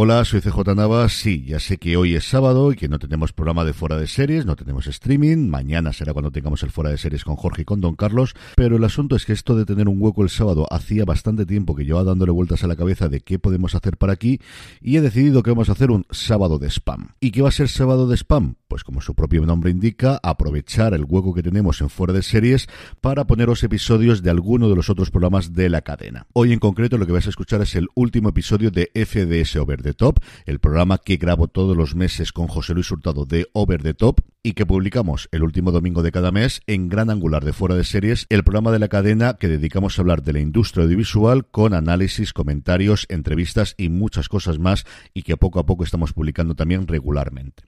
Hola, soy CJ Navas. Sí, ya sé que hoy es sábado y que no tenemos programa de fuera de series, no tenemos streaming. Mañana será cuando tengamos el fuera de series con Jorge y con Don Carlos. Pero el asunto es que esto de tener un hueco el sábado hacía bastante tiempo que llevaba dándole vueltas a la cabeza de qué podemos hacer para aquí y he decidido que vamos a hacer un sábado de spam. ¿Y qué va a ser sábado de spam? Pues como su propio nombre indica, aprovechar el hueco que tenemos en fuera de series para poneros episodios de alguno de los otros programas de la cadena. Hoy en concreto lo que vais a escuchar es el último episodio de FDS Over the Top, el programa que grabo todos los meses con José Luis Hurtado de Over the Top y que publicamos el último domingo de cada mes en Gran Angular de Fuera de Series, el programa de la cadena que dedicamos a hablar de la industria audiovisual con análisis, comentarios, entrevistas y muchas cosas más y que poco a poco estamos publicando también regularmente.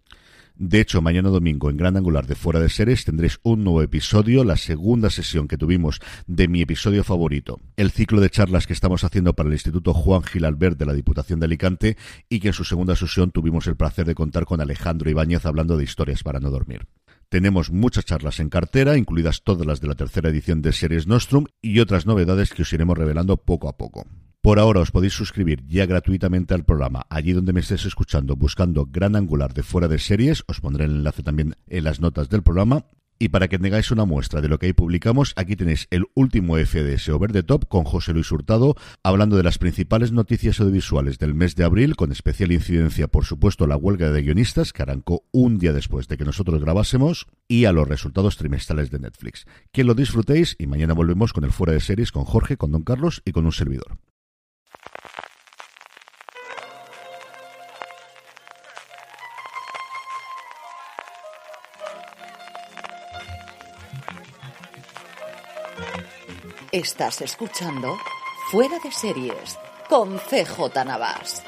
De hecho, mañana domingo en Gran Angular de Fuera de Series tendréis un nuevo episodio, la segunda sesión que tuvimos de mi episodio favorito, el ciclo de charlas que estamos haciendo para el Instituto Juan Gil Albert de la Diputación de Alicante y que en su segunda sesión tuvimos el placer de contar con Alejandro Ibáñez hablando de historias para no dormir. Tenemos muchas charlas en cartera, incluidas todas las de la tercera edición de Series Nostrum y otras novedades que os iremos revelando poco a poco. Por ahora os podéis suscribir ya gratuitamente al programa, allí donde me estéis escuchando, buscando Gran Angular de fuera de series, os pondré el enlace también en las notas del programa. Y para que tengáis una muestra de lo que ahí publicamos, aquí tenéis el último FDS Over the Top con José Luis Hurtado, hablando de las principales noticias audiovisuales del mes de abril, con especial incidencia, por supuesto, la huelga de guionistas, que arrancó un día después de que nosotros grabásemos, y a los resultados trimestrales de Netflix. Que lo disfrutéis y mañana volvemos con el Fuera de Series con Jorge, con Don Carlos y con un servidor. Estás escuchando Fuera de Series con CJ Navas.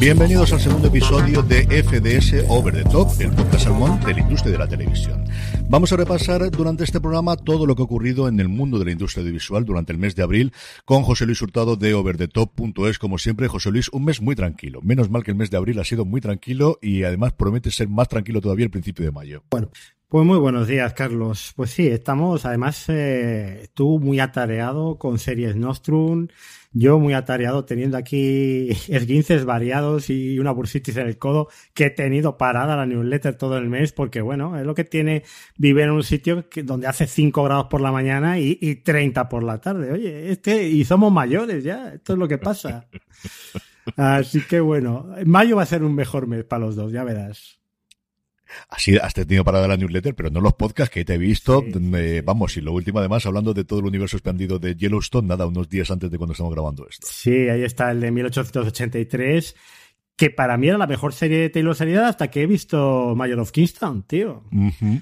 Bienvenidos al segundo episodio de FDS Over the Top, el podcast salmón de la industria de la televisión. Vamos a repasar durante este programa todo lo que ha ocurrido en el mundo de la industria audiovisual durante el mes de abril con José Luis Hurtado de overthetop.es. Como siempre, José Luis, un mes muy tranquilo. Menos mal que el mes de abril ha sido muy tranquilo y además promete ser más tranquilo todavía el principio de mayo. Bueno, pues muy buenos días, Carlos. Pues sí, estamos, además, eh, tú muy atareado con series Nostrum, yo muy atareado teniendo aquí esguinces variados y una bursitis en el codo que he tenido parada la newsletter todo el mes porque, bueno, es lo que tiene vivir en un sitio que, donde hace 5 grados por la mañana y, y 30 por la tarde. Oye, este, y somos mayores ya, esto es lo que pasa. Así que bueno, mayo va a ser un mejor mes para los dos, ya verás. Así has tenido parada la newsletter, pero no los podcasts que te he visto. Eh, vamos, y lo último además, hablando de todo el universo expandido de Yellowstone, nada, unos días antes de cuando estamos grabando esto. Sí, ahí está el de 1883, que para mí era la mejor serie de Taylor Serial hasta que he visto Mayor of Kingstown, tío.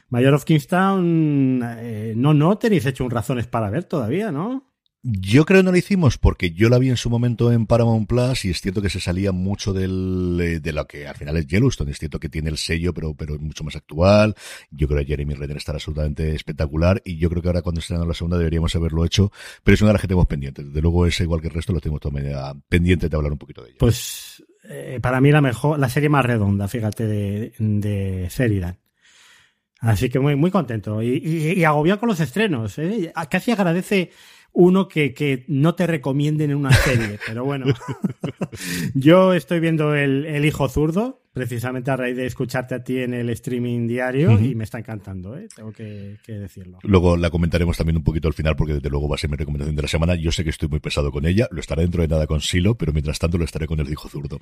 Mayor of Kingstown, eh, no, no tenéis hecho un razones para ver todavía, ¿no? Yo creo que no lo hicimos porque yo la vi en su momento en Paramount Plus y es cierto que se salía mucho eh, de lo que al final es Yellowstone. Es cierto que tiene el sello, pero, pero es mucho más actual. Yo creo que Jeremy Renner estará absolutamente espectacular y yo creo que ahora cuando estrenando la segunda deberíamos haberlo hecho, pero es una de las que tenemos pendiente. Desde luego es igual que el resto, lo tengo todavía pendiente de hablar un poquito de ella. Pues eh, para mí la mejor, la serie más redonda, fíjate, de, de. Así que muy, muy contento. Y, y, y agobiado con los estrenos. ¿eh? Casi agradece uno que, que, no te recomienden en una serie. Pero bueno, yo estoy viendo el, el, Hijo Zurdo, precisamente a raíz de escucharte a ti en el streaming diario, uh -huh. y me está encantando, ¿eh? tengo que, que, decirlo. Luego la comentaremos también un poquito al final, porque desde luego va a ser mi recomendación de la semana. Yo sé que estoy muy pesado con ella, lo estaré dentro de nada con Silo, pero mientras tanto lo estaré con el Hijo Zurdo.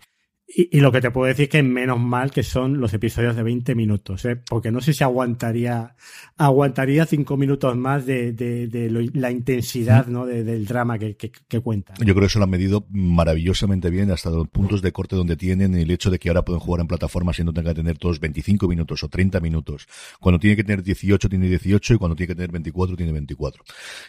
Y, y, lo que te puedo decir que menos mal que son los episodios de 20 minutos, ¿eh? porque no sé si aguantaría aguantaría cinco minutos más de, de, de lo, la intensidad ¿no? de, del drama que, que, que cuentan. Yo creo que eso lo han medido maravillosamente bien hasta los puntos de corte donde tienen el hecho de que ahora pueden jugar en plataformas y no tengan que tener todos 25 minutos o 30 minutos. Cuando tiene que tener 18 tiene 18 y cuando tiene que tener 24 tiene 24.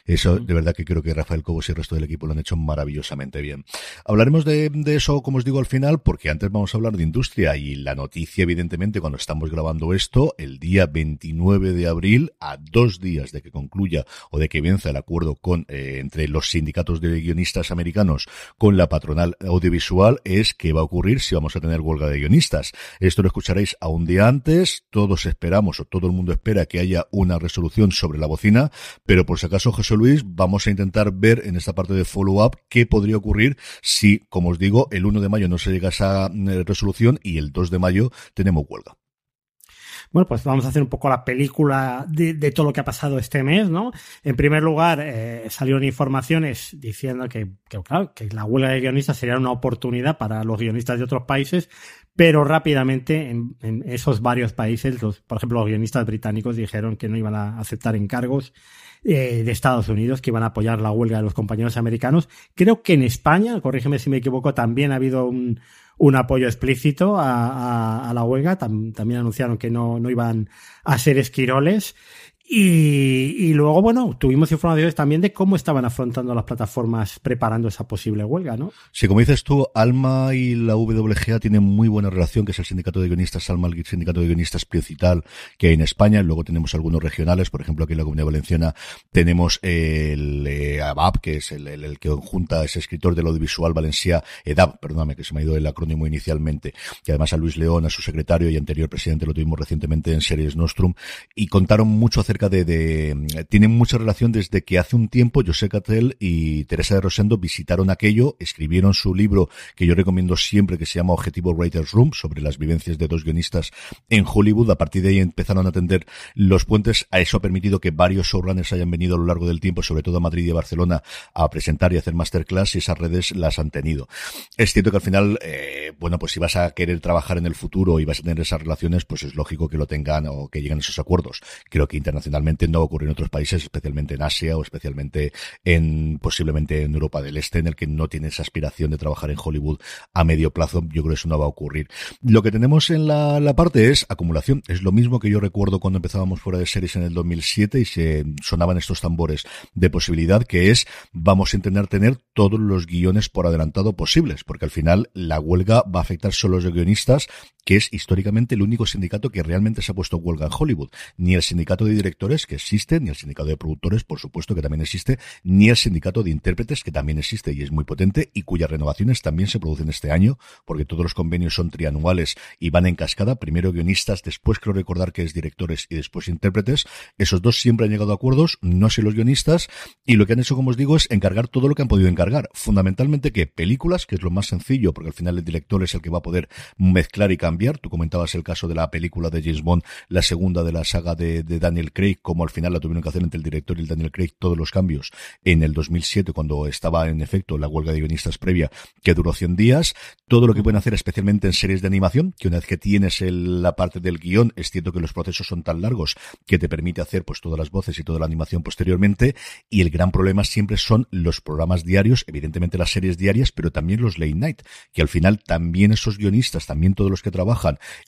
Eso de verdad que creo que Rafael Cobos y el resto del equipo lo han hecho maravillosamente bien. Hablaremos de, de eso, como os digo, al final, porque antes vamos a hablar de industria y la noticia, evidentemente, cuando estamos grabando esto, el día 29 de abril, a dos días de que concluya o de que venza el acuerdo con eh, entre los sindicatos de guionistas americanos con la patronal audiovisual, es qué va a ocurrir si vamos a tener huelga de guionistas. Esto lo escucharéis a un día antes, todos esperamos o todo el mundo espera que haya una resolución sobre la bocina, pero por si acaso, José Luis, vamos a intentar ver en esta parte de follow-up qué podría ocurrir si, como os digo, el 1 de mayo no se llega a eh, resolución y el 2 de mayo tenemos huelga. Bueno, pues vamos a hacer un poco la película de, todo lo que ha pasado este mes, ¿no? En primer lugar, eh, salieron informaciones diciendo que, claro, que la huelga de guionistas sería una oportunidad para los guionistas de otros países, pero rápidamente en, esos varios países, los, por ejemplo, los guionistas británicos dijeron que no iban a aceptar encargos eh, de Estados Unidos, que iban a apoyar la huelga de los compañeros americanos. Creo que en España, corrígeme si me equivoco, también ha habido un, un apoyo explícito a, la huelga. también anunciaron que no, no iban a ser esquiroles. Y, luego, bueno, tuvimos informaciones también de cómo estaban afrontando las plataformas preparando esa posible huelga, ¿no? Sí, como dices tú, Alma y la WGA tienen muy buena relación, que es el sindicato de guionistas, Alma, el sindicato de guionistas principal que hay en España. Luego tenemos algunos regionales, por ejemplo, aquí en la Comunidad Valenciana tenemos el eh, ABAP, que es el, que junta, ese escritor del audiovisual Valencia, EDAB, perdóname, que se me ha ido el acrónimo inicialmente, y además a Luis León, a su secretario y anterior presidente, lo tuvimos recientemente en Series Nostrum, y contaron mucho acerca acerca de, de, tienen mucha relación desde que hace un tiempo José Catel y Teresa de Rosendo visitaron aquello, escribieron su libro que yo recomiendo siempre que se llama Objetivo Writers Room sobre las vivencias de dos guionistas en Hollywood. A partir de ahí empezaron a atender los puentes. A eso ha permitido que varios showrunners hayan venido a lo largo del tiempo, sobre todo a Madrid y a Barcelona, a presentar y hacer masterclass y esas redes las han tenido. Es cierto que al final, eh, bueno, pues si vas a querer trabajar en el futuro y vas a tener esas relaciones, pues es lógico que lo tengan o que lleguen esos acuerdos. Creo que internacionalmente internacionalmente no ocurre en otros países, especialmente en Asia o especialmente en posiblemente en Europa del Este, en el que no tiene esa aspiración de trabajar en Hollywood a medio plazo. Yo creo que eso no va a ocurrir. Lo que tenemos en la, la parte es acumulación. Es lo mismo que yo recuerdo cuando empezábamos fuera de series en el 2007 y se sonaban estos tambores de posibilidad, que es vamos a intentar tener todos los guiones por adelantado posibles, porque al final la huelga va a afectar solo a los guionistas, que es históricamente el único sindicato que realmente se ha puesto huelga en Hollywood. Ni el sindicato de directores que existe, ni el sindicato de productores, por supuesto que también existe, ni el sindicato de intérpretes que también existe y es muy potente y cuyas renovaciones también se producen este año, porque todos los convenios son trianuales y van en cascada, primero guionistas, después creo recordar que es directores y después intérpretes. Esos dos siempre han llegado a acuerdos, no sé los guionistas, y lo que han hecho, como os digo, es encargar todo lo que han podido encargar. Fundamentalmente que películas, que es lo más sencillo, porque al final el director es el que va a poder mezclar y cambiar. Tú comentabas el caso de la película de James Bond, la segunda de la saga de, de Daniel Craig, como al final la tuvieron que hacer entre el director y el Daniel Craig todos los cambios. En el 2007 cuando estaba en efecto la huelga de guionistas previa que duró 100 días, todo lo que pueden hacer especialmente en series de animación, que una vez que tienes la parte del guion, es cierto que los procesos son tan largos que te permite hacer pues todas las voces y toda la animación posteriormente y el gran problema siempre son los programas diarios, evidentemente las series diarias, pero también los late night, que al final también esos guionistas, también todos los que trabajan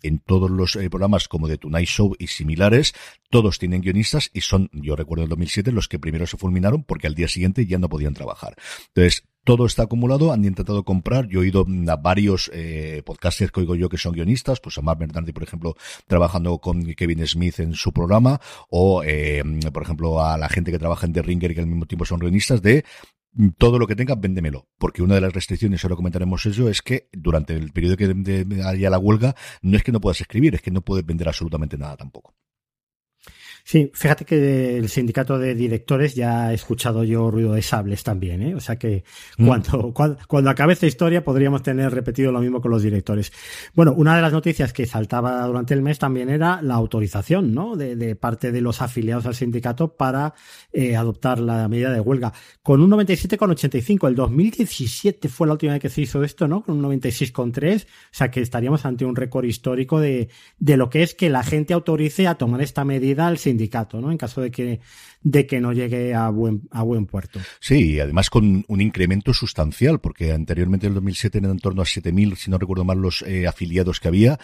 en todos los eh, programas como The Tonight Show y similares, todos tienen guionistas y son, yo recuerdo en 2007, los que primero se fulminaron porque al día siguiente ya no podían trabajar. Entonces, todo está acumulado, han intentado comprar, yo he oído a varios eh, podcasters que oigo yo que son guionistas, pues a Mark Bernardi, por ejemplo, trabajando con Kevin Smith en su programa, o eh, por ejemplo a la gente que trabaja en The Ringer que al mismo tiempo son guionistas, de todo lo que tenga, véndemelo. Porque una de las restricciones, ahora comentaremos eso, es que durante el periodo que haya la huelga, no es que no puedas escribir, es que no puedes vender absolutamente nada tampoco. Sí, fíjate que el sindicato de directores ya he escuchado yo ruido de sables también, ¿eh? O sea que mm. cuando, cuando, acabe esta historia podríamos tener repetido lo mismo con los directores. Bueno, una de las noticias que saltaba durante el mes también era la autorización, ¿no? De, de parte de los afiliados al sindicato para eh, adoptar la medida de huelga. Con un 97,85. El 2017 fue la última vez que se hizo esto, ¿no? Con un 96,3. O sea que estaríamos ante un récord histórico de, de lo que es que la gente autorice a tomar esta medida al sindicato ¿no? En caso de que, de que no llegue a buen, a buen puerto. Sí, además con un incremento sustancial, porque anteriormente en el 2007 eran en torno a 7.000, si no recuerdo mal, los eh, afiliados que había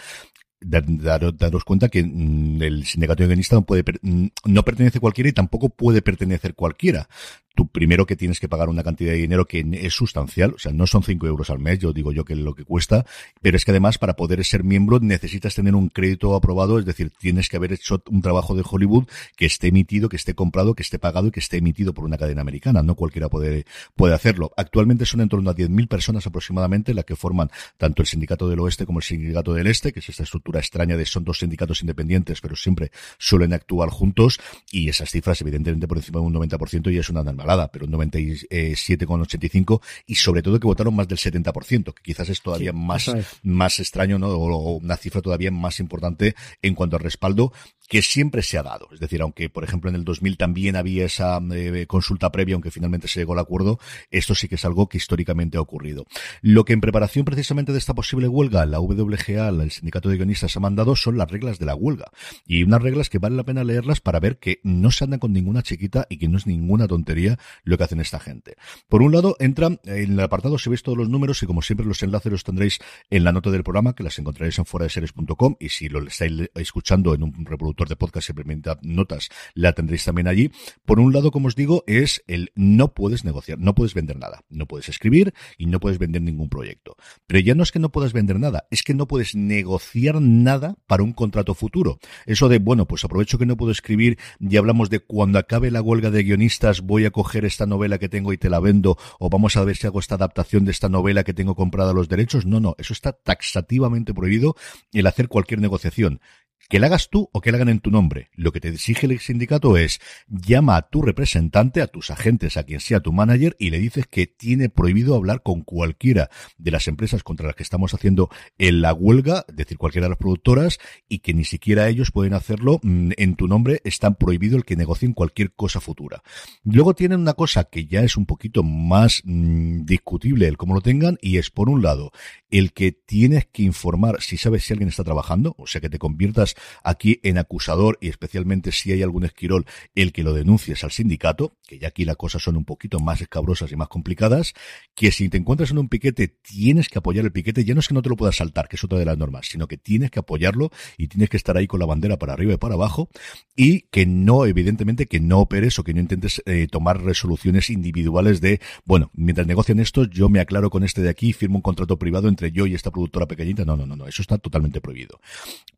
daros cuenta que mm, el sindicato de no mm, no pertenece cualquiera y tampoco puede pertenecer cualquiera tú primero que tienes que pagar una cantidad de dinero que es sustancial, o sea, no son 5 euros al mes, yo digo yo que es lo que cuesta, pero es que además para poder ser miembro necesitas tener un crédito aprobado, es decir, tienes que haber hecho un trabajo de Hollywood que esté emitido, que esté comprado, que esté pagado y que esté emitido por una cadena americana, no cualquiera puede, puede hacerlo. Actualmente son en torno a 10.000 personas aproximadamente las que forman tanto el sindicato del oeste como el sindicato del este, que es esta estructura extraña de son dos sindicatos independientes, pero siempre suelen actuar juntos y esas cifras evidentemente por encima de un 90% y es una pero un 97,85 y sobre todo que votaron más del 70%, que quizás es todavía más, más extraño, ¿no? O, una cifra todavía más importante en cuanto al respaldo que siempre se ha dado. Es decir, aunque por ejemplo en el 2000 también había esa eh, consulta previa, aunque finalmente se llegó al acuerdo, esto sí que es algo que históricamente ha ocurrido. Lo que en preparación precisamente de esta posible huelga, la WGA, el sindicato de guionistas ha mandado son las reglas de la huelga. Y unas reglas que vale la pena leerlas para ver que no se andan con ninguna chiquita y que no es ninguna tontería lo que hacen esta gente. Por un lado, entran en el apartado, si veis todos los números y como siempre los enlaces los tendréis en la nota del programa, que las encontraréis en fuera de series.com y si lo estáis escuchando en un reproductor de podcast permita notas, la tendréis también allí. Por un lado, como os digo, es el no puedes negociar, no puedes vender nada, no puedes escribir y no puedes vender ningún proyecto. Pero ya no es que no puedas vender nada, es que no puedes negociar nada para un contrato futuro. Eso de, bueno, pues aprovecho que no puedo escribir y hablamos de cuando acabe la huelga de guionistas voy a esta novela que tengo y te la vendo o vamos a ver si hago esta adaptación de esta novela que tengo comprada los derechos. No, no, eso está taxativamente prohibido el hacer cualquier negociación que la hagas tú o que la hagan en tu nombre. Lo que te exige el sindicato es llama a tu representante, a tus agentes, a quien sea tu manager y le dices que tiene prohibido hablar con cualquiera de las empresas contra las que estamos haciendo en la huelga, es decir, cualquiera de las productoras y que ni siquiera ellos pueden hacerlo mm, en tu nombre. Está prohibido el que negocien cualquier cosa futura. Luego tienen una cosa que ya es un poquito más mm, discutible el cómo lo tengan y es por un lado el que tienes que informar si sabes si alguien está trabajando, o sea que te conviertas aquí en acusador y especialmente si hay algún esquirol, el que lo denuncies al sindicato, que ya aquí las cosas son un poquito más escabrosas y más complicadas, que si te encuentras en un piquete tienes que apoyar el piquete, ya no es que no te lo puedas saltar, que es otra de las normas, sino que tienes que apoyarlo y tienes que estar ahí con la bandera para arriba y para abajo y que no, evidentemente, que no operes o que no intentes eh, tomar resoluciones individuales de, bueno, mientras negocian esto, yo me aclaro con este de aquí firmo un contrato privado entre yo y esta productora pequeñita. No, no, no, no, eso está totalmente prohibido.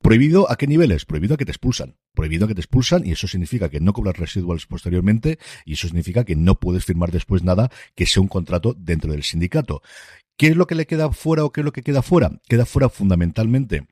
¿Prohibido a qué niveles? Prohibido a que te expulsan. Prohibido que te expulsan y eso significa que no cobras residuals posteriormente y eso significa que no puedes firmar después nada que sea un contrato dentro del sindicato. ¿Qué es lo que le queda fuera o qué es lo que queda fuera? Queda fuera fundamentalmente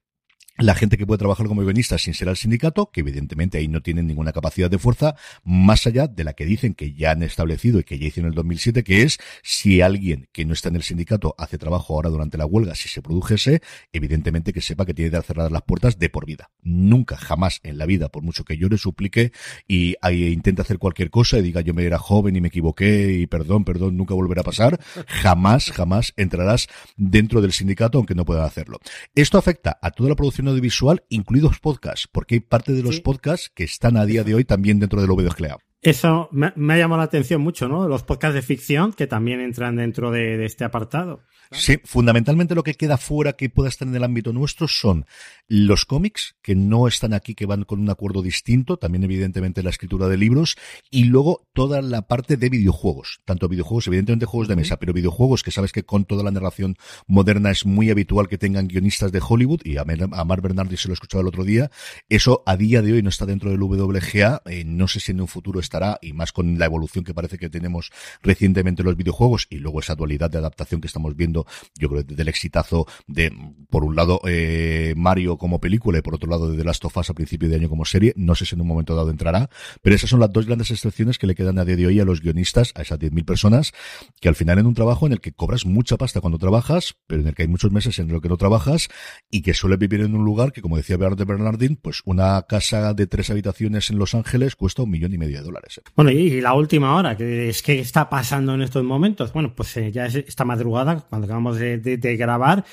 la gente que puede trabajar como guionista sin ser al sindicato, que evidentemente ahí no tienen ninguna capacidad de fuerza, más allá de la que dicen que ya han establecido y que ya hicieron en el 2007, que es si alguien que no está en el sindicato hace trabajo ahora durante la huelga, si se produjese, evidentemente que sepa que tiene que cerrar las puertas de por vida. Nunca, jamás en la vida, por mucho que yo le suplique y ahí intente hacer cualquier cosa y diga yo me era joven y me equivoqué y perdón, perdón, nunca volverá a pasar, jamás, jamás entrarás dentro del sindicato aunque no pueda hacerlo. Esto afecta a toda la producción audiovisual, incluidos podcasts, porque hay parte de los podcasts que están a día de hoy también dentro del VDOGLA. Eso me, ha llamado la atención mucho, ¿no? Los podcasts de ficción que también entran dentro de este apartado. Sí, fundamentalmente lo que queda fuera que pueda estar en el ámbito nuestro son los cómics, que no están aquí, que van con un acuerdo distinto, también evidentemente la escritura de libros, y luego toda la parte de videojuegos, tanto videojuegos, evidentemente juegos de mesa, pero videojuegos que sabes que con toda la narración moderna es muy habitual que tengan guionistas de Hollywood, y a, Mar Bernardi se lo escuchaba el otro día, eso a día de hoy no está dentro del WGA, eh, no sé si en un futuro estará, y más con la evolución que parece que tenemos recientemente los videojuegos, y luego esa dualidad de adaptación que estamos viendo yo creo, del exitazo de, por un lado, eh, Mario como película y por otro lado, de The Last of Us a principio de año como serie. No sé si en un momento dado entrará, pero esas son las dos grandes excepciones que le quedan a día de hoy a los guionistas, a esas 10.000 personas, que al final en un trabajo en el que cobras mucha pasta cuando trabajas, pero en el que hay muchos meses en los que no trabajas y que suele vivir en un lugar que, como decía de Bernardín, pues una casa de tres habitaciones en Los Ángeles cuesta un millón y medio de dólares. Bueno, y la última hora, que es que está pasando en estos momentos. Bueno, pues eh, ya es esta madrugada, cuando acabamos de, grabar,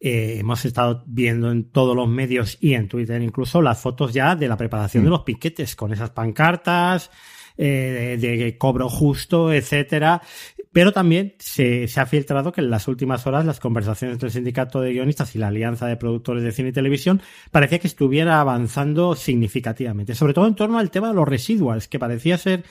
eh, hemos estado viendo en todos los medios y en Twitter incluso las fotos ya de la preparación de mm. los piquetes con esas pancartas. Eh, de, cobro justo, etcétera. Pero también se, se, ha filtrado que en las últimas horas las conversaciones entre el sindicato de guionistas y la alianza de productores de cine y televisión parecía que estuviera avanzando significativamente, sobre todo en torno al tema de los residuals, que parecía ser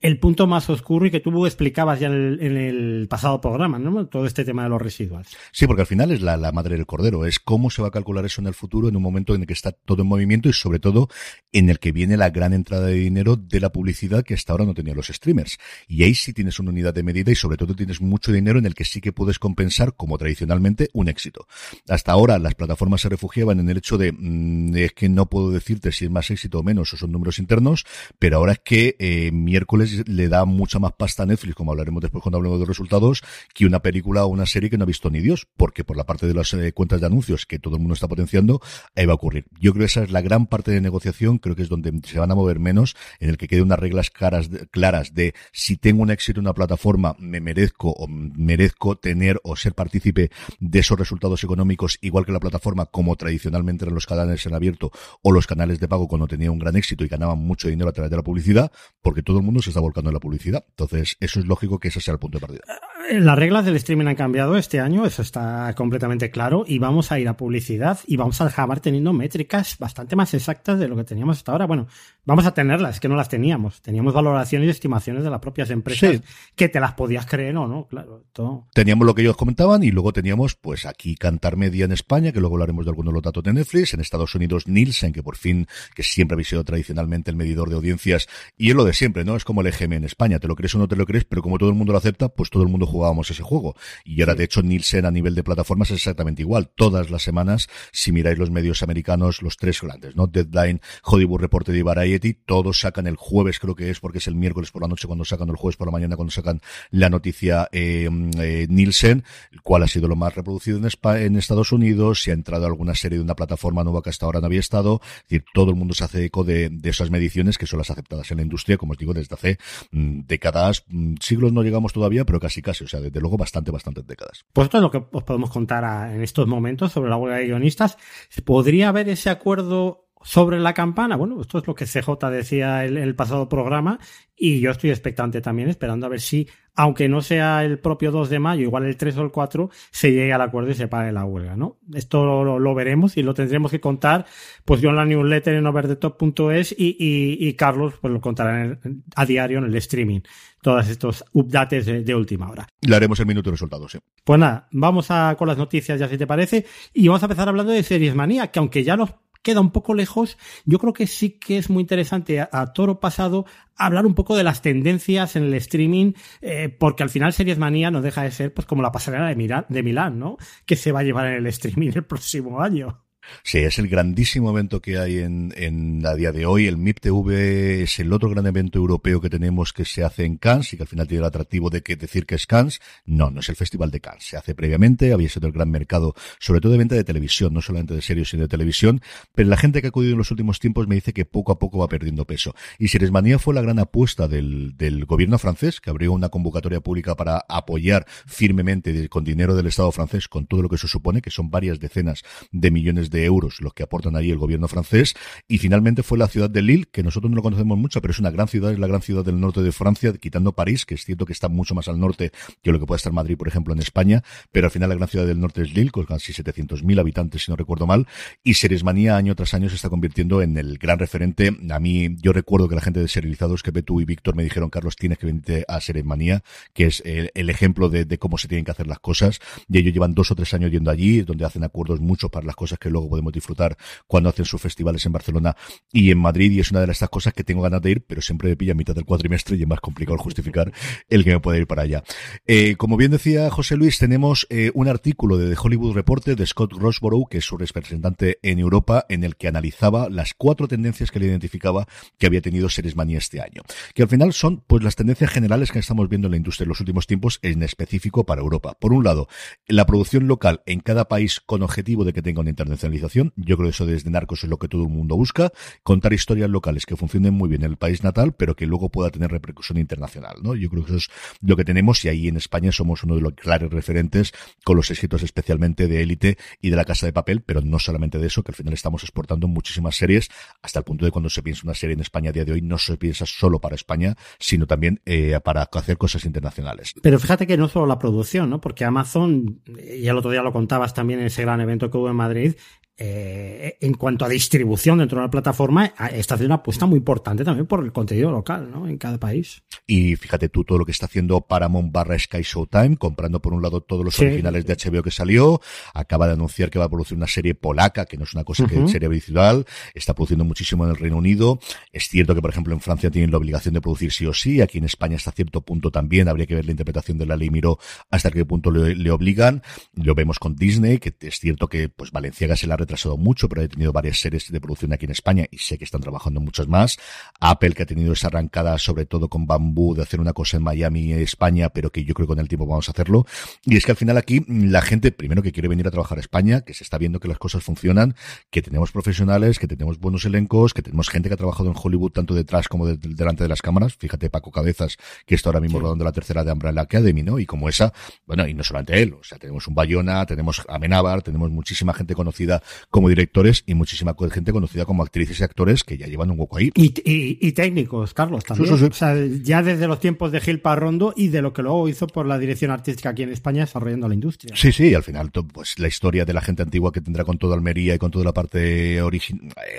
el punto más oscuro y que tú explicabas ya en el, pasado programa, ¿no? Todo este tema de los residuos. Sí, porque al final es la, madre del cordero, es cómo se va a calcular eso en el futuro en un momento en el que está todo en movimiento y sobre todo en el que viene la gran entrada de dinero de la publicidad que hasta ahora no tenían los streamers. Y ahí sí tienes una unidad de medida y sobre todo tienes mucho dinero en el que sí que puedes compensar, como tradicionalmente, un éxito. Hasta ahora las plataformas se refugiaban en el hecho de mm, es que no puedo decirte si es más éxito o menos o son números internos, pero ahora es que eh, miércoles le da mucha más pasta a Netflix, como hablaremos después cuando hablemos de resultados, que una película o una serie que no ha visto ni Dios, porque por la parte de las eh, cuentas de anuncios que todo el mundo está potenciando, ahí va a ocurrir. Yo creo que esa es la gran parte de negociación, creo que es donde se van a mover menos, en el que quede unas reglas claras de, claras de si tengo un éxito en una plataforma, me merezco o merezco tener o ser partícipe de esos resultados económicos, igual que la plataforma, como tradicionalmente eran los canales en abierto o los canales de pago cuando tenía un gran éxito y ganaban mucho dinero a través de la publicidad, porque todo el mundo se está volcando en la publicidad. Entonces, eso es lógico que ese sea el punto de partida. Eh, las reglas del streaming han cambiado este año, eso está completamente claro, y vamos a ir a publicidad y vamos a acabar teniendo métricas bastante más exactas de lo que teníamos hasta ahora. Bueno, vamos a tenerlas, es que no las teníamos. Teníamos valoraciones y estimaciones de las propias empresas que te las podías creer o no, claro. Todo. Teníamos lo que ellos comentaban y luego teníamos, pues aquí Cantar Media en España, que luego hablaremos de algunos de los datos de Netflix, en Estados Unidos Nielsen, que por fin, que siempre había sido tradicionalmente el medidor de audiencias, y es lo de siempre, ¿no? Es como el EGM en España, te lo crees o no te lo crees, pero como todo el mundo lo acepta, pues todo el mundo jugábamos ese juego. Y ahora, de hecho, Nielsen a nivel de plataformas es exactamente igual. Todas las semanas, si miráis los medios americanos, los tres grandes, ¿no? Deadline, Hollywood Reporter y Variety, todos sacan el jueves, creo que es, porque es el miércoles por la noche cuando sacan, el jueves por la mañana cuando sacan la noticia eh, eh, Nielsen, el cual ha sido lo más reproducido en, en Estados Unidos, si ha entrado alguna serie de una plataforma nueva que hasta ahora no había estado, es decir, todo el mundo se hace eco de, de esas mediciones que son las aceptadas en la industria, como os digo, desde hace mm, décadas, mm, siglos no llegamos todavía, pero casi casi, o sea, desde luego bastante, bastantes décadas. Pues esto es lo que os podemos contar en estos momentos sobre la huelga de guionistas. ¿Podría haber ese acuerdo sobre la campana, bueno, esto es lo que CJ decía en el, pasado programa y yo estoy expectante también, esperando a ver si, aunque no sea el propio 2 de mayo, igual el 3 o el 4, se llegue al acuerdo y se pague la huelga, ¿no? Esto lo, veremos y lo tendremos que contar, pues yo en la newsletter en overdetop.es y, y, y Carlos pues lo contará a diario en el streaming, todos estos updates de, última hora. Le haremos el minuto de resultados, sí. Pues nada, vamos a con las noticias ya si te parece y vamos a empezar hablando de Series Manía, que aunque ya nos queda un poco lejos. Yo creo que sí que es muy interesante a, toro pasado hablar un poco de las tendencias en el streaming, eh, porque al final Series Manía no deja de ser pues como la pasarela de, de Milán, ¿no? Que se va a llevar en el streaming el próximo año. Sí, es el grandísimo evento que hay en, en a día de hoy. El MIP TV es el otro gran evento europeo que tenemos que se hace en Cannes y que al final tiene el atractivo de que decir que es Cannes. No, no es el Festival de Cannes. Se hace previamente, había sido el gran mercado, sobre todo de venta de televisión, no solamente de series, sino de televisión. Pero la gente que ha acudido en los últimos tiempos me dice que poco a poco va perdiendo peso. Y Manía fue la gran apuesta del, del gobierno francés, que abrió una convocatoria pública para apoyar firmemente con dinero del Estado francés, con todo lo que eso supone, que son varias decenas de millones de de euros los que aportan ahí el gobierno francés. Y finalmente fue la ciudad de Lille, que nosotros no lo conocemos mucho, pero es una gran ciudad, es la gran ciudad del norte de Francia, quitando París, que es cierto que está mucho más al norte que lo que puede estar Madrid, por ejemplo, en España, pero al final la gran ciudad del norte es Lille, con casi 700.000 habitantes, si no recuerdo mal, y Seresmanía año tras año se está convirtiendo en el gran referente. A mí, yo recuerdo que la gente de Serializados, que tú y Víctor me dijeron, Carlos, tienes que venirte a Seresmanía, que es el, ejemplo de, de, cómo se tienen que hacer las cosas, y ellos llevan dos o tres años yendo allí, donde hacen acuerdos mucho para las cosas que luego podemos disfrutar cuando hacen sus festivales en Barcelona y en Madrid y es una de estas cosas que tengo ganas de ir, pero siempre me pilla a mitad del cuatrimestre y es más complicado justificar el que me pueda ir para allá. Eh, como bien decía José Luis, tenemos eh, un artículo de The Hollywood Reporter de Scott Rosborough, que es su representante en Europa, en el que analizaba las cuatro tendencias que le identificaba que había tenido Series Manía este año. Que al final son pues las tendencias generales que estamos viendo en la industria en los últimos tiempos, en específico para Europa. Por un lado, la producción local en cada país con objetivo de que tenga una internacionalización Yo creo que eso desde Narcos es lo que todo el mundo busca. Contar historias locales que funcionen muy bien en el país natal, pero que luego pueda tener repercusión internacional, ¿no? Yo creo que eso es lo que tenemos y ahí en España somos uno de los claros referentes con los éxitos especialmente de Élite y de La Casa de Papel, pero no solamente de eso, que al final estamos exportando muchísimas series hasta el punto de cuando se piensa una serie en España a día de hoy no se piensa solo para España, sino también eh, para hacer cosas internacionales. Pero fíjate que no solo la producción, ¿no? Porque Amazon, y el otro día lo contabas también en ese gran evento que hubo en Madrid, eh, en cuanto a distribución dentro de la plataforma, está haciendo una apuesta muy importante también por el contenido local, ¿no? En cada país. Y fíjate tú todo lo que está haciendo Paramount barra Sky Showtime, comprando por un lado todos los originales de HBO que salió, acaba de anunciar que va a producir una serie polaca, que no es una cosa que serie visual, está produciendo muchísimo en el Reino Unido. Es cierto que, por ejemplo, en Francia tienen la obligación de producir sí o sí, aquí en España hasta cierto punto también, habría que ver la interpretación de la ley Miró hasta qué punto le, obligan. Lo vemos con Disney, que es cierto que pues Valenciaga se la retrasado mucho, pero he tenido varias series de producción aquí en España y sé que están trabajando muchas más. Apple, que ha tenido esa arrancada, sobre todo con Bambú, de hacer una cosa en Miami, España, pero que yo creo que con el tiempo vamos a hacerlo. Y es que al final aquí la gente, primero que quiere venir a trabajar a España, que se está viendo que las cosas funcionan, que tenemos profesionales, que tenemos buenos elencos, que tenemos gente que ha trabajado en Hollywood tanto detrás como delante de las cámaras. Fíjate, Paco Cabezas, que está ahora mismo rodando la tercera de Umbrella Academy, ¿no? Y como esa, bueno, y no solamente él, o sea, tenemos un Bayona, tenemos a Menábar, tenemos muchísima gente conocida como directores y muchísima gente conocida como actrices y actores que ya llevan un hueco ahí. Y, técnicos, Carlos, también. O sea, ya desde los tiempos de Gil Parrondo y de lo que luego hizo por la dirección artística aquí en España desarrollando la industria. Sí, sí, al final, pues la historia de la gente antigua que tendrá con toda Almería y con toda la parte eh,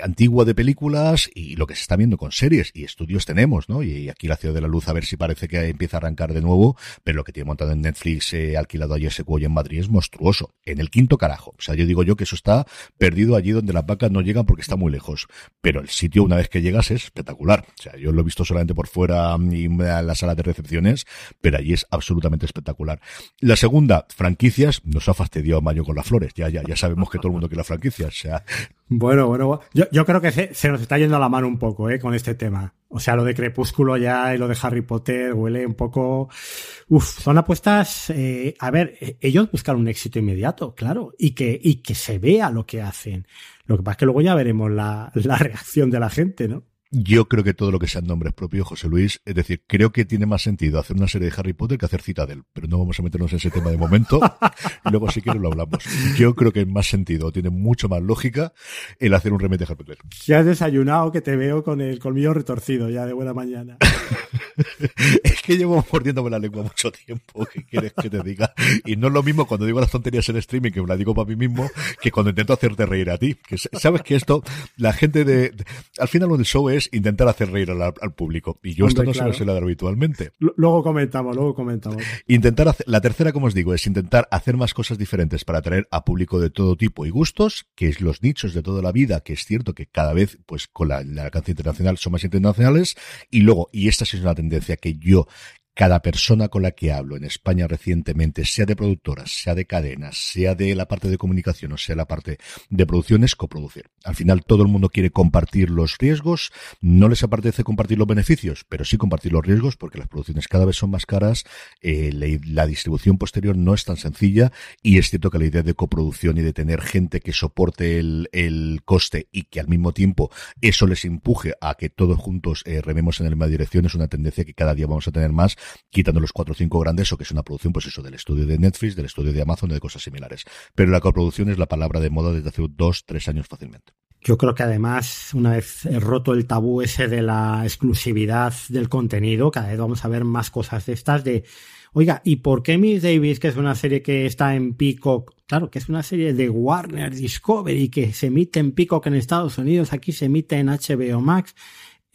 antigua de películas y lo que se está viendo con series y estudios tenemos, ¿no? Y aquí la Ciudad de la Luz a ver si parece que empieza a arrancar de nuevo, pero lo que tiene montado en Netflix eh, alquilado ayer ese cuello en Madrid es monstruoso. En el quinto carajo. O sea, yo digo yo que eso está perdido allí donde las vacas no llegan porque está muy lejos. Pero el sitio, una vez que llegas, es espectacular. O sea, yo lo he visto solamente por fuera y en la sala de recepciones, pero allí es absolutamente espectacular. La segunda, franquicias, nos ha fastidiado Mayo con las flores. Ya, ya, ya sabemos que todo el mundo quiere las franquicias. O sea. Bueno, bueno, yo, yo creo que se, se, nos está yendo a la mano un poco, eh, con este tema. O sea, lo de Crepúsculo ya y lo de Harry Potter huele un poco. Uf, son apuestas. Eh, a ver, e, ellos buscan un éxito inmediato, claro, y que, y que se vea lo que hacen. Lo que pasa es que luego ya veremos la, la reacción de la gente, ¿no? Yo creo que todo lo que sean nombres propios, José Luis, es decir, creo que tiene más sentido hacer una serie de Harry Potter que hacer Citadel, pero no vamos a meternos en ese tema de momento. Luego, si quieres, lo hablamos. Yo creo que es más sentido, tiene mucho más lógica el hacer un remake de Harry Potter. Ya has desayunado que te veo con el colmillo retorcido ya de buena mañana. es que llevo mordiéndome la lengua mucho tiempo, ¿qué quieres que te diga? Y no es lo mismo cuando digo las tonterías en streaming, que me las digo para mí mismo, que cuando intento hacerte reír a ti. Que sabes que esto, la gente de, al final el show es intentar hacer reír al, público. Y yo esto no se lo suelo dar habitualmente. luego comentamos, luego comentamos. Intentar hacer, la tercera, como os digo, es intentar hacer más cosas diferentes para atraer a público de todo tipo y gustos, que es los nichos de toda la vida, que es cierto que cada vez, pues con la, la alcance internacional son más internacionales. Y luego, y esta sí es una tendencia que yo cada persona con la que hablo en España recientemente, sea de productoras, sea de cadenas, sea de la parte de comunicación o sea la parte de producción, es coproducir. Al final todo el mundo quiere compartir los riesgos, no les apetece compartir los beneficios, pero sí compartir los riesgos porque las producciones cada vez son más caras, eh, la, distribución posterior no es tan sencilla y es cierto que la idea de coproducción y de tener gente que soporte el, coste y que al mismo tiempo eso les empuje a que todos juntos eh, rememos en la misma dirección es una tendencia que cada día vamos a tener más quitando los cuatro o cinco grandes, o que es una producción, pues eso, del estudio de Netflix, del estudio de Amazon de cosas similares. Pero la coproducción es la palabra de moda desde hace dos, tres años fácilmente. Yo creo que además, una vez roto el tabú ese de la exclusividad del contenido, cada vez vamos a ver más cosas de estas de, oiga, ¿y por qué Miss Davis, que es una serie que está en Peacock, claro, que es una serie de Warner Discovery que se emite en Peacock en Estados Unidos, aquí se emite en HBO Max,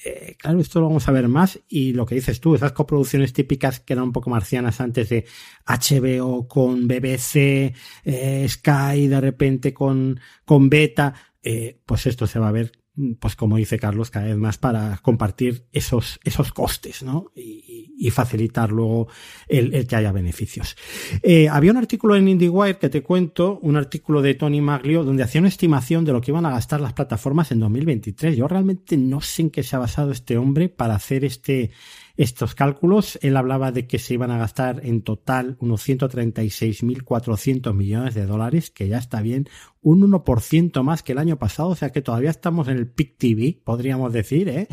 eh, claro, esto lo vamos a ver más y lo que dices tú, esas coproducciones típicas que eran un poco marcianas antes de HBO con BBC, eh, Sky de repente con, con Beta, eh, pues esto se va a ver pues como dice Carlos, cada vez más para compartir esos, esos costes, ¿no? Y, facilitar luego el, el, que haya beneficios. Eh, había un artículo en IndieWire que te cuento, un artículo de Tony Maglio, donde hacía una estimación de lo que iban a gastar las plataformas en 2023. Yo realmente no sé en qué se ha basado este hombre para hacer este, estos cálculos. Él hablaba de que se iban a gastar en total unos 136.400 millones de dólares, que ya está bien, un 1% más que el año pasado, o sea que todavía estamos en el peak TV, podríamos decir, ¿eh?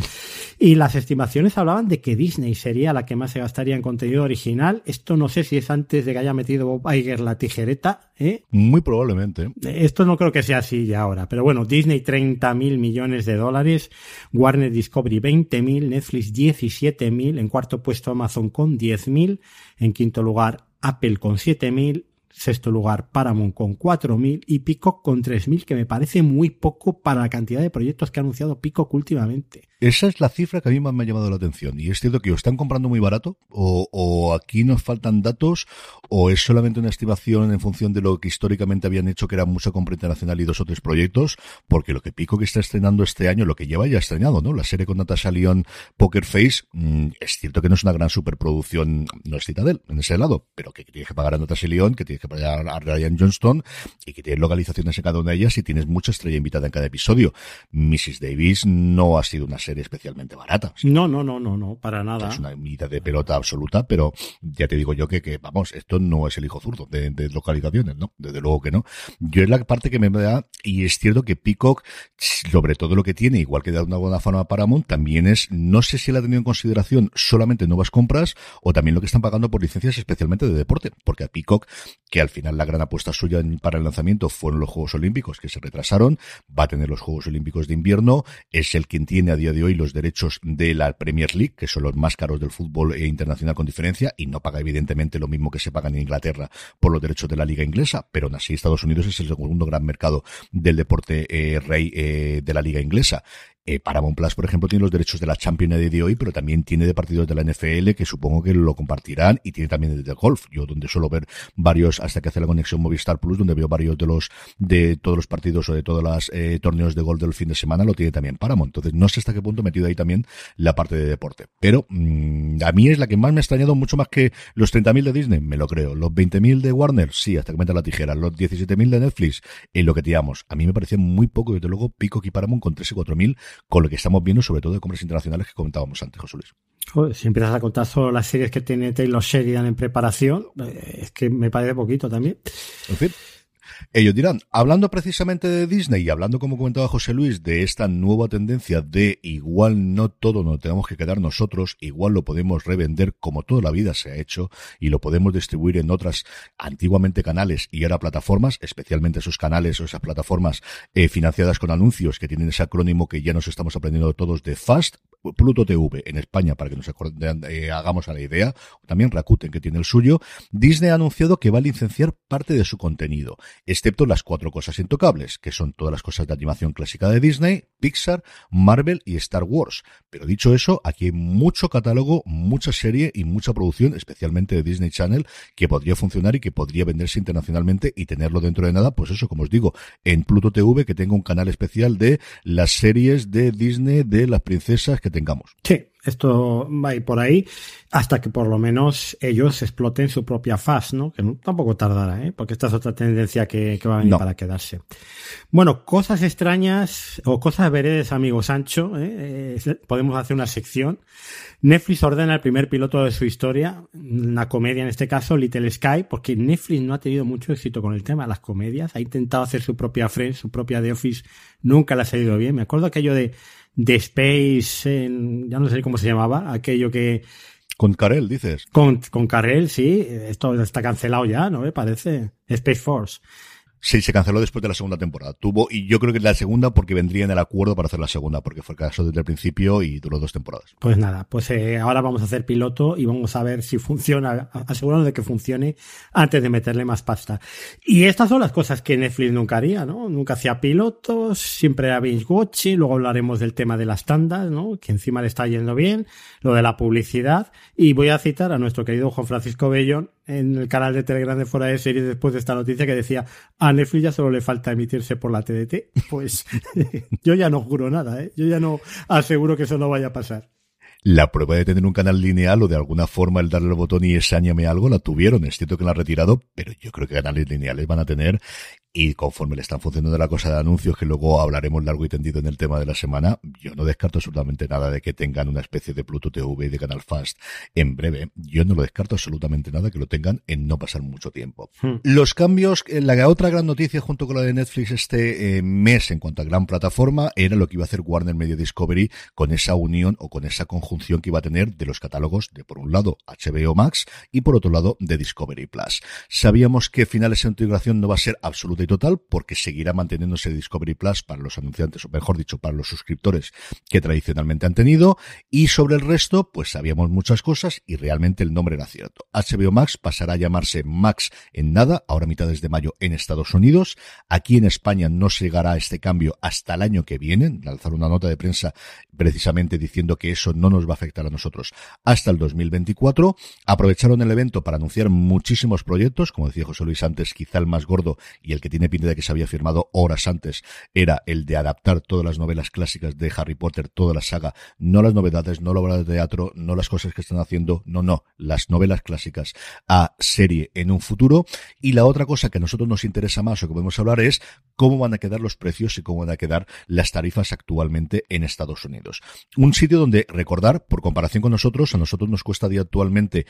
Y las estimaciones hablaban de que Disney sería la que más se gastaría en contenido original. Esto no sé si es antes de que haya metido Bob Iger la tijereta, ¿eh? Muy probablemente. Esto no creo que sea así ya ahora, pero bueno, Disney 30 mil millones de dólares, Warner Discovery 20 mil, Netflix 17 mil, en cuarto puesto Amazon con 10 mil, en quinto lugar Apple con 7 mil, Sexto lugar, Paramount con 4.000 y Peacock con 3.000, que me parece muy poco para la cantidad de proyectos que ha anunciado Peacock últimamente. Esa es la cifra que a mí más me ha llamado la atención. Y es cierto que o están comprando muy barato, o, o, aquí nos faltan datos, o es solamente una estimación en función de lo que históricamente habían hecho, que era mucha compra internacional y dos o tres proyectos, porque lo que Pico que está estrenando este año, lo que lleva ya estrenado, ¿no? La serie con Natasha Lyon, Poker Face, mmm, es cierto que no es una gran superproducción, no es Citadel, en ese lado, pero que tienes que pagar a Natasha Lyon, que tienes que pagar a Ryan Johnston, y que tienes localizaciones en cada una de ellas y tienes mucha estrella invitada en cada episodio. Mrs. Davis no ha sido una especialmente barata. No, no, no, no, no, para nada. Es una mitad de pelota absoluta, pero ya te digo yo que, que vamos, esto no es el hijo zurdo de, de, localizaciones, ¿no? Desde luego que no. Yo es la parte que me da, y es cierto que Peacock, sobre todo lo que tiene, igual que da una buena forma Paramount, también es, no sé si él ha tenido en consideración solamente nuevas compras o también lo que están pagando por licencias especialmente de deporte, porque a Peacock, que al final la gran apuesta suya para el lanzamiento fueron los Juegos Olímpicos que se retrasaron, va a tener los Juegos Olímpicos de invierno, es el quien tiene a día de hoy los derechos de la Premier League, que son los más caros del fútbol internacional con diferencia, y no paga evidentemente lo mismo que se paga en Inglaterra por los derechos de la liga inglesa, pero aún así Estados Unidos es el segundo gran mercado del deporte eh, rey eh, de la liga inglesa. Eh, Paramount Plus, por ejemplo, tiene los derechos de la Champions de hoy, pero también tiene de partidos de la NFL que supongo que lo compartirán y tiene también de golf. Yo donde suelo ver varios, hasta que hace la conexión Movistar Plus, donde veo varios de los, de todos los partidos o de todos los eh, torneos de golf del fin de semana, lo tiene también Paramount. Entonces no sé hasta qué punto metido ahí también la parte de deporte. Pero mmm, a mí es la que más me ha extrañado mucho más que los 30.000 de Disney, me lo creo. Los 20.000 de Warner, sí, hasta que meta la tijera. Los 17.000 de Netflix, en lo que tiramos. A mí me parecía muy poco, desde luego, Pico y Paramount con 3 y 4.000, con lo que estamos viendo sobre todo de compras internacionales que comentábamos antes, José Luis. Joder, si empiezas a contar solo las series que tiene Taylor Sheridan en preparación, es que me parece poquito también. En fin. Ellos dirán, hablando precisamente de Disney y hablando, como comentaba José Luis, de esta nueva tendencia de igual no todo nos tenemos que quedar nosotros, igual lo podemos revender como toda la vida se ha hecho y lo podemos distribuir en otras antiguamente canales y ahora plataformas, especialmente esos canales o esas plataformas eh, financiadas con anuncios que tienen ese acrónimo que ya nos estamos aprendiendo todos de FAST, Pluto TV en España, para que nos hagamos a la idea, también Rakuten, que tiene el suyo, Disney ha anunciado que va a licenciar parte de su contenido, excepto las cuatro cosas intocables, que son todas las cosas de animación clásica de Disney, Pixar, Marvel y Star Wars. Pero dicho eso, aquí hay mucho catálogo, mucha serie y mucha producción, especialmente de Disney Channel, que podría funcionar y que podría venderse internacionalmente y tenerlo dentro de nada, pues eso, como os digo, en Pluto TV, que tenga un canal especial de las series de Disney, de las princesas que tengamos. Sí, esto va a ir por ahí hasta que por lo menos ellos exploten su propia faz, ¿no? Que tampoco tardará, ¿eh? Porque esta es otra tendencia que, que va a venir no. para quedarse. Bueno, cosas extrañas o cosas veredes, amigo Sancho, ¿eh? Eh, podemos hacer una sección. Netflix ordena el primer piloto de su historia, una comedia en este caso, Little Sky, porque Netflix no ha tenido mucho éxito con el tema de las comedias. Ha intentado hacer su propia Friends, su propia The Office, nunca le ha salido bien. Me acuerdo aquello de de Space, en, ya no sé cómo se llamaba, aquello que... Con Carell, dices. Con, con Carell, sí, esto está cancelado ya, ¿no? Me parece. Space Force. Sí, se canceló después de la segunda temporada. Tuvo, y yo creo que la segunda porque vendría en el acuerdo para hacer la segunda, porque fue el caso desde el principio y duró dos temporadas. Pues nada, pues eh, ahora vamos a hacer piloto y vamos a ver si funciona, asegurarnos de que funcione antes de meterle más pasta. Y estas son las cosas que Netflix nunca haría, ¿no? Nunca hacía pilotos, siempre era binge watching, luego hablaremos del tema de las tandas, ¿no? Que encima le está yendo bien, lo de la publicidad, y voy a citar a nuestro querido Juan Francisco Bellón, en el canal de Telegram de Fuera de Series después de esta noticia que decía a Netflix ya solo le falta emitirse por la TDT. Pues yo ya no juro nada, ¿eh? yo ya no aseguro que eso no vaya a pasar. La prueba de tener un canal lineal o de alguna forma el darle el botón y ese añame algo la tuvieron. Es cierto que la han retirado, pero yo creo que canales lineales van a tener y conforme le están funcionando la cosa de anuncios, que luego hablaremos largo y tendido en el tema de la semana, yo no descarto absolutamente nada de que tengan una especie de Pluto TV y de Canal Fast en breve. Yo no lo descarto absolutamente nada que lo tengan en no pasar mucho tiempo. Hmm. Los cambios, eh, la otra gran noticia junto con la de Netflix este eh, mes en cuanto a gran plataforma era lo que iba a hacer Warner Media Discovery con esa unión o con esa conjunción que iba a tener de los catálogos de por un lado HBO Max y por otro lado de Discovery Plus. Sabíamos que finales de integración no va a ser absoluta total, porque seguirá manteniéndose Discovery Plus para los anunciantes, o mejor dicho, para los suscriptores que tradicionalmente han tenido. Y sobre el resto, pues sabíamos muchas cosas y realmente el nombre era cierto. HBO Max pasará a llamarse Max en nada, ahora mitades de mayo en Estados Unidos. Aquí en España no se llegará a este cambio hasta el año que viene. Lanzar una nota de prensa precisamente diciendo que eso no nos va a afectar a nosotros hasta el 2024. Aprovecharon el evento para anunciar muchísimos proyectos, como decía José Luis antes, quizá el más gordo y el que tiene pinta de que se había firmado horas antes, era el de adaptar todas las novelas clásicas de Harry Potter, toda la saga, no las novedades, no la obra de teatro, no las cosas que están haciendo, no, no, las novelas clásicas a serie en un futuro. Y la otra cosa que a nosotros nos interesa más o que podemos hablar es cómo van a quedar los precios y cómo van a quedar las tarifas actualmente en Estados Unidos. Un sitio donde recordar, por comparación con nosotros, a nosotros nos cuesta día actualmente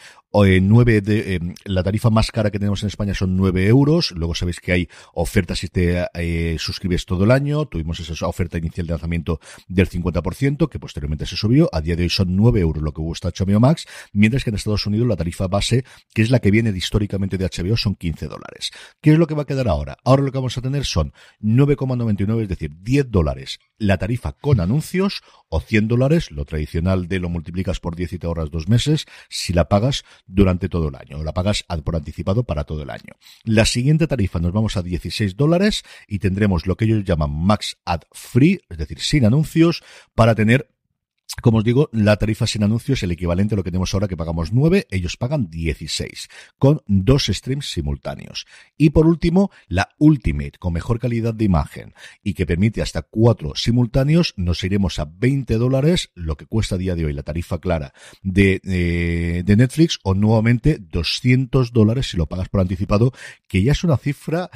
eh, nueve de, eh, la tarifa más cara que tenemos en España son 9 euros, luego sabéis que hay ofertas si te eh, suscribes todo el año. Tuvimos esa oferta inicial de lanzamiento del 50%, que posteriormente se subió. A día de hoy son 9 euros lo que cuesta HBO Max, mientras que en Estados Unidos la tarifa base, que es la que viene históricamente de HBO, son 15 dólares. ¿Qué es lo que va a quedar ahora? Ahora lo que vamos a tener son 9,99, es decir, 10 dólares la tarifa con anuncios o 100 dólares, lo tradicional de lo multiplicas por 10 y te ahorras dos meses, si la pagas durante todo el año, o la pagas por anticipado para todo el año. La siguiente tarifa nos vamos a 16 dólares y tendremos lo que ellos llaman Max Ad Free, es decir, sin anuncios, para tener como os digo, la tarifa sin anuncios es el equivalente a lo que tenemos ahora que pagamos 9, ellos pagan 16, con dos streams simultáneos. Y por último, la Ultimate, con mejor calidad de imagen y que permite hasta cuatro simultáneos, nos iremos a 20 dólares, lo que cuesta a día de hoy la tarifa clara de, eh, de Netflix, o nuevamente 200 dólares si lo pagas por anticipado, que ya es una cifra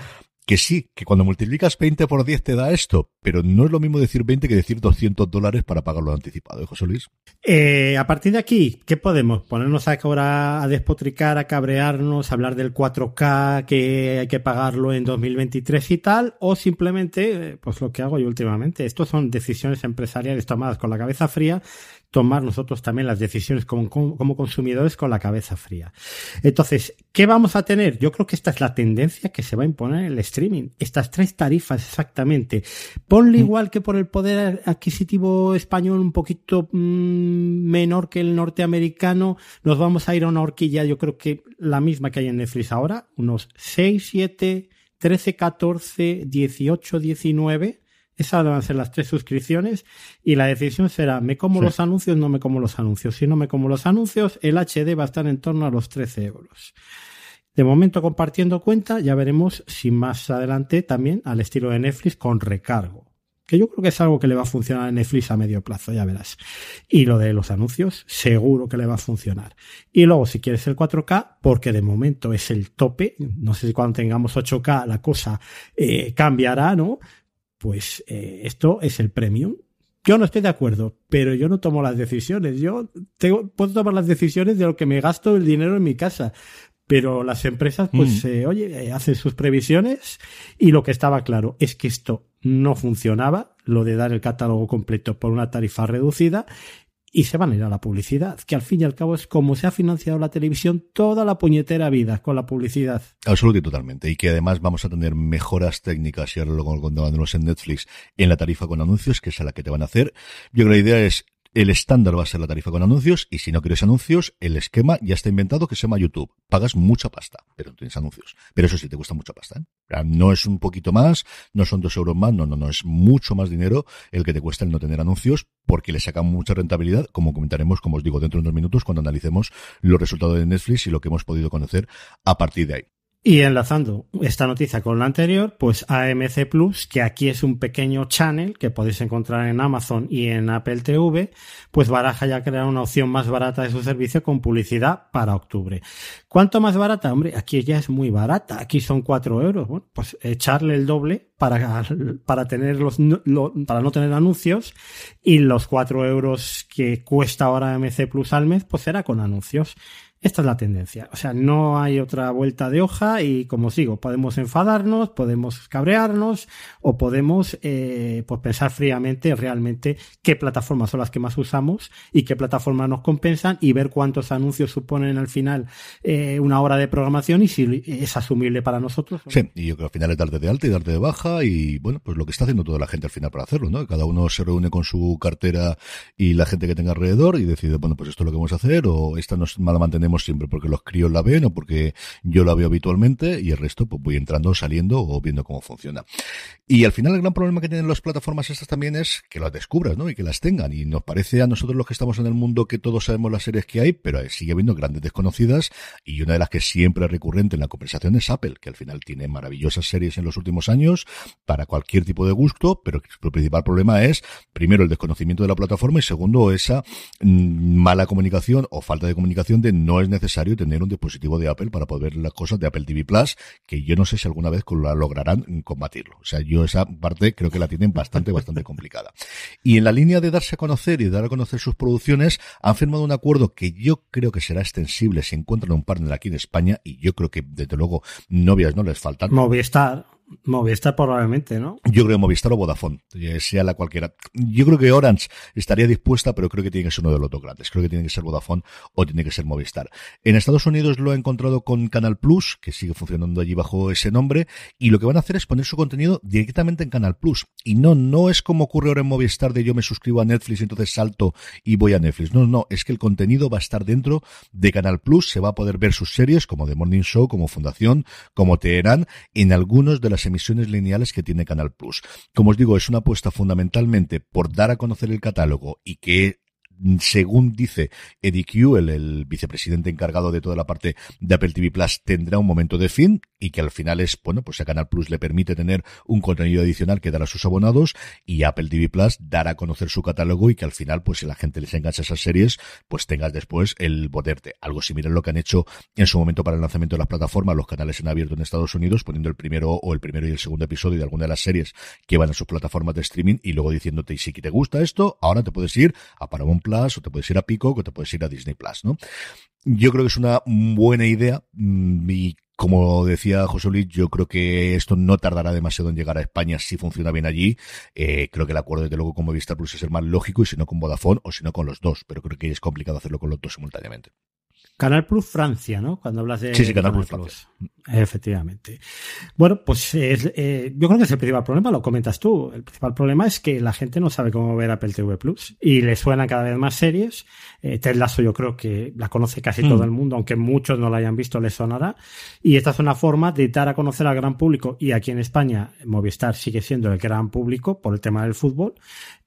que sí, que cuando multiplicas 20 por 10 te da esto, pero no es lo mismo decir 20 que decir 200 dólares para pagarlo anticipado, ¿eh, José Luis? Eh, a partir de aquí, ¿qué podemos? ¿Ponernos ahora a despotricar, a cabrearnos, a hablar del 4K, que hay que pagarlo en 2023 y tal? ¿O simplemente, pues lo que hago yo últimamente? Estos son decisiones empresariales tomadas con la cabeza fría tomar nosotros también las decisiones como, como, consumidores con la cabeza fría. Entonces, ¿qué vamos a tener? Yo creo que esta es la tendencia que se va a imponer en el streaming. Estas tres tarifas exactamente. Ponle mm. igual que por el poder adquisitivo español un poquito mm, menor que el norteamericano, nos vamos a ir a una horquilla, yo creo que la misma que hay en Netflix ahora, unos 6, 7, 13, 14, 18, 19 esas van a ser las tres suscripciones y la decisión será, ¿me como los anuncios? No me como los anuncios. Si no me como los anuncios, el HD va a estar en torno a los 13 euros. De momento compartiendo cuenta, ya veremos si más adelante también al estilo de Netflix con recargo. Que yo creo que es algo que le va a funcionar a Netflix a medio plazo, ya verás. Y lo de los anuncios, seguro que le va a funcionar. Y luego, si quieres el 4K, porque de momento es el tope, no sé si cuando tengamos 8K la cosa eh, cambiará, ¿no? Pues eh, esto es el premium. Yo no estoy de acuerdo, pero yo no tomo las decisiones. Yo tengo, puedo tomar las decisiones de lo que me gasto el dinero en mi casa. Pero las empresas, pues, mm. eh, oye, eh, hacen sus previsiones y lo que estaba claro es que esto no funcionaba, lo de dar el catálogo completo por una tarifa reducida y se van a ir a la publicidad, que al fin y al cabo es como se ha financiado la televisión toda la puñetera vida con la publicidad. Absolutamente totalmente. Y que además vamos a tener mejoras técnicas, y ahora lo contábamos en Netflix, en la tarifa con anuncios, que es la que te van a hacer. Yo creo que la idea es el estándar va a ser la tarifa con anuncios y si no quieres anuncios, el esquema ya está inventado que se llama YouTube. Pagas mucha pasta, pero no tienes anuncios. Pero eso sí, te cuesta mucha pasta. ¿eh? No es un poquito más, no son dos euros más, no, no, no, es mucho más dinero el que te cuesta el no tener anuncios porque le sacan mucha rentabilidad, como comentaremos, como os digo, dentro de unos minutos cuando analicemos los resultados de Netflix y lo que hemos podido conocer a partir de ahí. Y enlazando esta noticia con la anterior, pues AMC Plus, que aquí es un pequeño channel que podéis encontrar en Amazon y en Apple TV, pues baraja ya crear una opción más barata de su servicio con publicidad para octubre. ¿Cuánto más barata? Hombre, aquí ya es muy barata. Aquí son 4 euros. Bueno, pues echarle el doble para, para tener los, para no tener anuncios y los 4 euros que cuesta ahora AMC Plus al mes, pues será con anuncios. Esta es la tendencia. O sea, no hay otra vuelta de hoja y como sigo, podemos enfadarnos, podemos cabrearnos o podemos eh, pues pensar fríamente realmente qué plataformas son las que más usamos y qué plataformas nos compensan y ver cuántos anuncios suponen al final eh, una hora de programación y si es asumible para nosotros. Sí, y yo creo que al final es darte de alta y darte de baja y bueno, pues lo que está haciendo toda la gente al final para hacerlo, ¿no? Cada uno se reúne con su cartera y la gente que tenga alrededor y decide, bueno, pues esto es lo que vamos a hacer o esta nos la mantenemos siempre porque los críos la ven o porque yo la veo habitualmente y el resto pues voy entrando, saliendo o viendo cómo funciona. Y al final el gran problema que tienen las plataformas estas también es que las descubras, ¿no? Y que las tengan. Y nos parece a nosotros los que estamos en el mundo que todos sabemos las series que hay, pero sigue habiendo grandes desconocidas y una de las que siempre es recurrente en la conversación es Apple, que al final tiene maravillosas series en los últimos años para cualquier tipo de gusto, pero el principal problema es, primero, el desconocimiento de la plataforma y segundo, esa mm, mala comunicación o falta de comunicación de no es necesario tener un dispositivo de Apple para poder ver las cosas de Apple TV Plus, que yo no sé si alguna vez lograrán combatirlo. O sea, yo esa parte creo que la tienen bastante, bastante complicada. Y en la línea de darse a conocer y dar a conocer sus producciones, han firmado un acuerdo que yo creo que será extensible si encuentran un partner aquí en España, y yo creo que desde luego novias no les faltan. Movistar. Movistar probablemente, ¿no? Yo creo que Movistar o Vodafone, eh, sea la cualquiera. Yo creo que Orange estaría dispuesta, pero creo que tiene que ser uno de los dos grandes. Creo que tiene que ser Vodafone o tiene que ser Movistar. En Estados Unidos lo he encontrado con Canal Plus, que sigue funcionando allí bajo ese nombre, y lo que van a hacer es poner su contenido directamente en Canal Plus. Y no, no es como ocurre ahora en Movistar de yo me suscribo a Netflix, entonces salto y voy a Netflix. No, no, es que el contenido va a estar dentro de Canal Plus, se va a poder ver sus series como The Morning Show, como Fundación, como Teherán, en algunos de las emisiones lineales que tiene Canal Plus. Como os digo, es una apuesta fundamentalmente por dar a conocer el catálogo y que según dice Eddie Q, el, vicepresidente encargado de toda la parte de Apple TV Plus, tendrá un momento de fin y que al final es, bueno, pues a Canal Plus le permite tener un contenido adicional que dar a sus abonados y Apple TV Plus dará a conocer su catálogo y que al final, pues si la gente les engancha esas series, pues tengas después el poderte. Algo similar a lo que han hecho en su momento para el lanzamiento de las plataformas, los canales en abierto en Estados Unidos, poniendo el primero o el primero y el segundo episodio de alguna de las series que van a sus plataformas de streaming y luego diciéndote, y si te gusta esto, ahora te puedes ir a Paramount Plus, o te puedes ir a Pico, o te puedes ir a Disney Plus, ¿no? Yo creo que es una buena idea mm, y como decía José Luis, yo creo que esto no tardará demasiado en llegar a España si funciona bien allí. Eh, creo que el acuerdo, desde luego, con Movistar Plus es el más lógico y si no con Vodafone o si no con los dos, pero creo que es complicado hacerlo con los dos simultáneamente. Canal Plus Francia, ¿no? Cuando hablas de. Sí, sí, Canal, Plus, Francia. Efectivamente. Bueno, pues eh, yo creo que es el principal problema, lo comentas tú. El principal problema es que la gente no sabe cómo ver Apple TV Plus y le suenan cada vez más series. Eh, Ted Lasso yo creo que la conoce casi todo mm. el mundo, aunque muchos no la hayan visto, le sonará. Y esta es una forma de dar a conocer al gran público y aquí en España Movistar sigue siendo el gran público por el tema del fútbol,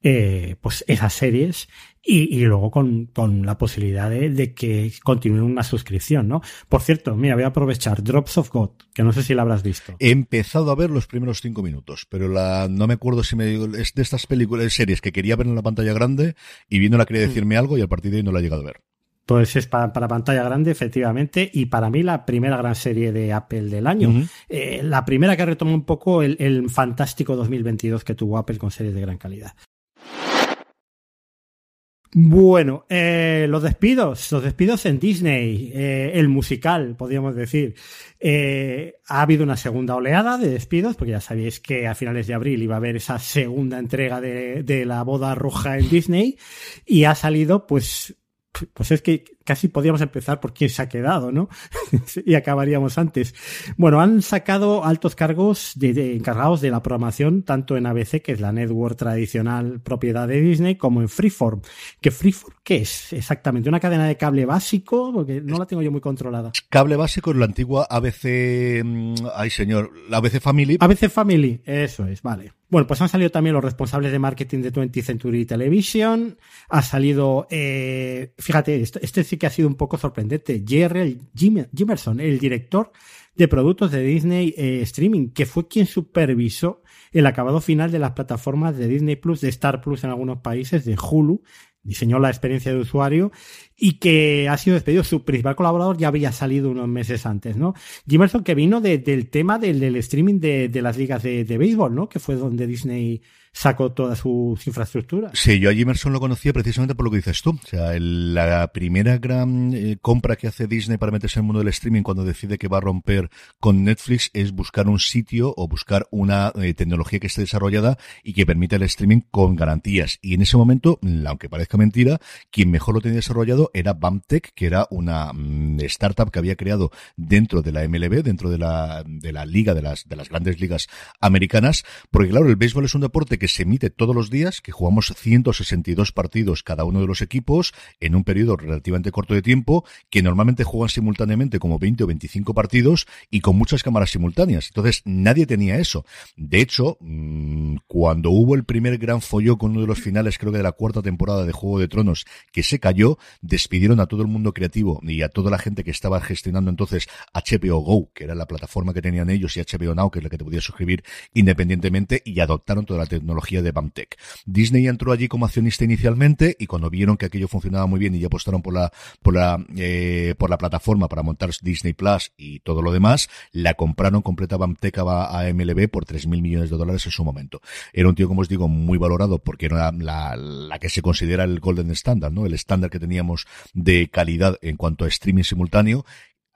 eh, pues esas series y, y luego con, con, la posibilidad de, de, que continúe una suscripción, ¿no? Por cierto, mira, voy a aprovechar Drops of God, que no sé si la habrás visto. He empezado a ver los primeros cinco minutos, pero la no me acuerdo si me digo, es de estas películas, series que quería ver en la pantalla grande y viéndola quería mm. decirme algo y a partir de ahí no la he llegado a ver. Pues es para, para, pantalla grande, efectivamente, y para mí la primera gran serie de Apple del año. Uh -huh. eh, la primera que retoma un poco el, el fantástico 2022 que tuvo Apple con series de gran calidad. Bueno, eh, los despidos, los despidos en Disney, eh, el musical, podríamos decir. Eh, ha habido una segunda oleada de despidos, porque ya sabéis que a finales de abril iba a haber esa segunda entrega de, de la boda roja en Disney, y ha salido, pues, pues es que casi podríamos empezar por quién se ha quedado, ¿no? y acabaríamos antes. Bueno, han sacado altos cargos de, de, encargados de la programación, tanto en ABC, que es la network tradicional propiedad de Disney, como en Freeform. ¿Que Freeform qué es exactamente? ¿Una cadena de cable básico? Porque no la tengo yo muy controlada. Cable básico es la antigua ABC, mm, ay señor, la ABC Family. ABC Family, eso es, vale. Bueno, pues han salido también los responsables de marketing de 20th Century Television. Ha salido, eh, fíjate, este sí que ha sido un poco sorprendente. J.R. Jimerson, el director de productos de Disney eh, Streaming, que fue quien supervisó el acabado final de las plataformas de Disney Plus, de Star Plus en algunos países, de Hulu, diseñó la experiencia de usuario y que ha sido despedido. Su principal colaborador ya había salido unos meses antes, ¿no? Jimerson que vino del tema del, streaming de, las ligas de, de béisbol, ¿no? Que fue donde Disney sacó todas sus infraestructuras. Sí, yo a Jimerson lo conocía precisamente por lo que dices tú. O sea, la primera gran eh, compra que hace Disney para meterse en el mundo del streaming cuando decide que va a romper con Netflix es buscar un sitio o buscar una eh, tecnología que esté desarrollada y que permita el streaming con garantías. Y en ese momento, aunque parezca mentira, quien mejor lo tenía desarrollado era BAMTech, que era una mm, startup que había creado dentro de la MLB, dentro de la, de la liga, de las, de las grandes ligas americanas, porque claro, el béisbol es un deporte que se emite todos los días, que jugamos 162 partidos cada uno de los equipos en un periodo relativamente corto de tiempo, que normalmente juegan simultáneamente como 20 o 25 partidos y con muchas cámaras simultáneas. Entonces, nadie tenía eso. De hecho, mm, cuando hubo el primer gran follón con uno de los finales, creo que de la cuarta temporada de Juego de Tronos, que se cayó, despidieron a todo el mundo creativo y a toda la gente que estaba gestionando entonces HBO Go, que era la plataforma que tenían ellos, y HBO Now, que es la que te podías suscribir independientemente, y adoptaron toda la tecnología de. Disney entró allí como accionista inicialmente y cuando vieron que aquello funcionaba muy bien y ya apostaron por la, por la, eh, por la plataforma para montar Disney Plus y todo lo demás, la compraron completa BAMTech a, a MLB por 3.000 millones de dólares en su momento. Era un tío, como os digo, muy valorado porque era la, la que se considera el golden standard, ¿no? El estándar que teníamos de calidad en cuanto a streaming simultáneo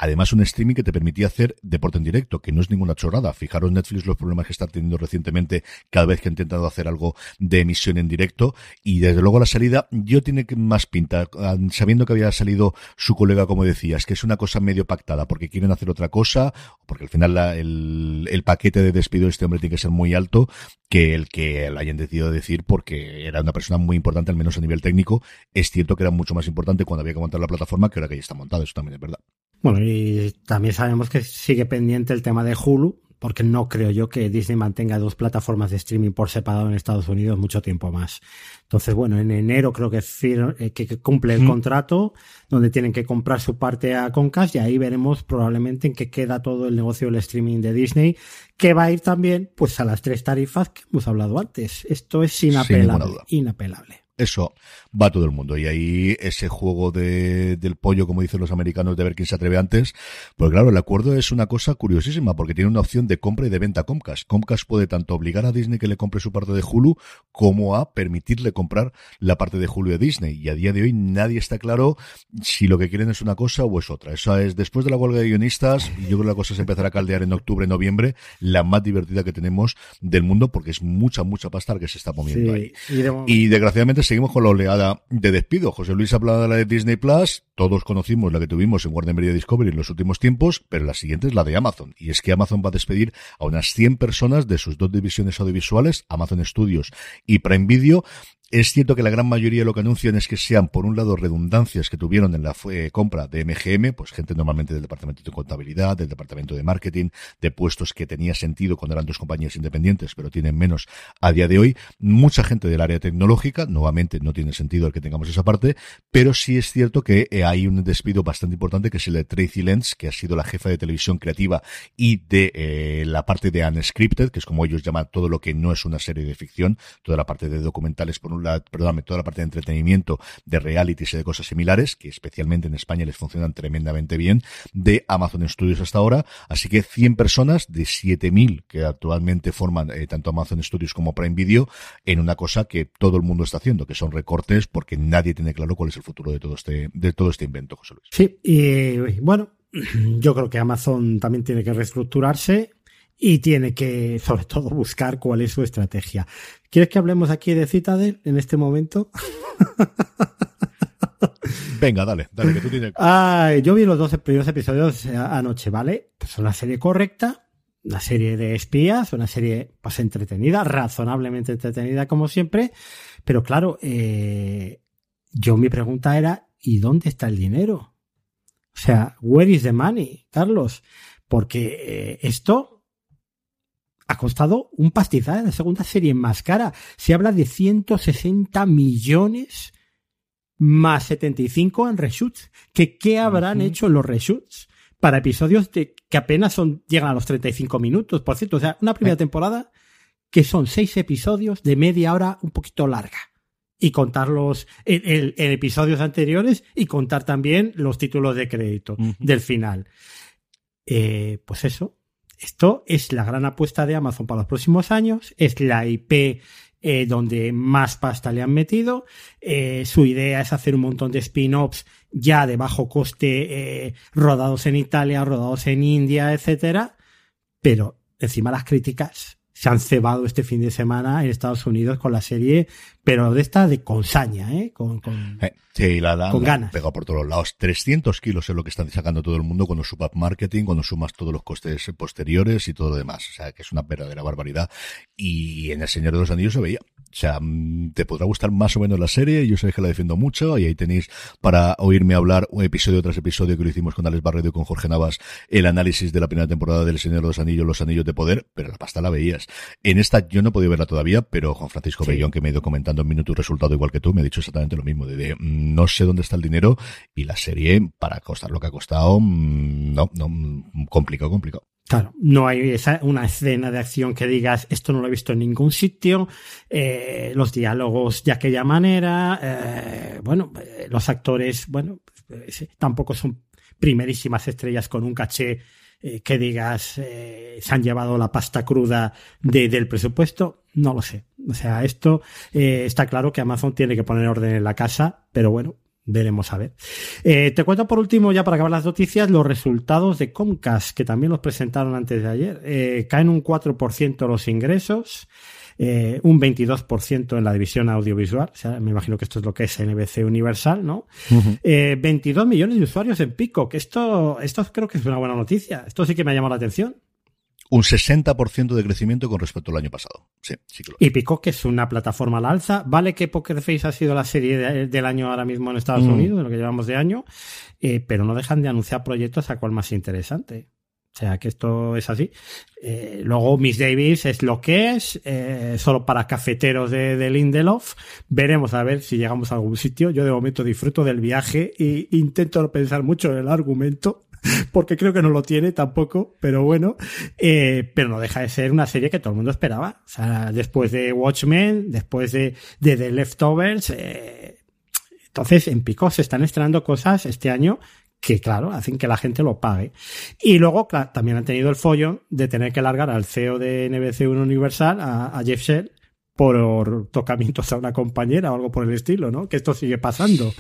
Además, un streaming que te permitía hacer deporte en directo, que no es ninguna chorrada. Fijaros Netflix los problemas que está teniendo recientemente cada vez que ha intentado hacer algo de emisión en directo. Y desde luego la salida, yo tiene más pinta, ah, sabiendo que había salido su colega, como decías, que es una cosa medio pactada, porque quieren hacer otra cosa, porque al final el, paquete de despido de este hombre tiene que ser muy alto, que el que lo hayan decidido decir porque era una persona muy importante, al menos a nivel técnico. Es cierto que era mucho más importante cuando había que montar la plataforma que ahora que ya está montada, eso también es verdad. Bueno, y también sabemos que sigue pendiente el tema de Hulu, porque no creo yo que Disney mantenga dos plataformas de streaming por separado en Estados Unidos mucho tiempo más. Entonces, bueno, en enero creo que, eh, que, cumple el contrato, donde tienen que comprar su parte a Concast y ahí veremos probablemente en qué queda todo el negocio del streaming de Disney, que va a ir también pues a las tres tarifas que hemos hablado antes. Esto es inapelable. inapelable. Eso va todo el mundo. Y ahí ese juego de, del pollo, como dicen los americanos, de ver quién se atreve antes. Pues claro, el acuerdo es una cosa curiosísima, porque tiene una opción de compra y de venta a Comcast. Comcast puede tanto obligar a Disney que le compre su parte de Hulu, como a permitirle comprar la parte de Hulu de Disney. Y a día de hoy nadie está claro si lo que quieren es una cosa o es otra. Eso es, después de la huelga de guionistas, yo creo que la cosa se empezará a caldear en octubre, noviembre, la más divertida que tenemos del mundo, porque es mucha, mucha pasta que se está moviendo ahí. Y, y desgraciadamente seguimos con la oleada de despido. José Luis hablaba de la de Disney Plus, todos conocimos la que tuvimos en Warner Media Discovery en los últimos tiempos, pero la siguiente es la de Amazon. Y es que Amazon va a despedir a unas 100 personas de sus dos divisiones audiovisuales, Amazon Studios y Prime Video, es cierto que la gran mayoría de lo que anuncian es que sean, por un lado, redundancias que tuvieron en la compra de MGM, pues gente normalmente del departamento de contabilidad, del departamento de marketing, de puestos que tenía sentido cuando eran dos compañías independientes, pero tienen menos a día de hoy. Mucha gente del área tecnológica, nuevamente no tiene sentido el que tengamos esa parte, pero sí es cierto que eh, hay un despido bastante importante que es el de Tracy Lenz, que ha sido la jefa de televisión creativa y de eh, la parte de Unscripted, que es como ellos llaman todo lo que no es una serie de ficción, toda la parte de documentales por un la, perdóname, toda la parte de entretenimiento, de realities y de cosas similares, que especialmente en España les funcionan tremendamente bien, de Amazon Studios hasta ahora. Así que 100 personas de 7000 que actualmente forman eh, tanto Amazon Studios como Prime Video en una cosa que todo el mundo está haciendo, que son recortes porque nadie tiene claro cuál es el futuro de todo este, de todo este invento, José Luis. Sí, y bueno, yo creo que Amazon también tiene que reestructurarse y tiene que, sobre todo, buscar cuál es su estrategia. ¿Quieres que hablemos aquí de Citadel en este momento? Venga, dale, dale, que tú tienes. yo vi los dos primeros episodios anoche, ¿vale? Pues una serie correcta, una serie de espías, una serie pues entretenida, razonablemente entretenida como siempre, pero claro, eh, yo mi pregunta era, ¿y dónde está el dinero? O sea, where is the money, Carlos? Porque eh, esto ha costado un pastizal, la segunda serie más cara. Se habla de 160 millones más 75 en reshoots. ¿Que, ¿Qué habrán hecho los reshoots para episodios de, que apenas son, llegan a los 35 minutos? Por cierto, o sea, una primera temporada que son seis episodios de media hora un poquito larga. Y contarlos en, en, episodios anteriores y contar también los títulos de crédito del final. Eh, pues eso, esto es la gran apuesta de Amazon para los próximos años, es la IP eh, donde más pasta le han metido. Eh, su idea es hacer un montón de spin-offs ya de bajo coste, eh, rodados en Italia, rodados en India, etcétera. Pero encima las críticas se han cebado este fin de semana en Estados Unidos con la serie, pero de esta de consaña, ¿eh? Con, con, eh, sí, la, la, con ganas. Pega por todos lados. 300 kilos es lo que están sacando todo el mundo cuando sumas marketing, cuando sumas todos los costes posteriores y todo lo demás. O sea, que es una verdadera barbaridad. Y en El Señor de los Anillos se veía. O sea, mm, te podrá gustar más o menos la serie, yo sé que la defiendo mucho, y ahí tenéis para oírme hablar un episodio tras episodio que lo hicimos con Alex Barredo y con Jorge Navas, el análisis de la primera temporada del Señor de los Anillos, Los Anillos de Poder, pero la pasta la veías. En esta yo no he podido verla todavía, pero Juan Francisco sí. Bellón, que me ha ido comentando en minuto y resultado igual que tú, me ha dicho exactamente lo mismo, de, de no sé dónde está el dinero, y la serie, para costar lo que ha costado, mm, no, no, complicado, complicado. Claro, no hay esa, una escena de acción que digas, esto no lo he visto en ningún sitio, eh, los diálogos de aquella manera, eh, bueno, eh, los actores, bueno, tampoco son primerísimas estrellas con un caché eh, que digas, eh, se han llevado la pasta cruda de, del presupuesto, no lo sé. O sea, esto eh, está claro que Amazon tiene que poner orden en la casa, pero bueno, veremos a ver. Eh, te cuento por último, ya para acabar las noticias, los resultados de Comcast, que también los presentaron antes de ayer. Eh, caen un 4% los ingresos, eh, un 22% en la división audiovisual. O sea, me imagino que esto es lo que es NBC Universal, ¿no? Uh -huh. 22 millones de usuarios en Pico, que esto, esto creo que es una buena noticia. Esto sí que me ha llamado la atención un 60% de crecimiento con respecto al año pasado. Sí, sí que lo y Pico, que es una plataforma al alza. Vale que Poker Face ha sido la serie de, del año ahora mismo en Estados mm. Unidos, de lo que llevamos de año, eh, pero no dejan de anunciar proyectos a cual más interesante. O sea, que esto es así. Eh, luego Miss Davis es lo que es, eh, solo para cafeteros de, de, Lindelof. Veremos a ver si llegamos a algún sitio. Yo de momento disfruto del viaje e intento pensar mucho en el argumento porque creo que no lo tiene tampoco, pero bueno, eh, pero no deja de ser una serie que todo el mundo esperaba. O sea, después de Watchmen, después de, The Leftovers, eh, entonces en Pico se están estrenando cosas este año que claro, hacen que la gente lo pague. Y luego, claro, también han tenido el follo de tener que largar al CEO de NBC1 Universal, a, a Jeff Shell, por tocamientos a una compañera o algo por el estilo, ¿no? Que esto sigue pasando.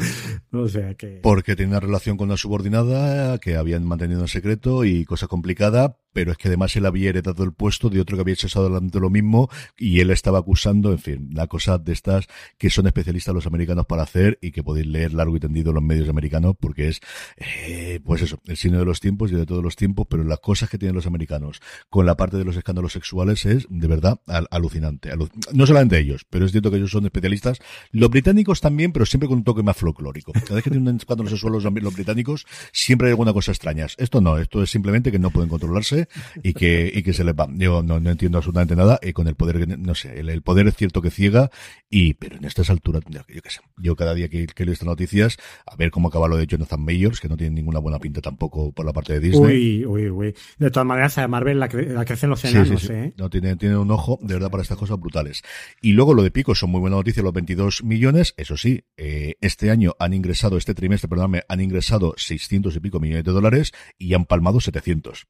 O sea que... Porque tiene una relación con una subordinada que habían mantenido en secreto y cosa complicada, pero es que además él había heredado el puesto de otro que había hecho adelante lo mismo y él estaba acusando, en fin, la cosa de estas que son especialistas los americanos para hacer y que podéis leer largo y tendido en los medios americanos porque es, eh, pues eso, el signo de los tiempos y de todos los tiempos, pero las cosas que tienen los americanos con la parte de los escándalos sexuales es de verdad al alucinante. Alu no solamente ellos, pero es cierto que ellos son especialistas. Los británicos también, pero siempre con un toque más folclórico. Cada vez que tienen un escándalo sexual los, los británicos, siempre hay alguna cosa extraña. Esto no, esto es simplemente que no pueden controlarse y que, y que se les va. Yo no, no entiendo absolutamente nada y con el poder, no sé, el, el, poder es cierto que ciega y, pero en estas alturas, yo, yo qué sé, yo cada día que, que leo estas noticias, a ver cómo acaba lo de Jonathan Mayors, que no tiene ninguna buena pinta tampoco por la parte de Disney. Uy, uy, uy. De todas maneras, a Marvel la, la crecen los enanos, sí, sí, sí. ¿eh? No, tiene, tiene un ojo, de verdad, para estas cosas brutales. Y luego lo de Pico son muy buenas noticias, los 22 millones, eso sí, eh, este año han ingresado, este trimestre, perdóname, han ingresado 600 y pico millones de dólares y han palmado 700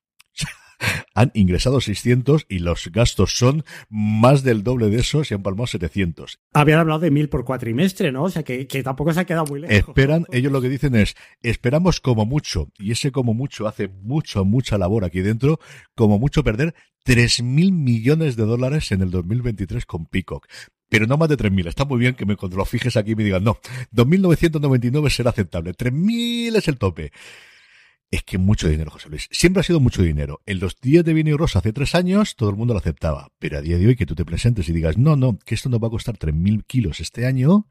han ingresado 600 y los gastos son más del doble de eso, se han palmado 700. Habían hablado de mil por cuatrimestre, ¿no? O sea, que, que tampoco se ha quedado muy lejos. Esperan, ellos lo que dicen es, esperamos como mucho, y ese como mucho hace mucho, mucha labor aquí dentro, como mucho perder 3.000 millones de dólares en el 2023 con Peacock pero no más de 3.000. Está muy bien que me cuando lo fijes aquí y me digan, no, 2.999 será aceptable, 3.000 es el tope. Es que mucho dinero, José Luis. Siempre ha sido mucho dinero. En los días de Vino y Rosa hace tres años todo el mundo lo aceptaba. Pero a día de hoy que tú te presentes y digas, no, no, que esto nos va a costar 3.000 kilos este año.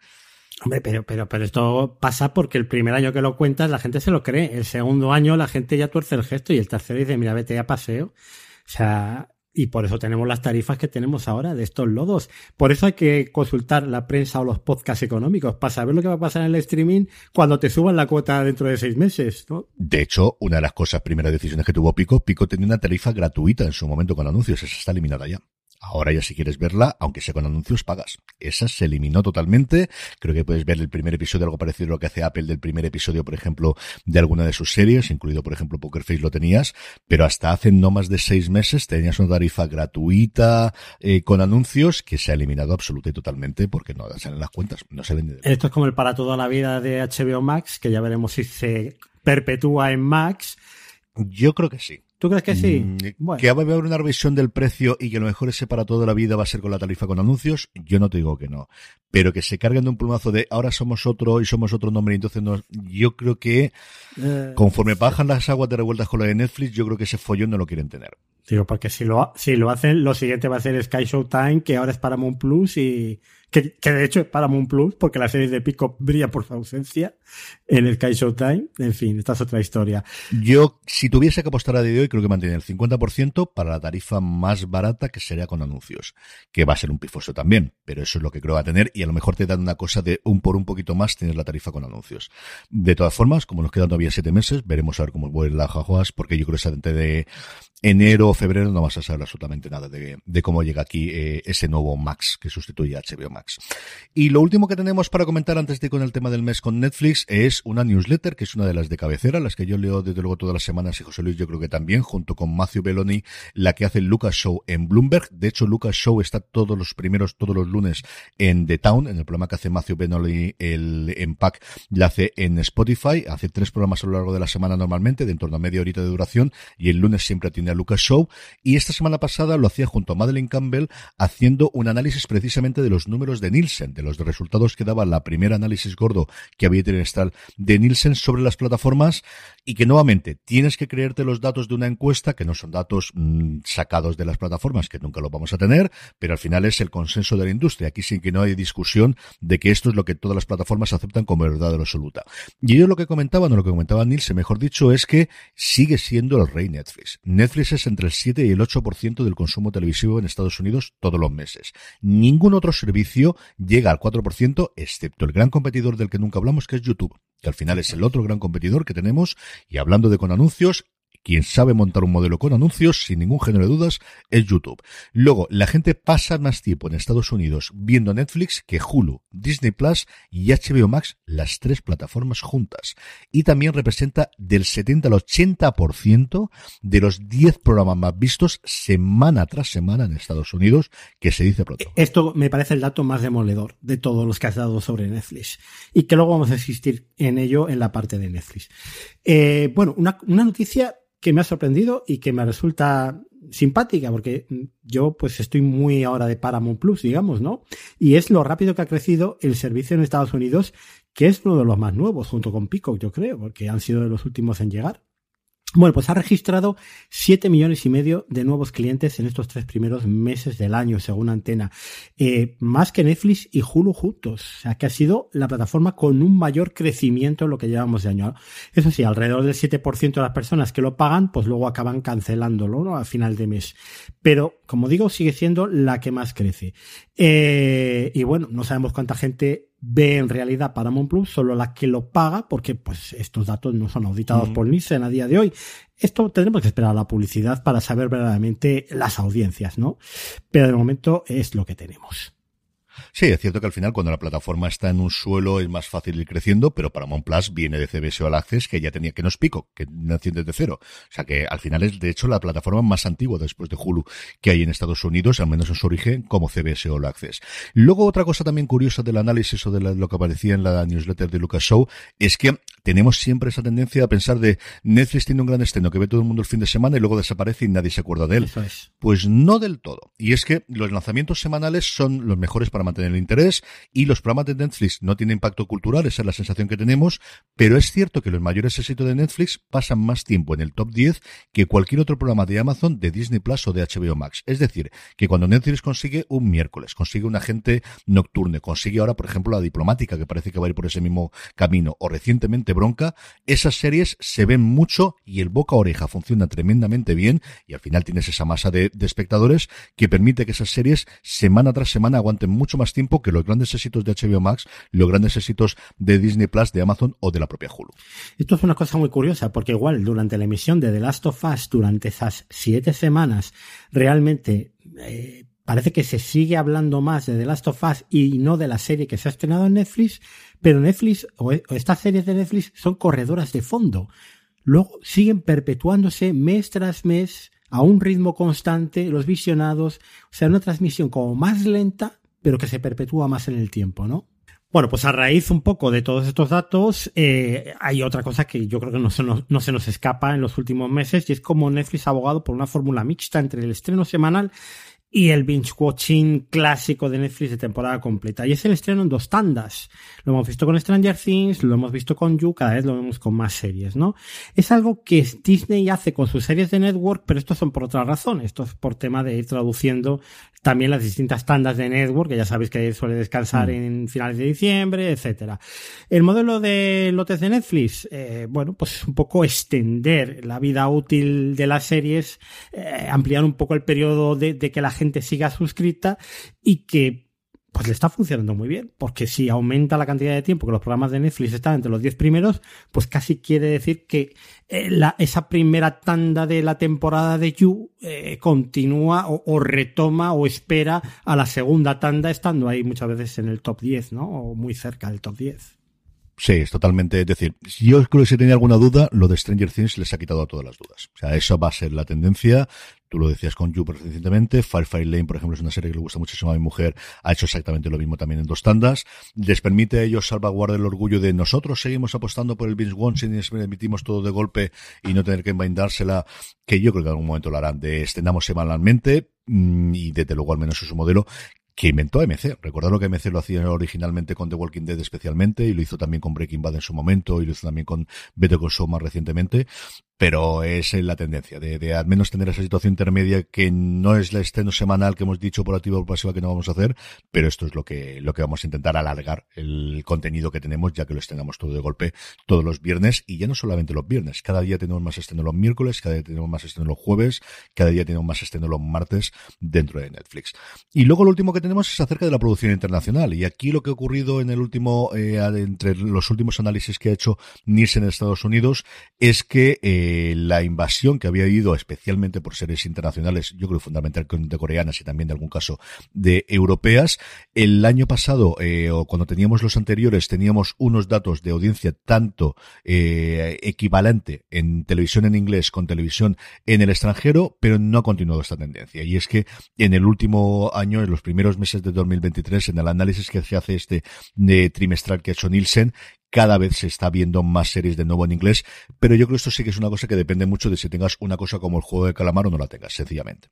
Hombre, pero, pero, pero esto pasa porque el primer año que lo cuentas la gente se lo cree. El segundo año la gente ya tuerce el gesto y el tercero dice, mira, vete a paseo. O sea, Y por eso tenemos las tarifas que tenemos ahora de estos lodos. Por eso hay que consultar la prensa o los podcasts económicos para saber lo que va a pasar en el streaming cuando te suban la cuota dentro de seis meses. ¿no? De hecho, una de las cosas, primeras decisiones que tuvo Pico, Pico tenía una tarifa gratuita en su momento con anuncios. Esa está eliminada ya. Ahora ya si quieres verla, aunque sea con anuncios, pagas. Esa se eliminó totalmente. Creo que puedes ver el primer episodio, algo parecido a lo que hace Apple del primer episodio, por ejemplo, de alguna de sus series, incluido, por ejemplo, Poker Face lo tenías, pero hasta hace no más de seis meses tenías una tarifa gratuita eh, con anuncios que se ha eliminado absoluta y totalmente porque no salen las cuentas, no se vende. Esto es como el para toda la vida de HBO Max, que ya veremos si se perpetúa en Max. Yo creo que sí. ¿Tú crees que sí? Mm, bueno. Que va a haber una revisión del precio y que lo mejor ese para toda la vida va a ser con la tarifa con anuncios, yo no te digo que no. Pero que se carguen de un plumazo de ahora somos otro y somos otro nombre, y entonces no, yo creo que eh, conforme bajan las aguas de revueltas con la de Netflix, yo creo que ese follón no lo quieren tener. Digo, porque si lo, si lo hacen, lo siguiente va a ser Sky Showtime, que ahora es Paramount Plus y que, que de hecho es Paramount Plus, porque la serie de Pico brilla por su ausencia en el Sky Showtime. En fin, esta es otra historia. Yo, si tuviese que apostar a día de hoy, creo que mantiene el 50% para la tarifa más barata, que sería con anuncios, que va a ser un pifoso también, pero eso es lo que creo va a tener y a lo mejor te dan una cosa de un por un poquito más, tienes la tarifa con anuncios. De todas formas, como nos quedan todavía siete meses, veremos a ver cómo vuelve la jajuas, porque yo creo que esa de enero o febrero no vas a saber absolutamente nada de, de cómo llega aquí eh, ese nuevo Max que sustituye a HBO Max. Y lo último que tenemos para comentar antes de con el tema del mes con Netflix es una newsletter que es una de las de cabecera, las que yo leo desde luego todas las semanas y José Luis yo creo que también, junto con Matthew Belloni, la que hace Lucas Show en Bloomberg. De hecho, Lucas Show está todos los primeros, todos los lunes en The Town, en el programa que hace Matthew Belloni, el Empac, la hace en Spotify, hace tres programas a lo largo de la semana normalmente, de en torno a media horita de duración, y el lunes siempre tiene a Lucas Show, y esta semana pasada lo hacía junto a Madeleine Campbell haciendo un análisis precisamente de los números de Nielsen, de los resultados que daba la primera análisis gordo que había estar de Nielsen sobre las plataformas y que nuevamente tienes que creerte los datos de una encuesta que no son datos mmm, sacados de las plataformas que nunca lo vamos a tener, pero al final es el consenso de la industria. Aquí sí que no hay discusión de que esto es lo que todas las plataformas aceptan como verdad absoluta. Y ellos lo que comentaban, o lo que comentaba Nielsen, mejor dicho, es que sigue siendo el rey Netflix. Netflix es entre el 7 y el 8% del consumo televisivo en Estados Unidos todos los meses. Ningún otro servicio llega al 4%, excepto el gran competidor del que nunca hablamos, que es YouTube, que al final es el otro gran competidor que tenemos. Y hablando de con anuncios, quien sabe montar un modelo con anuncios, sin ningún género de dudas, es YouTube. Luego, la gente pasa más tiempo en Estados Unidos viendo Netflix que Hulu, Disney Plus y HBO Max, las tres plataformas juntas. Y también representa del 70 al 80% de los 10 programas más vistos semana tras semana en Estados Unidos, que se dice pronto. Esto me parece el dato más demoledor de todos los que has dado sobre Netflix. Y que luego vamos a insistir en ello en la parte de Netflix. Eh, bueno, una noticia que me ha sorprendido y que me resulta simpática, porque yo pues estoy muy ahora de Paramount Plus, digamos, ¿no? Y es lo rápido que ha crecido el servicio en Estados Unidos, que es uno de los más nuevos, junto con Peacock, yo creo, porque han sido de los últimos en llegar. Bueno, pues ha registrado 7 millones y medio de nuevos clientes en estos tres primeros meses del año, según Antena. Eh, más que Netflix y Hulu juntos. O sea, que ha sido la plataforma con un mayor crecimiento en lo que llevamos de año. Eso sí, alrededor del 7% de las personas que lo pagan, pues luego acaban cancelándolo, ¿no? A final de mes. Pero, como digo, sigue siendo la que más crece. Eh, y bueno, no sabemos cuánta gente ve en realidad Paramount Plus solo la que lo paga, porque pues estos datos no son auditados mm. por Nielsen a día de hoy. Esto tendremos que esperar a la publicidad para saber verdaderamente las audiencias, ¿no? Pero de momento es lo que tenemos. Sí, es cierto que al final cuando la plataforma está en un suelo es más fácil ir creciendo, pero para Plus viene de CBS All Access que ya tenía que no es pico, que nació desde cero. O sea que al final es de hecho la plataforma más antigua después de Hulu que hay en Estados Unidos, al menos en su origen, como CBS All Access. Luego otra cosa también curiosa del análisis o de lo que aparecía en la newsletter de Lucas Show es que tenemos siempre esa tendencia a pensar de Netflix tiene un gran estreno que ve todo el mundo el fin de semana y luego desaparece y nadie se acuerda de él. Es. Pues no del todo. Y es que los lanzamientos semanales son los mejores para mantener interés y los programas de Netflix no tienen impacto cultural, esa es la sensación que tenemos, pero es cierto que los mayores éxitos de Netflix pasan más tiempo en el top 10 que cualquier otro programa de Amazon, de Disney Plus o de HBO Max. Es decir, que cuando Netflix consigue un miércoles, consigue un agente nocturne, consigue ahora, por ejemplo, la diplomática, que parece que va a ir por ese mismo camino, o recientemente Bronca, esas series se ven mucho y el boca a oreja funciona tremendamente bien y al final tienes esa masa de, de espectadores que permite que esas series semana tras semana aguanten mucho más tiempo que los grandes éxitos de HBO Max, los grandes éxitos de Disney Plus, de Amazon o de la propia Hulu. Esto es una cosa muy curiosa porque igual durante la emisión de The Last of Us, durante esas siete semanas, realmente eh, parece que se sigue hablando más de The Last of Us y no de la serie que se ha estrenado en Netflix, pero Netflix o, o estas series de Netflix son corredoras de fondo. Luego siguen perpetuándose mes tras mes a un ritmo constante, los visionados, o sea, una transmisión como más lenta, pero que se perpetúa más en el tiempo, ¿no? Bueno, pues a raíz un poco de todos estos datos, eh, hay otra cosa que yo creo que no se, nos, escapa en los últimos meses y es como Netflix ha abogado por una fórmula mixta entre el estreno semanal y el binge watching clásico de Netflix de temporada completa. Y es el estreno en dos tandas. Lo hemos visto con Stranger Things, lo hemos visto con You, cada vez lo vemos con más series, ¿no? Es algo que Disney hace con sus series de network, pero estos son por otra razón. Esto es por tema de ir traduciendo también las distintas tandas de network, que ya sabéis que suele descansar mm. en finales de diciembre, etcétera. El modelo de lotes de Netflix, eh, bueno, pues un poco extender la vida útil de las series, eh, ampliar un poco el periodo de, de que la gente siga suscrita y que pues le está funcionando muy bien, porque si aumenta la cantidad de tiempo que los programas de Netflix están entre los 10 primeros, pues casi quiere decir que eh, esa primera tanda de la temporada de You eh, continúa o, o, retoma o espera a la segunda tanda estando ahí muchas veces en el top 10, ¿no? O muy cerca del top 10. Sí, es totalmente. Es decir, yo creo que si tenía alguna duda, lo de Stranger Things les ha quitado todas las dudas. O sea, eso va a ser la tendencia. Tú lo decías con You recientemente. Firefly Lane, por ejemplo, es una serie que le gusta muchísimo a mi mujer. Ha hecho exactamente lo mismo también en dos tandas. Les permite a ellos salvaguardar el orgullo de nosotros seguimos apostando por el binge watching y emitimos todo de golpe y no tener que envaindársela, que yo creo que en algún momento lo harán, de estrenamos semanalmente mm, y desde luego al menos es un modelo que inventó AMC. Recordad que AMC lo hacía originalmente con The Walking Dead especialmente y lo hizo también con Breaking Bad en su momento y lo hizo también con Better Call Saul más recientemente pero es la tendencia de, de, al menos tener esa situación intermedia que no es la estreno semanal que hemos dicho por activa o por pasiva que no vamos a hacer, pero esto es lo que, lo que vamos a intentar alargar el contenido que tenemos ya que lo estrenamos todo de golpe todos los viernes y ya no solamente los viernes, cada día tenemos más estreno los miércoles, cada día tenemos más estreno los jueves, cada día tenemos más estreno los martes dentro de Netflix. Y luego lo último que tenemos es acerca de la producción internacional y aquí lo que ha ocurrido en el último, eh, entre los últimos análisis que ha hecho Nielsen en Estados Unidos es que eh, la invasión que había ido especialmente por series internacionales, yo creo fundamentalmente coreanas y también de algún caso de europeas. El año pasado, eh, o cuando teníamos los anteriores, teníamos unos datos de audiencia tanto equivalente en televisión en inglés con televisión en el extranjero, pero no ha continuado esta tendencia. Y es que en el último año, en los primeros meses de 2023, en el análisis que se hace este trimestral que ha hecho Nielsen, cada vez se está viendo más series de nuevo en inglés, pero yo creo que esto sí que es una cosa que depende mucho de si tengas una cosa como el juego de calamar o no la tengas, sencillamente.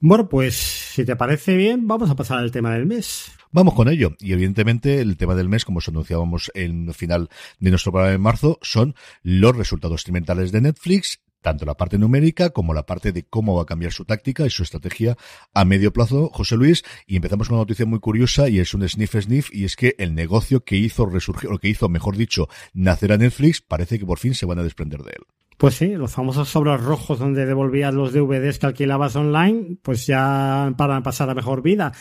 Bueno, pues si te parece bien, vamos a pasar al tema del mes. Vamos con ello. Y evidentemente el tema del mes, como os anunciábamos en el final de nuestro programa de marzo, son los resultados trimestrales de Netflix tanto la parte numérica como la parte de cómo va a cambiar su táctica y su estrategia a medio plazo, José Luis, y empezamos con una noticia muy curiosa y es un sniff sniff y es que el negocio que hizo resurgir, o que hizo, mejor dicho, nacer a Netflix, parece que por fin se van a desprender de él. Pues sí, los famosos sobres rojos donde devolvías los DVDs que alquilabas online, pues ya para pasar a mejor vida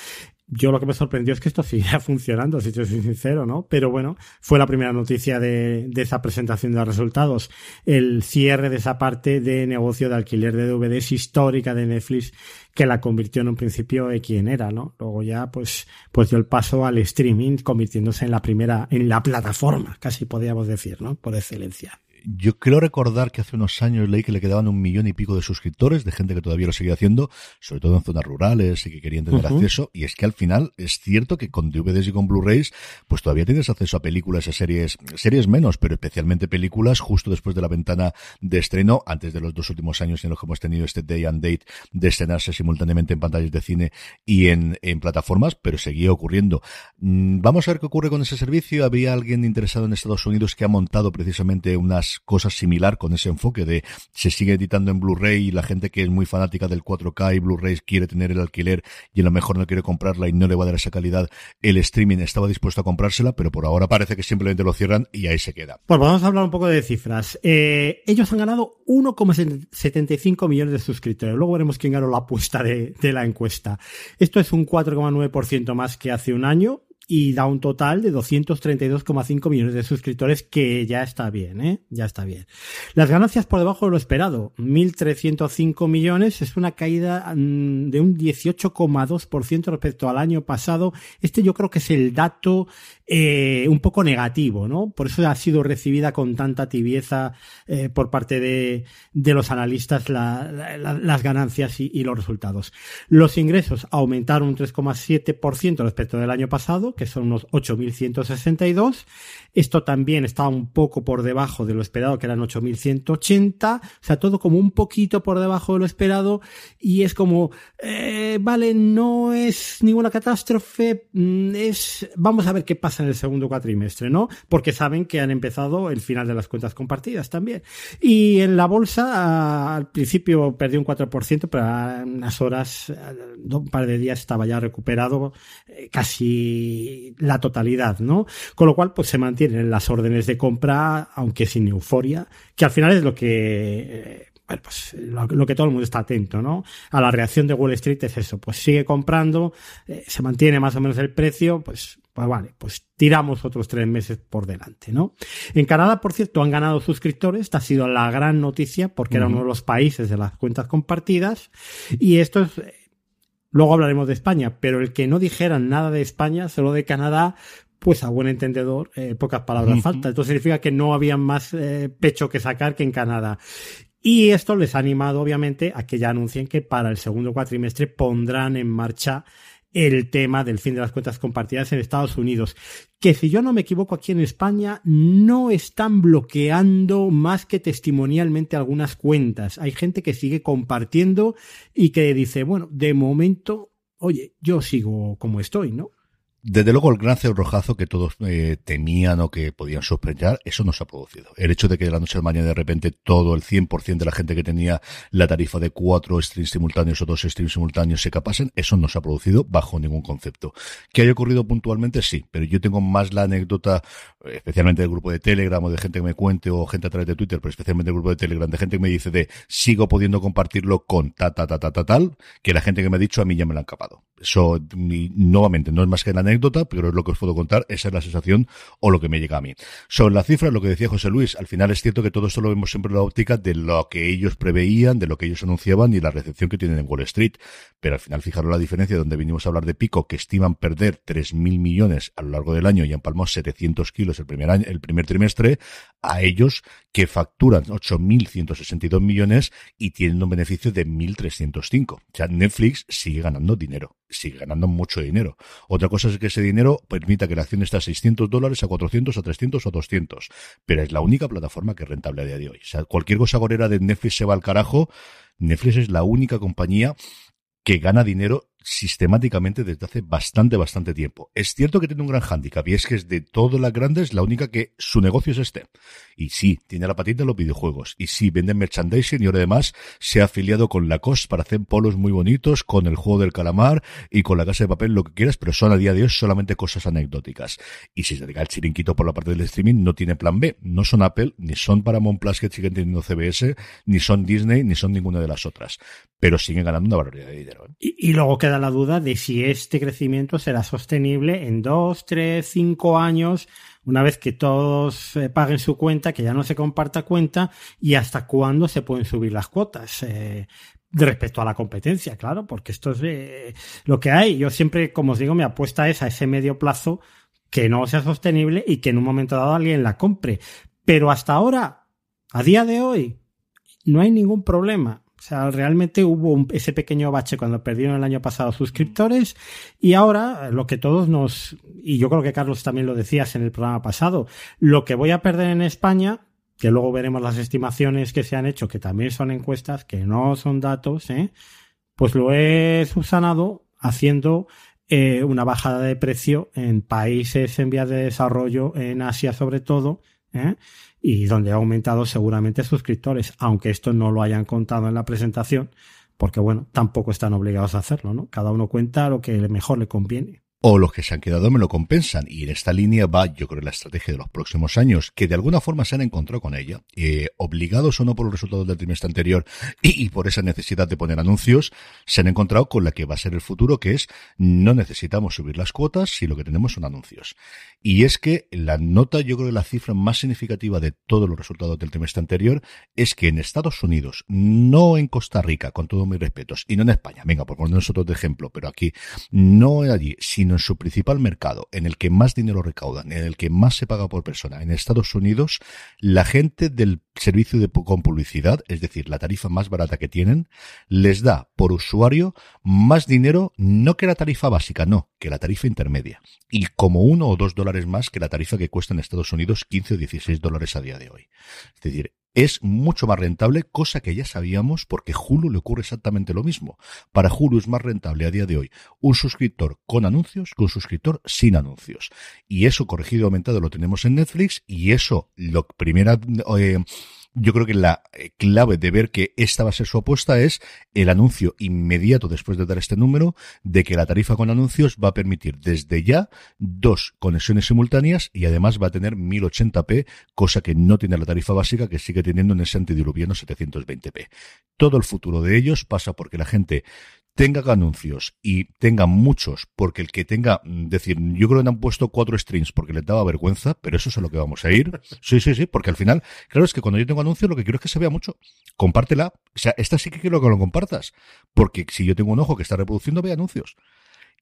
yo lo que me sorprendió es que esto siguiera funcionando, si yo soy sincero, ¿no? Pero bueno, fue la primera noticia de, de, esa presentación de los resultados. El cierre de esa parte de negocio de alquiler de DVDs histórica de Netflix que la convirtió en un principio de quién era, ¿no? Luego ya, pues, pues dio el paso al streaming, convirtiéndose en la primera, en la plataforma, casi podríamos decir, ¿no? Por excelencia. Yo creo recordar que hace unos años leí que le quedaban un millón y pico de suscriptores, de gente que todavía lo seguía haciendo, sobre todo en zonas rurales y que querían tener acceso. Y es que al final es cierto que con DVDs y con Blu-rays, pues todavía tienes acceso a películas, a series, series menos, pero especialmente películas justo después de la ventana de estreno, antes de los dos últimos años en los que hemos tenido este day and date de estrenarse simultáneamente en pantallas de cine y en, en plataformas, pero seguía ocurriendo. Mm, vamos a ver qué ocurre con ese servicio. Había alguien interesado en Estados Unidos que ha montado precisamente unas cosas similar con ese enfoque de se sigue editando en Blu-ray y la gente que es muy fanática del 4K y Blu-ray quiere tener el alquiler y a lo mejor no quiere comprarla y no le va a dar esa calidad, el streaming estaba dispuesto a comprársela, pero por ahora parece que simplemente lo cierran y ahí se queda. Pues vamos a hablar un poco de cifras. Eh, ellos han ganado 1,75 millones de suscriptores. Luego veremos quién ganó la apuesta de, de la encuesta. Esto es un 4,9% más que hace un año y da un total de 232,5 millones de suscriptores que ya está bien, ¿eh? Ya está bien. Las ganancias por debajo de lo esperado, 1.305 millones, es una caída mm, de un 18,2% respecto al año pasado. Este yo creo que es el dato eh, un poco negativo, ¿no? Por eso ha sido recibida con tanta tibieza eh, por parte de, los analistas la, la, las ganancias y, y, los resultados. Los ingresos aumentaron un 3,7% respecto del año pasado, que son unos 8.162. Esto también está un poco por debajo de lo esperado, que eran 8.180. O sea, todo como un poquito por debajo de lo esperado. Y es como, eh, vale, no es ninguna catástrofe. Mm, es, vamos a ver qué pasa en el segundo cuatrimestre, ¿no? Porque saben que han empezado el final de las cuentas compartidas también. Y en la bolsa, al principio perdió un 4%, pero a unas horas, un par de días estaba ya recuperado eh, casi la totalidad, ¿no? Con lo cual, pues se mantienen las órdenes de compra, aunque sin euforia, que al final es lo que eh, bueno, pues lo, lo, que todo el mundo está atento, ¿no? A la reacción de Wall Street es eso, pues sigue comprando, eh, se mantiene más o menos el precio, pues, pues vale, pues tiramos otros tres meses por delante, ¿no? En Canadá, por cierto, han ganado suscriptores, esta ha sido la gran noticia porque uh -huh. era uno de los países de las cuentas compartidas y esto es Luego hablaremos de España, pero el que no dijeran nada de España, solo de Canadá, pues a buen entendedor, eh, pocas palabras falta. Esto significa que no había más eh, pecho que sacar que en Canadá. Y esto les ha animado, obviamente, a que ya anuncien que para el segundo cuatrimestre pondrán en marcha el tema del fin de las cuentas compartidas en Estados Unidos, que si yo no me equivoco aquí en España no están bloqueando más que testimonialmente algunas cuentas. Hay gente que sigue compartiendo y que dice, bueno, de momento, oye, yo sigo como estoy, ¿no? Desde luego el gran rojazo que todos eh, temían o que podían sospechar, eso no se ha producido. El hecho de que de la noche a la mañana de repente todo el 100% de la gente que tenía la tarifa de cuatro streams simultáneos o dos streams simultáneos se capasen, eso no se ha producido bajo ningún concepto. ¿Que haya ocurrido puntualmente? Sí, pero yo tengo más la anécdota, especialmente del grupo de Telegram o de gente que me cuente o gente a través de Twitter, pero especialmente del grupo de Telegram, de gente que me dice de sigo pudiendo compartirlo con ta ta ta ta ta tal, que la gente que me ha dicho a mí ya me lo han capado. Eso, nuevamente, no es más que la anécdota, pero es lo que os puedo contar, esa es la sensación o lo que me llega a mí. Sobre la cifra, lo que decía José Luis, al final es cierto que todo esto lo vemos siempre en la óptica de lo que ellos preveían, de lo que ellos anunciaban y la recepción que tienen en Wall Street. Pero al final, fijaros la diferencia donde vinimos a hablar de Pico, que estiman perder 3.000 millones a lo largo del año y palmado 700 kilos el primer año, el primer trimestre, a ellos que facturan 8.162 millones y tienen un beneficio de 1.305. O sea, Netflix sigue ganando dinero sigue ganando mucho dinero. Otra cosa es que ese dinero permita que la acción esté a 600 dólares, a 400, a 300 o a 200. Pero es la única plataforma que es rentable a día de hoy. O sea, cualquier cosa gorera de Netflix se va al carajo. Netflix es la única compañía que gana dinero sistemáticamente desde hace bastante, bastante tiempo. Es cierto que tiene un gran hándicap y es que es de todas las grandes la única que su negocio es este. Y sí, tiene la patita de los videojuegos. Y sí, venden merchandising y ahora además se ha afiliado con Lacoste para hacer polos muy bonitos, con el juego del calamar y con la casa de papel, lo que quieras, pero son a día de hoy solamente cosas anecdóticas. Y si se diga el chirinquito por la parte del streaming, no tiene plan B. No son Apple, ni son Paramount Plus que siguen teniendo CBS, ni son Disney, ni son ninguna de las otras. Pero siguen ganando una barbaridad de dinero. ¿eh? Y luego queda la duda de si este crecimiento será sostenible en dos, tres, cinco años, una vez que todos eh, paguen su cuenta, que ya no se comparta cuenta, y hasta cuándo se pueden subir las cuotas. Eh, respecto a la competencia, claro, porque esto es eh, lo que hay. Yo siempre, como os digo, mi apuesta es a ese medio plazo que no sea sostenible y que en un momento dado alguien la compre. Pero hasta ahora A día de hoy no hay ningún problema. Sea, realmente hubo ese pequeño bache cuando perdieron el año pasado suscriptores y ahora lo que todos nos, y yo creo que Carlos también lo decías en el programa pasado, lo que voy a perder en España, que luego veremos las estimaciones que se han hecho, que también son encuestas, que no son datos, ¿eh? pues lo he subsanado haciendo eh, una bajada de precio en países en vías de desarrollo, en Asia sobre todo, ¿eh? Y donde ha aumentado seguramente suscriptores, aunque esto no lo hayan contado en la presentación, porque bueno, tampoco están obligados a hacerlo, ¿no? Cada uno cuenta lo que mejor le conviene o los que se han quedado me lo compensan. Y en esta línea va, yo creo, la estrategia de los próximos años, que de alguna forma se han encontrado con ella, eh, obligados o no por los resultados del trimestre anterior y, por esa necesidad de poner anuncios, se han encontrado con la que va a ser el futuro, que es no necesitamos subir las cuotas si lo que tenemos son anuncios. Y es que la nota, yo creo la cifra más significativa de todos los resultados del trimestre anterior es que en Estados Unidos, no en Costa Rica, con todos mis respetos, y no en España, venga, por poner nosotros de ejemplo, pero aquí, no allí, en su principal mercado, en el que más dinero recaudan, en el que más se paga por persona, en Estados Unidos, la gente del servicio con publicidad, es decir, la tarifa más barata que tienen, les da por usuario más dinero, no que la tarifa básica, no, que la tarifa intermedia. Y como uno o dos dólares más que la tarifa que cuesta en Estados Unidos 15 o 16 dólares a día de hoy. Es decir, es mucho más rentable, cosa que ya sabíamos porque Hulu le ocurre exactamente lo mismo. Para Hulu es más rentable a día de hoy un suscriptor con anuncios que un suscriptor sin anuncios. Y eso corregido y aumentado lo tenemos en Netflix y eso, lo primera, eh, yo creo que la eh, clave de ver que esta va a ser su apuesta es el anuncio inmediato después de dar este número de que la tarifa con anuncios va a permitir desde ya dos conexiones simultáneas y además va a tener 1080p, cosa que no tiene la tarifa básica que sigue teniendo en ese antidiluviano 720p. Todo el futuro de ellos pasa porque la gente tenga anuncios y tenga muchos, porque el que tenga, mm, decir, yo creo que han puesto cuatro streams porque les daba vergüenza, pero eso es a lo que vamos a ir. Sí, sí, sí, porque al final, claro, es que cuando yo tengo anuncios lo que quiero es que se vea mucho. Compártela. O sea, esta sí que quiero que lo compartas, porque si yo tengo un ojo que está reproduciendo, ve anuncios.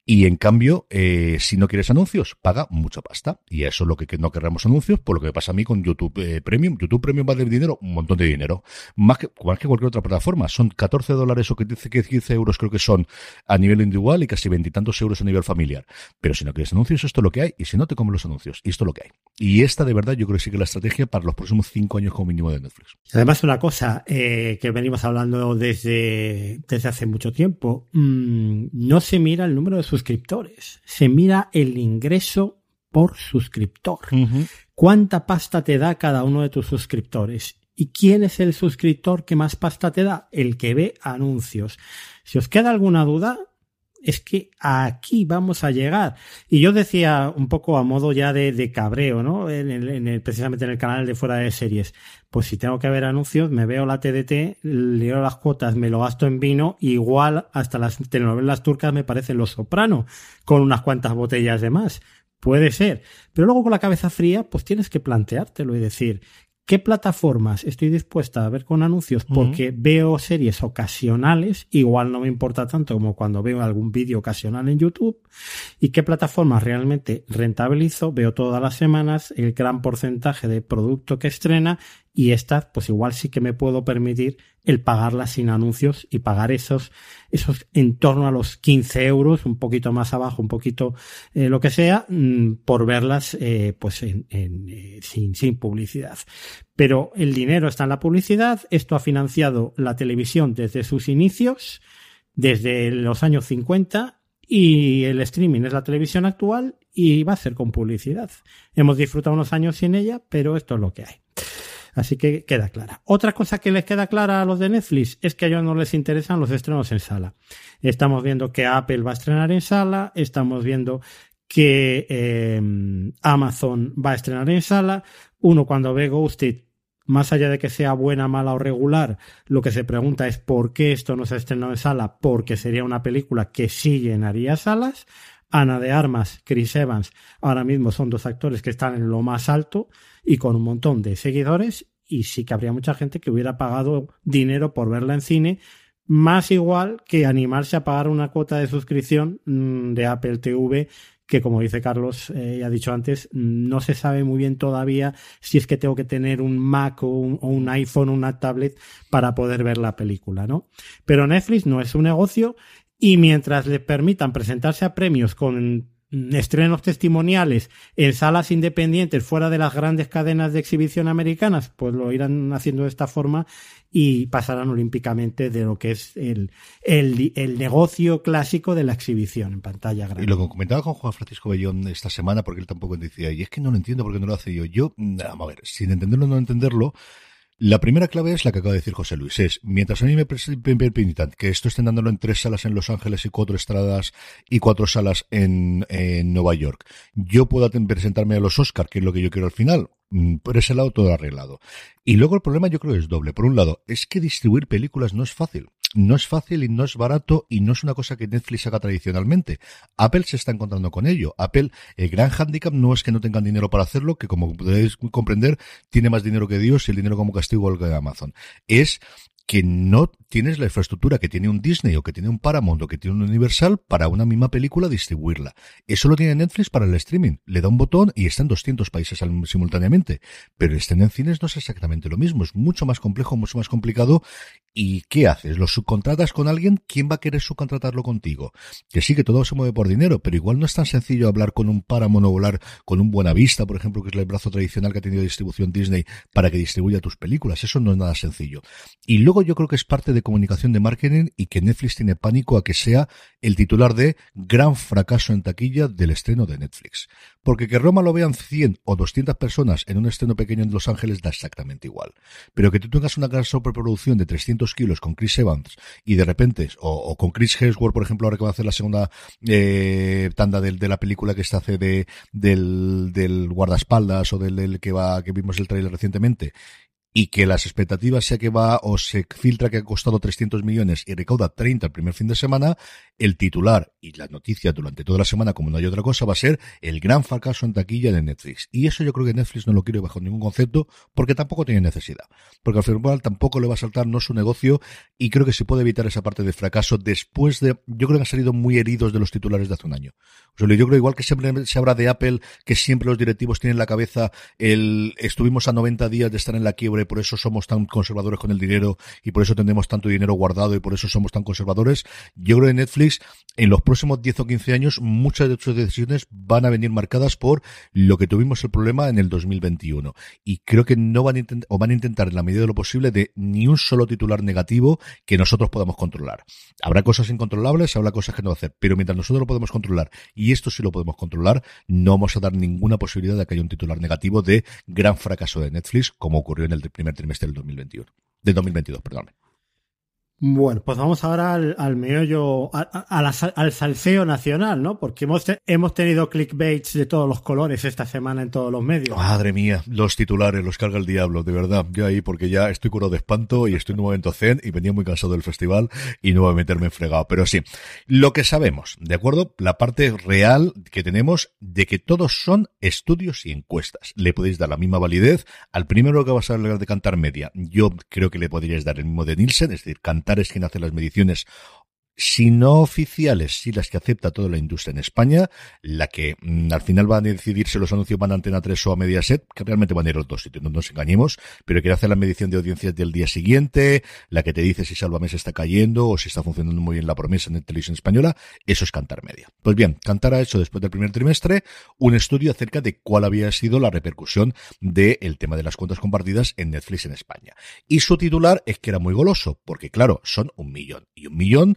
Y en cambio, eh, si no quieres anuncios, paga mucha pasta. Y eso es lo que no querramos anuncios, por lo que pasa a mí con YouTube eh, Premium. YouTube Premium vale dinero, un montón de dinero. Más que, más que cualquier otra plataforma. Son 14 dólares o que dice que 15 euros creo que son a nivel individual y casi veintitantos euros a nivel familiar. Pero si no quieres anuncios, esto es lo que hay. Y si no, te comen los anuncios. Y esto es lo que hay. Y esta de verdad yo creo que sí que es la estrategia para los próximos cinco años como mínimo de Netflix. Además, una cosa eh, que venimos hablando desde, desde hace mucho tiempo. Mm, no se mira el número de suscriptores se mira el ingreso por suscriptor. ¿Cuánta pasta te da cada uno de tus suscriptores? ¿Y quién es el suscriptor que más pasta te da? El que ve anuncios. Si os queda alguna duda, es que aquí vamos a llegar. Y yo decía un poco a modo ya de, cabreo, ¿no? En el, precisamente en el canal de fuera de series. Pues si tengo que ver anuncios, me veo la TDT, leo las cuotas, me lo gasto en vino, igual hasta las telenovelas turcas me parecen los soprano, con unas cuantas botellas de más. Puede ser. Pero luego con la cabeza fría, pues tienes que planteártelo y decir, ¿Qué plataformas estoy dispuesta a ver con anuncios? Porque veo series ocasionales, igual no me importa tanto como cuando veo algún vídeo ocasional en YouTube. ¿Y qué plataformas realmente rentabilizo? Veo todas las semanas el gran porcentaje de producto que estrena y estas, pues igual sí que me puedo permitir el pagarlas sin anuncios y pagar esos, esos en torno a los 15 euros, un poquito más abajo, un poquito eh, lo que sea, mm, por verlas eh, pues en, eh, sin, sin publicidad. Pero el dinero está en la publicidad, esto ha financiado la televisión desde sus inicios, desde los años 50, y el streaming es la televisión actual y va a ser con publicidad. Hemos disfrutado unos años sin ella, pero esto es lo que hay. Así que queda clara. Otra cosa que les queda clara a los de Netflix es que a ellos no les interesan los estrenos en sala. Estamos viendo que Apple va a estrenar en sala, estamos viendo que eh, Amazon va a estrenar en sala. Uno cuando ve Ghosted, más allá de que sea buena, mala o regular, lo que se pregunta es por qué esto no se ha estrenado en sala, porque sería una película que sí llenaría salas. Ana de Armas, Chris Evans, ahora mismo son dos actores que están en lo más alto y con un montón de seguidores y sí que habría mucha gente que hubiera pagado dinero por verla en cine, más igual que animarse a pagar una cuota de suscripción mm, de Apple TV que como dice Carlos, eh, ya ha dicho antes, no se sabe muy bien todavía si es que tengo que tener un Mac o un, o un iPhone o una tablet para poder ver la película, ¿no? Pero Netflix no es un negocio y mientras le permitan presentarse a premios con estrenos testimoniales en salas independientes fuera de las grandes cadenas de exhibición americanas, pues lo irán haciendo de esta forma y pasarán olímpicamente de lo que es el, el, el negocio clásico de la exhibición en pantalla grande. Y lo que comentaba con Juan Francisco Bellón esta semana, porque él tampoco decía, y es que no lo entiendo porque no lo hace yo. Yo, vamos a ver, sin entenderlo o no entenderlo, la primera clave es la que acaba de decir José Luis. Es, mientras a mí me pintan que esto estén dándolo en tres salas en Los Ángeles y cuatro estradas y cuatro salas en, en Nueva York, yo puedo presentarme a los Oscar, que es lo que yo quiero al final. Mm, por ese lado todo arreglado. Y luego el problema yo creo es doble. Por un lado, es que distribuir películas no es fácil no es fácil y no es barato y no es una cosa que Netflix haga tradicionalmente. Apple se está encontrando con ello. Apple, el gran handicap no es que no tengan dinero para hacerlo, que como podéis comprender, tiene más dinero que Dios y el dinero como castigo al que Amazon. Es que no tienes la infraestructura que tiene un Disney o que tiene un Paramount o que tiene un Universal para una misma película distribuirla. Eso lo tiene Netflix para el streaming. Le da un botón y está en 200 países simultáneamente. Pero estén en cines no es exactamente lo mismo. Es mucho más complejo, mucho más complicado. ¿Y qué haces? ¿Lo subcontratas con alguien? ¿Quién va a querer subcontratarlo contigo? Que sí, que todo se mueve por dinero, pero igual no es tan sencillo hablar con un Paramount o hablar con un Buenavista, por ejemplo, que es el brazo tradicional que ha tenido distribución Disney para que distribuya tus películas. Eso no es nada sencillo. Y luego yo creo que es parte de comunicación de marketing y que Netflix tiene pánico a que sea el titular de gran fracaso en taquilla del estreno de Netflix. Porque que Roma lo vean 100 o 200 personas en un estreno pequeño en Los Ángeles da exactamente igual. Pero que tú tengas una gran superproducción de 300 kilos con Chris Evans y de repente, o, con Chris Hemsworth, por ejemplo, ahora que va a hacer la segunda eh, tanda de, de, la película que está hace de, del, del guardaespaldas o del, del que va que vimos el trailer recientemente y que las expectativas sea que va o se filtra que ha costado 300 millones y recauda 30 el primer fin de semana, el titular y la noticia durante toda la semana, como no hay otra cosa, va a ser el gran fracaso en taquilla de Netflix. Y eso yo creo que Netflix no lo quiere bajo ningún concepto porque tampoco tiene necesidad. Porque al final tampoco le va a saltar no su negocio y creo que se puede evitar esa parte de fracaso después de, yo creo que han salido muy heridos de los titulares de hace un año. Yo creo igual que siempre se habla de Apple, que siempre los directivos tienen en la cabeza el, estuvimos a 90 días de estar en la quiebra por eso somos tan conservadores con el dinero y por eso tenemos tanto dinero guardado y por eso somos tan conservadores. Yo creo que Netflix en los próximos 10 o 15 años muchas de sus decisiones van a venir marcadas por lo que tuvimos el problema en el 2021 y creo que no van a intentar o van a intentar en la medida de lo posible de ni un solo titular negativo que nosotros podamos controlar. Habrá cosas incontrolables, habrá cosas que no hacer, pero mientras nosotros lo podemos controlar y esto sí lo podemos controlar, no vamos a dar ninguna posibilidad de que haya un titular negativo de gran fracaso de Netflix como ocurrió en el primer trimestre del 2021. De 2022, perdón. Bueno, pues vamos ahora al, al meollo, al salseo nacional, ¿no? Porque hemos, hemos tenido clickbaits de todos los colores esta semana en todos los medios. Madre mía, los titulares los carga el diablo, de verdad. Yo ahí, porque ya estoy curado de espanto y estoy en un momento zen y venía muy cansado del festival y no voy a meterme en fregado. Pero sí, lo que sabemos, ¿de acuerdo? La parte real que tenemos de que todos son estudios y encuestas. Le podéis dar la misma validez al primero que vas a hablar de Cantar Media. Yo creo que le podríais dar el mismo de Nielsen, es decir, Cantar es quien hace las mediciones si no oficiales, si las que acepta toda la industria en España, la que mm, al final van a decidir si los anuncios van a Antena 3 o a Mediaset, que realmente van a ir los dos sitios, no nos engañemos, pero quiere hacer la medición de audiencias del día siguiente, la que te dice si Salvamés está cayendo o si está funcionando muy bien la promesa en televisión española, eso es Cantar Media. Pues bien, Cantar ha hecho después del primer trimestre un estudio acerca de cuál había sido la repercusión del tema de las cuentas compartidas en Netflix en España. Y su titular es que era muy goloso, porque claro, son un millón. Y un millón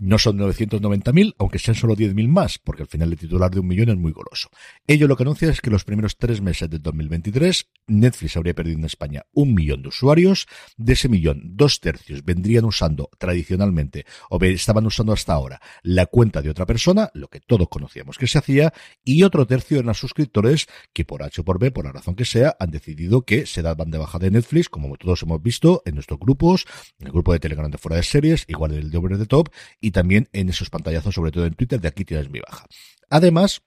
no son 990.000, aunque sean solo 10.000 más, porque al final el titular de un millón es muy goloso. Ello lo que anuncia es que los primeros tres meses de 2023, Netflix habría perdido en España un millón de usuarios. De ese millón, dos tercios vendrían usando tradicionalmente, o estaban usando hasta ahora, la cuenta de otra persona, lo que todos conocíamos que se hacía, y otro tercio eran suscriptores que por H o por B, por la razón que sea, han decidido que se daban de baja de Netflix, como todos hemos visto en nuestros grupos, en el grupo de Telegram de fuera de series, igual el de Over the Top, y y también en esos pantallazos, sobre todo en Twitter, de aquí tienes mi baja. Además,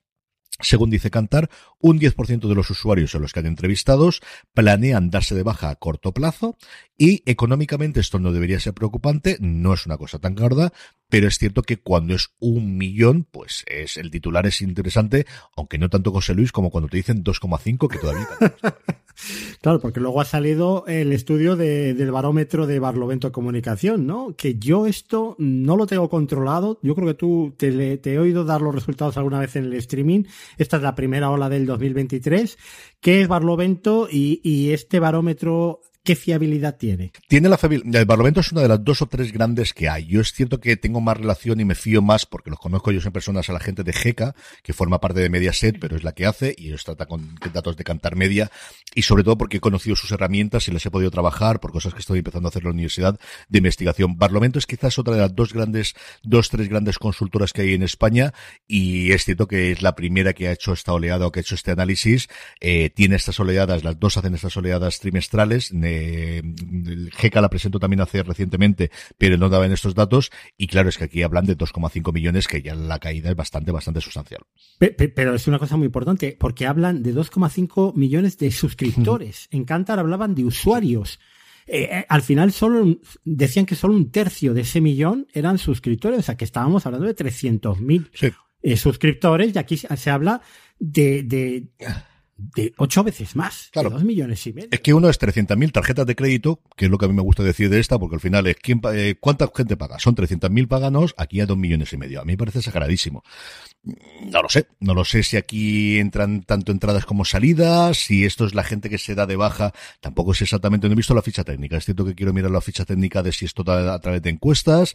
según dice Cantar, un 10% de los usuarios a los que han entrevistados planean darse de baja a corto plazo y económicamente esto no debería ser preocupante, no es una cosa tan gorda, pero es cierto que cuando es un millón, pues es el titular es interesante, aunque no tanto José Luis como cuando te dicen 2,5 que todavía. claro, porque luego ha salido el estudio del barómetro de Barlovento Comunicación, ¿no? Que yo esto no lo tengo controlado. Yo creo que tú te, he oído dar los resultados alguna vez en el streaming. Esta es la primera ola del 2023. ¿Qué es Barlovento y este barómetro ¿qué fiabilidad tiene? Tiene la fiabilidad. El Parlamento es una de las dos o tres grandes que hay. Yo es cierto que tengo más relación y me fío más porque los conozco yo en personas a la gente de GECA, que forma parte de Mediaset, pero es la que hace y ellos trata con datos de Cantar Media y sobre todo porque he conocido sus herramientas y les he podido trabajar por cosas que estoy empezando a hacer en la universidad de investigación. Parlamento es quizás otra de las dos grandes, dos, tres grandes consultoras que hay en España y es cierto que es la primera que ha hecho esta oleada o que ha hecho este análisis. Eh, tiene estas oleadas, las dos hacen estas oleadas trimestrales GECA la presentó también hace recientemente, pero no daban estos datos, y claro, es que aquí hablan de 2,5 millones, que ya la caída es bastante, bastante sustancial. Pero, es una cosa muy importante, porque hablan de 2,5 millones de suscriptores. en Cantar hablaban de usuarios. Eh, eh, al final solo decían que solo un tercio de ese millón eran suscriptores, o sea que estábamos hablando de 300.000 eh, suscriptores y aquí se habla de, de de ocho veces más, claro. de dos millones y medio. Es que uno es 300.000 tarjetas de crédito, que es lo que a mí me gusta decir de esta, porque al final es ¿quién, eh, ¿cuánta gente paga? Son 300.000 paganos, aquí a dos millones y medio. A mí me parece exageradísimo. No lo sé, no lo sé si aquí entran tanto entradas como salidas, si esto es la gente que se da de baja, tampoco sé exactamente, no he visto la ficha técnica, es cierto que quiero mirar la ficha técnica de si esto a través de encuestas,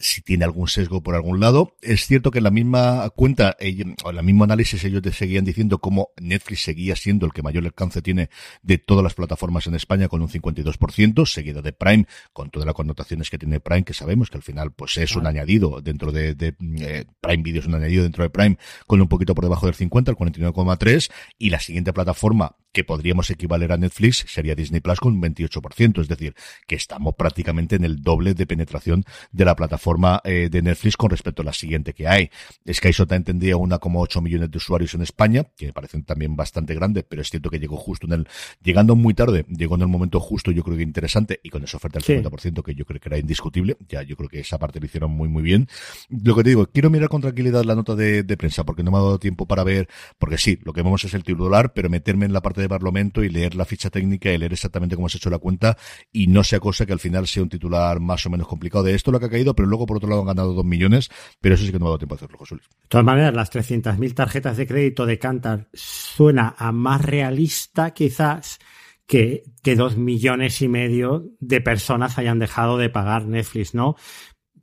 si tiene algún sesgo por algún lado. Es cierto que en la misma cuenta, o en el mismo análisis, ellos te seguían diciendo cómo Netflix seguía siendo el que mayor alcance tiene de todas las plataformas en España con un 52%, seguido de Prime, con todas las connotaciones que tiene Prime, que sabemos que al final pues es un añadido dentro de, de eh, Prime Video, es un añadido dentro de Prime con un poquito por debajo del 50, el 49,3, y la siguiente plataforma que podríamos equivaler a Netflix sería Disney Plus con un 28%, es decir, que estamos prácticamente en el doble de penetración de la plataforma eh, de Netflix con respecto a la siguiente que hay. Sky Shota entendía 1,8 millones de usuarios en España, que me parecen también bastante grandes, pero es cierto que llegó justo en el, llegando muy tarde, llegó en el momento justo, yo creo que interesante, y con esa oferta del 50% que yo creo que era indiscutible, ya yo creo que esa parte lo hicieron muy muy bien. Lo que te digo, quiero mirar con tranquilidad la nota de, de prensa, porque no me ha dado tiempo para ver, porque sí, lo que vemos es el titular, pero meterme en la parte de Parlamento y leer la ficha técnica y leer exactamente cómo se ha hecho la cuenta y no sea cosa que al final sea un titular más o menos complicado de esto lo que ha caído, pero luego por otro lado han ganado dos millones, pero eso sí que no me ha dado tiempo a hacerlo, José Luis. De todas maneras, las 300.000 tarjetas de crédito de Cantar suena a más realista quizás que, que dos millones y medio de personas hayan dejado de pagar Netflix, ¿no?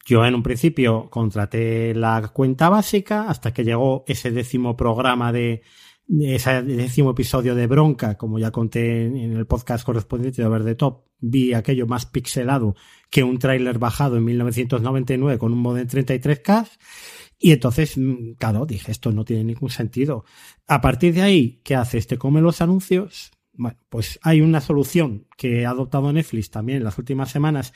Yo en un principio contraté la cuenta básica hasta que llegó ese décimo programa de, ese décimo episodio de Bronca, como ya conté en el podcast correspondiente de Verde Top, vi aquello más pixelado que un tráiler bajado en 1999 con un modem 33K. Y entonces, mm, claro, dije, esto no tiene ningún sentido. A partir de ahí, ¿qué hace? Este come los anuncios. Bueno, pues hay una solución que ha adoptado Netflix también en las últimas semanas,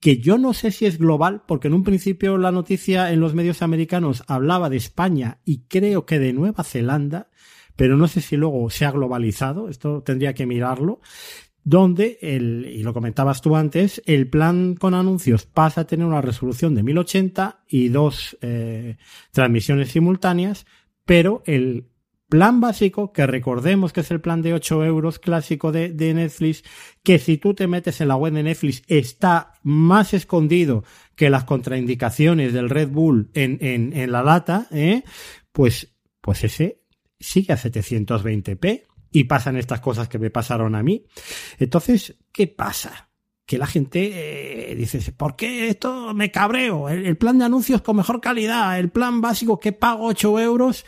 que yo no sé si es global, porque en un principio la noticia en los medios americanos hablaba de España y creo que de Nueva Zelanda, pero no sé si luego se ha globalizado, esto tendría que mirarlo, donde, el, y lo comentabas tú antes, el plan con anuncios pasa a tener una resolución de 1080 y dos eh, transmisiones simultáneas, pero el plan básico, que recordemos que es el plan de 8 euros clásico de, Netflix, que si tú te metes en la web de Netflix está más escondido que las contraindicaciones del Red Bull en, en, en la lata, ¿eh? pues, pues ese sigue a 720p y pasan estas cosas que me pasaron a mí. Entonces, ¿qué pasa? Que la gente eh, dice, ¿por qué esto me cabreo? El, plan de anuncios con mejor calidad, el plan básico que pago 8 euros,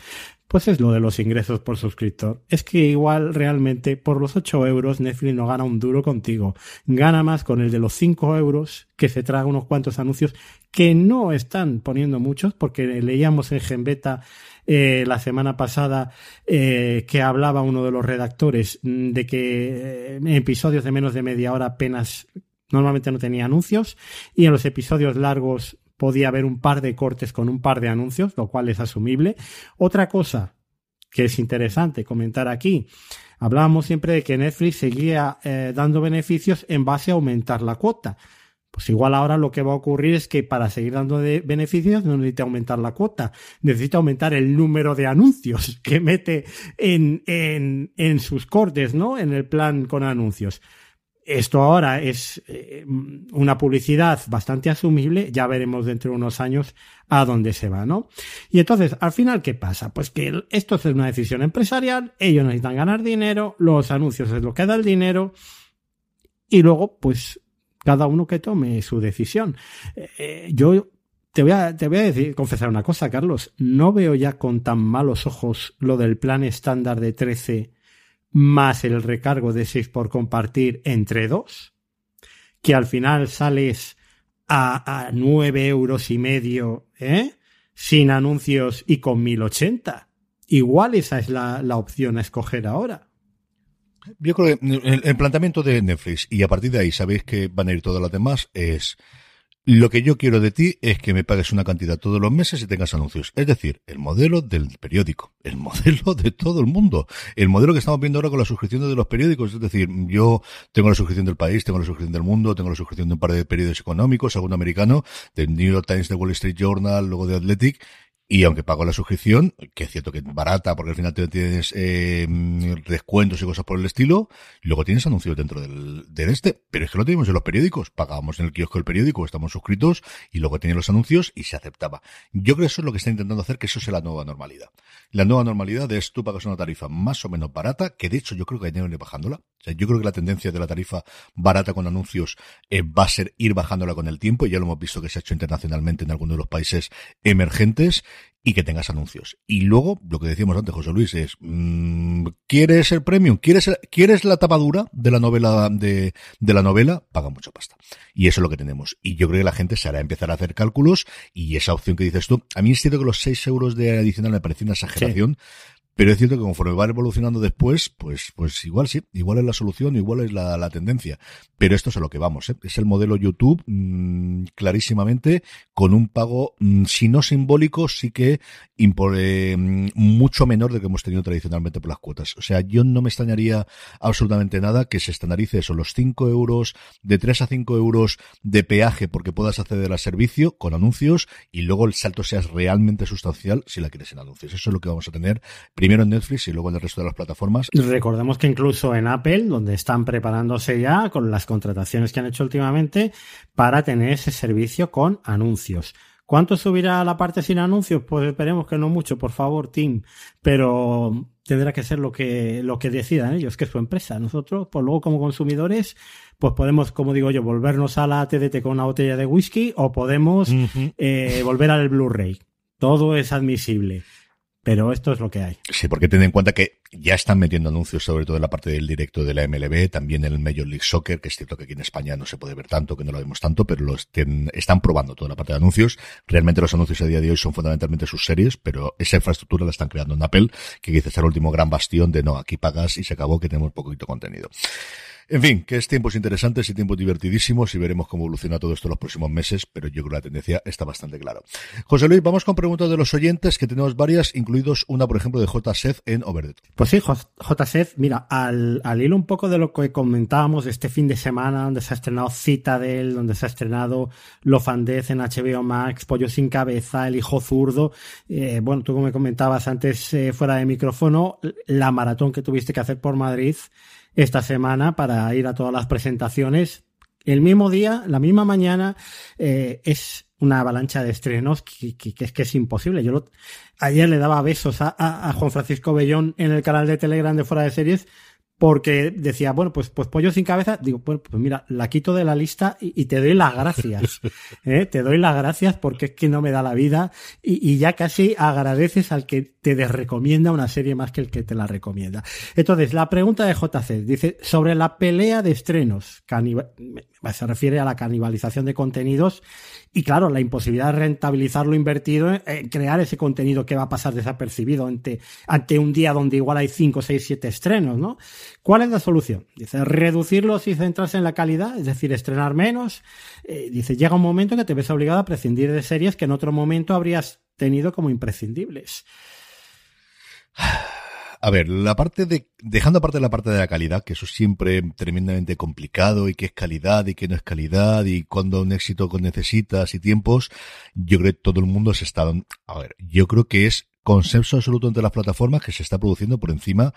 pues es lo de los ingresos por suscriptor. Es que igual realmente por los 8 euros Netflix no gana un duro contigo. Gana más con el de los 5 euros que se traga unos cuantos anuncios que no están poniendo muchos porque leíamos en Genbeta eh, la semana pasada eh, que hablaba uno de los redactores de que eh, en episodios de menos de media hora apenas normalmente no tenía anuncios y en los episodios largos podía haber un par de cortes con un par de anuncios, lo cual es asumible. Otra cosa que es interesante comentar aquí, hablábamos siempre de que Netflix seguía eh, dando beneficios en base a aumentar la cuota. Pues igual ahora lo que va a ocurrir es que para seguir dando de beneficios no necesita aumentar la cuota, necesita aumentar el número de anuncios que mete en, en, en sus cortes, ¿no? En el plan con anuncios. Esto ahora es eh, una publicidad bastante asumible, ya veremos dentro de unos años a dónde se va, ¿no? Y entonces, al final, ¿qué pasa? Pues que esto es una decisión empresarial, ellos necesitan ganar dinero, los anuncios es lo que da el dinero, y luego, pues, cada uno que tome su decisión. Eh, yo te voy, a, te voy a decir, confesar una cosa, Carlos, no veo ya con tan malos ojos lo del plan estándar de 13 más el recargo de 6 por compartir entre dos, que al final sales a, a 9 euros y medio, ¿eh? Sin anuncios y con 1080. Igual esa es la, la opción a escoger ahora. Yo creo que el, planteamiento de Netflix, y a partir de ahí sabéis que van a ir todas las demás, es lo que yo quiero de ti es que me pagues una cantidad todos los meses y tengas anuncios. Es decir, el modelo del periódico, el modelo de todo el mundo, el modelo que estamos viendo ahora con la suscripción de los periódicos. Es decir, yo tengo la suscripción del país, tengo la suscripción del mundo, tengo la suscripción de un par de periódicos económicos, algún americano, del New York Times, de Wall Street Journal, luego de Athletic, y aunque pago la suscripción, que es cierto que es barata porque al final tienes eh, descuentos y cosas por el estilo, luego tienes anuncios dentro del, del este, pero es que lo tenemos en los periódicos, pagamos en el kiosco del periódico, estamos suscritos y luego tiene los anuncios y se aceptaba. Yo creo que eso es lo que está intentando hacer, que eso sea la nueva normalidad. La nueva normalidad es tú pagas una tarifa más o menos barata, que de hecho yo creo que hay ir bajándola. O sea, yo creo que la tendencia de la tarifa barata con anuncios eh, va a ser ir bajándola con el tiempo, y ya lo hemos visto que se ha hecho internacionalmente en algunos de los países emergentes, y que tengas anuncios. Y luego, lo que decíamos antes, José Luis, es, mmm, ¿quieres el premium? ¿Quieres, ¿Quieres la tapadura de la novela, de, de la novela? Paga mucha pasta. Y eso es lo que tenemos. Y yo creo que la gente se hará empezar a hacer cálculos y esa opción que dices tú, a mí es cierto que los 6 euros de adicional me parece una exageración. Sí. Pero es cierto que conforme va evolucionando después, pues, pues igual sí, igual es la solución, igual es la, la tendencia. Pero esto es a lo que vamos, ¿eh? es el modelo YouTube mmm, clarísimamente con un pago, mmm, si no simbólico, sí que impone, mmm, mucho menor de que hemos tenido tradicionalmente por las cuotas. O sea, yo no me extrañaría absolutamente nada que se estandarice eso, los 5 euros, de 3 a 5 euros de peaje porque puedas acceder al servicio con anuncios y luego el salto sea realmente sustancial si la quieres en anuncios. Eso es lo que vamos a tener en Netflix y luego en el resto de las plataformas. Recordemos que incluso en Apple, donde están preparándose ya con las contrataciones que han hecho últimamente para tener ese servicio con anuncios. ¿Cuánto subirá la parte sin anuncios? Pues esperemos que no mucho, por favor, Tim. Pero tendrá que ser lo que, lo que decidan ellos, que es su empresa. Nosotros, pues luego como consumidores, pues podemos, como digo yo, volvernos a la TDT con una botella de whisky o podemos uh -huh. eh, volver al Blu-ray. Todo es admisible. Pero esto es lo que hay. Sí, porque ten en cuenta que ya están metiendo anuncios, sobre todo en la parte del directo de la MLB, también en el Major League Soccer, que es cierto que aquí en España no se puede ver tanto, que no lo vemos tanto, pero lo estén, están probando toda la parte de anuncios. Realmente los anuncios a día de hoy son fundamentalmente sus series, pero esa infraestructura la están creando en Apple, que quizás es el último gran bastión de no, aquí pagas y se acabó que tenemos poquito contenido. En fin, que es tiempos interesantes y tiempos divertidísimos y veremos cómo evoluciona todo esto en los próximos meses, pero yo creo que la tendencia está bastante clara. José Luis, vamos con preguntas de los oyentes, que tenemos varias, incluidos una, por ejemplo, de J. Seth en Overdue. Pues sí, J. Seth, mira, al, al hilo un poco de lo que comentábamos este fin de semana, donde se ha estrenado Citadel, donde se ha estrenado Lo Fandez en HBO Max, Pollo sin cabeza, El hijo zurdo, eh, bueno, tú como me comentabas antes eh, fuera de micrófono, la maratón que tuviste que hacer por Madrid, esta semana para ir a todas las presentaciones. El mismo día, la misma mañana, eh, es una avalancha de estrenos que, es que es imposible. Yo lo, ayer le daba besos a, a, Juan Francisco Bellón en el canal de Telegram de Fuera de Series porque decía, bueno, pues, pues pollo sin cabeza. Digo, bueno, pues mira, la quito de la lista y, y te doy las gracias. ¿eh? Te doy las gracias porque es que no me da la vida y, y ya casi agradeces al que te desrecomienda una serie más que el que te la recomienda. Entonces, la pregunta de JC dice sobre la pelea de estrenos. se refiere a la canibalización de contenidos y claro, la imposibilidad de rentabilizar lo invertido en crear ese contenido que va a pasar desapercibido ante, ante un día donde igual hay 5, 6, 7 estrenos, ¿no? ¿Cuál es la solución? Dice, reducirlos y centrarse en la calidad, es decir, estrenar menos. Eh, dice, llega un momento que te ves obligado a prescindir de series que en otro momento habrías tenido como imprescindibles. A ver, la parte de, dejando aparte la parte de la calidad, que eso es siempre tremendamente complicado y qué es calidad y qué no es calidad y cuando un éxito necesitas y tiempos, yo creo que todo el mundo se está, a ver, yo creo que es consenso absoluto entre las plataformas que se está produciendo por encima,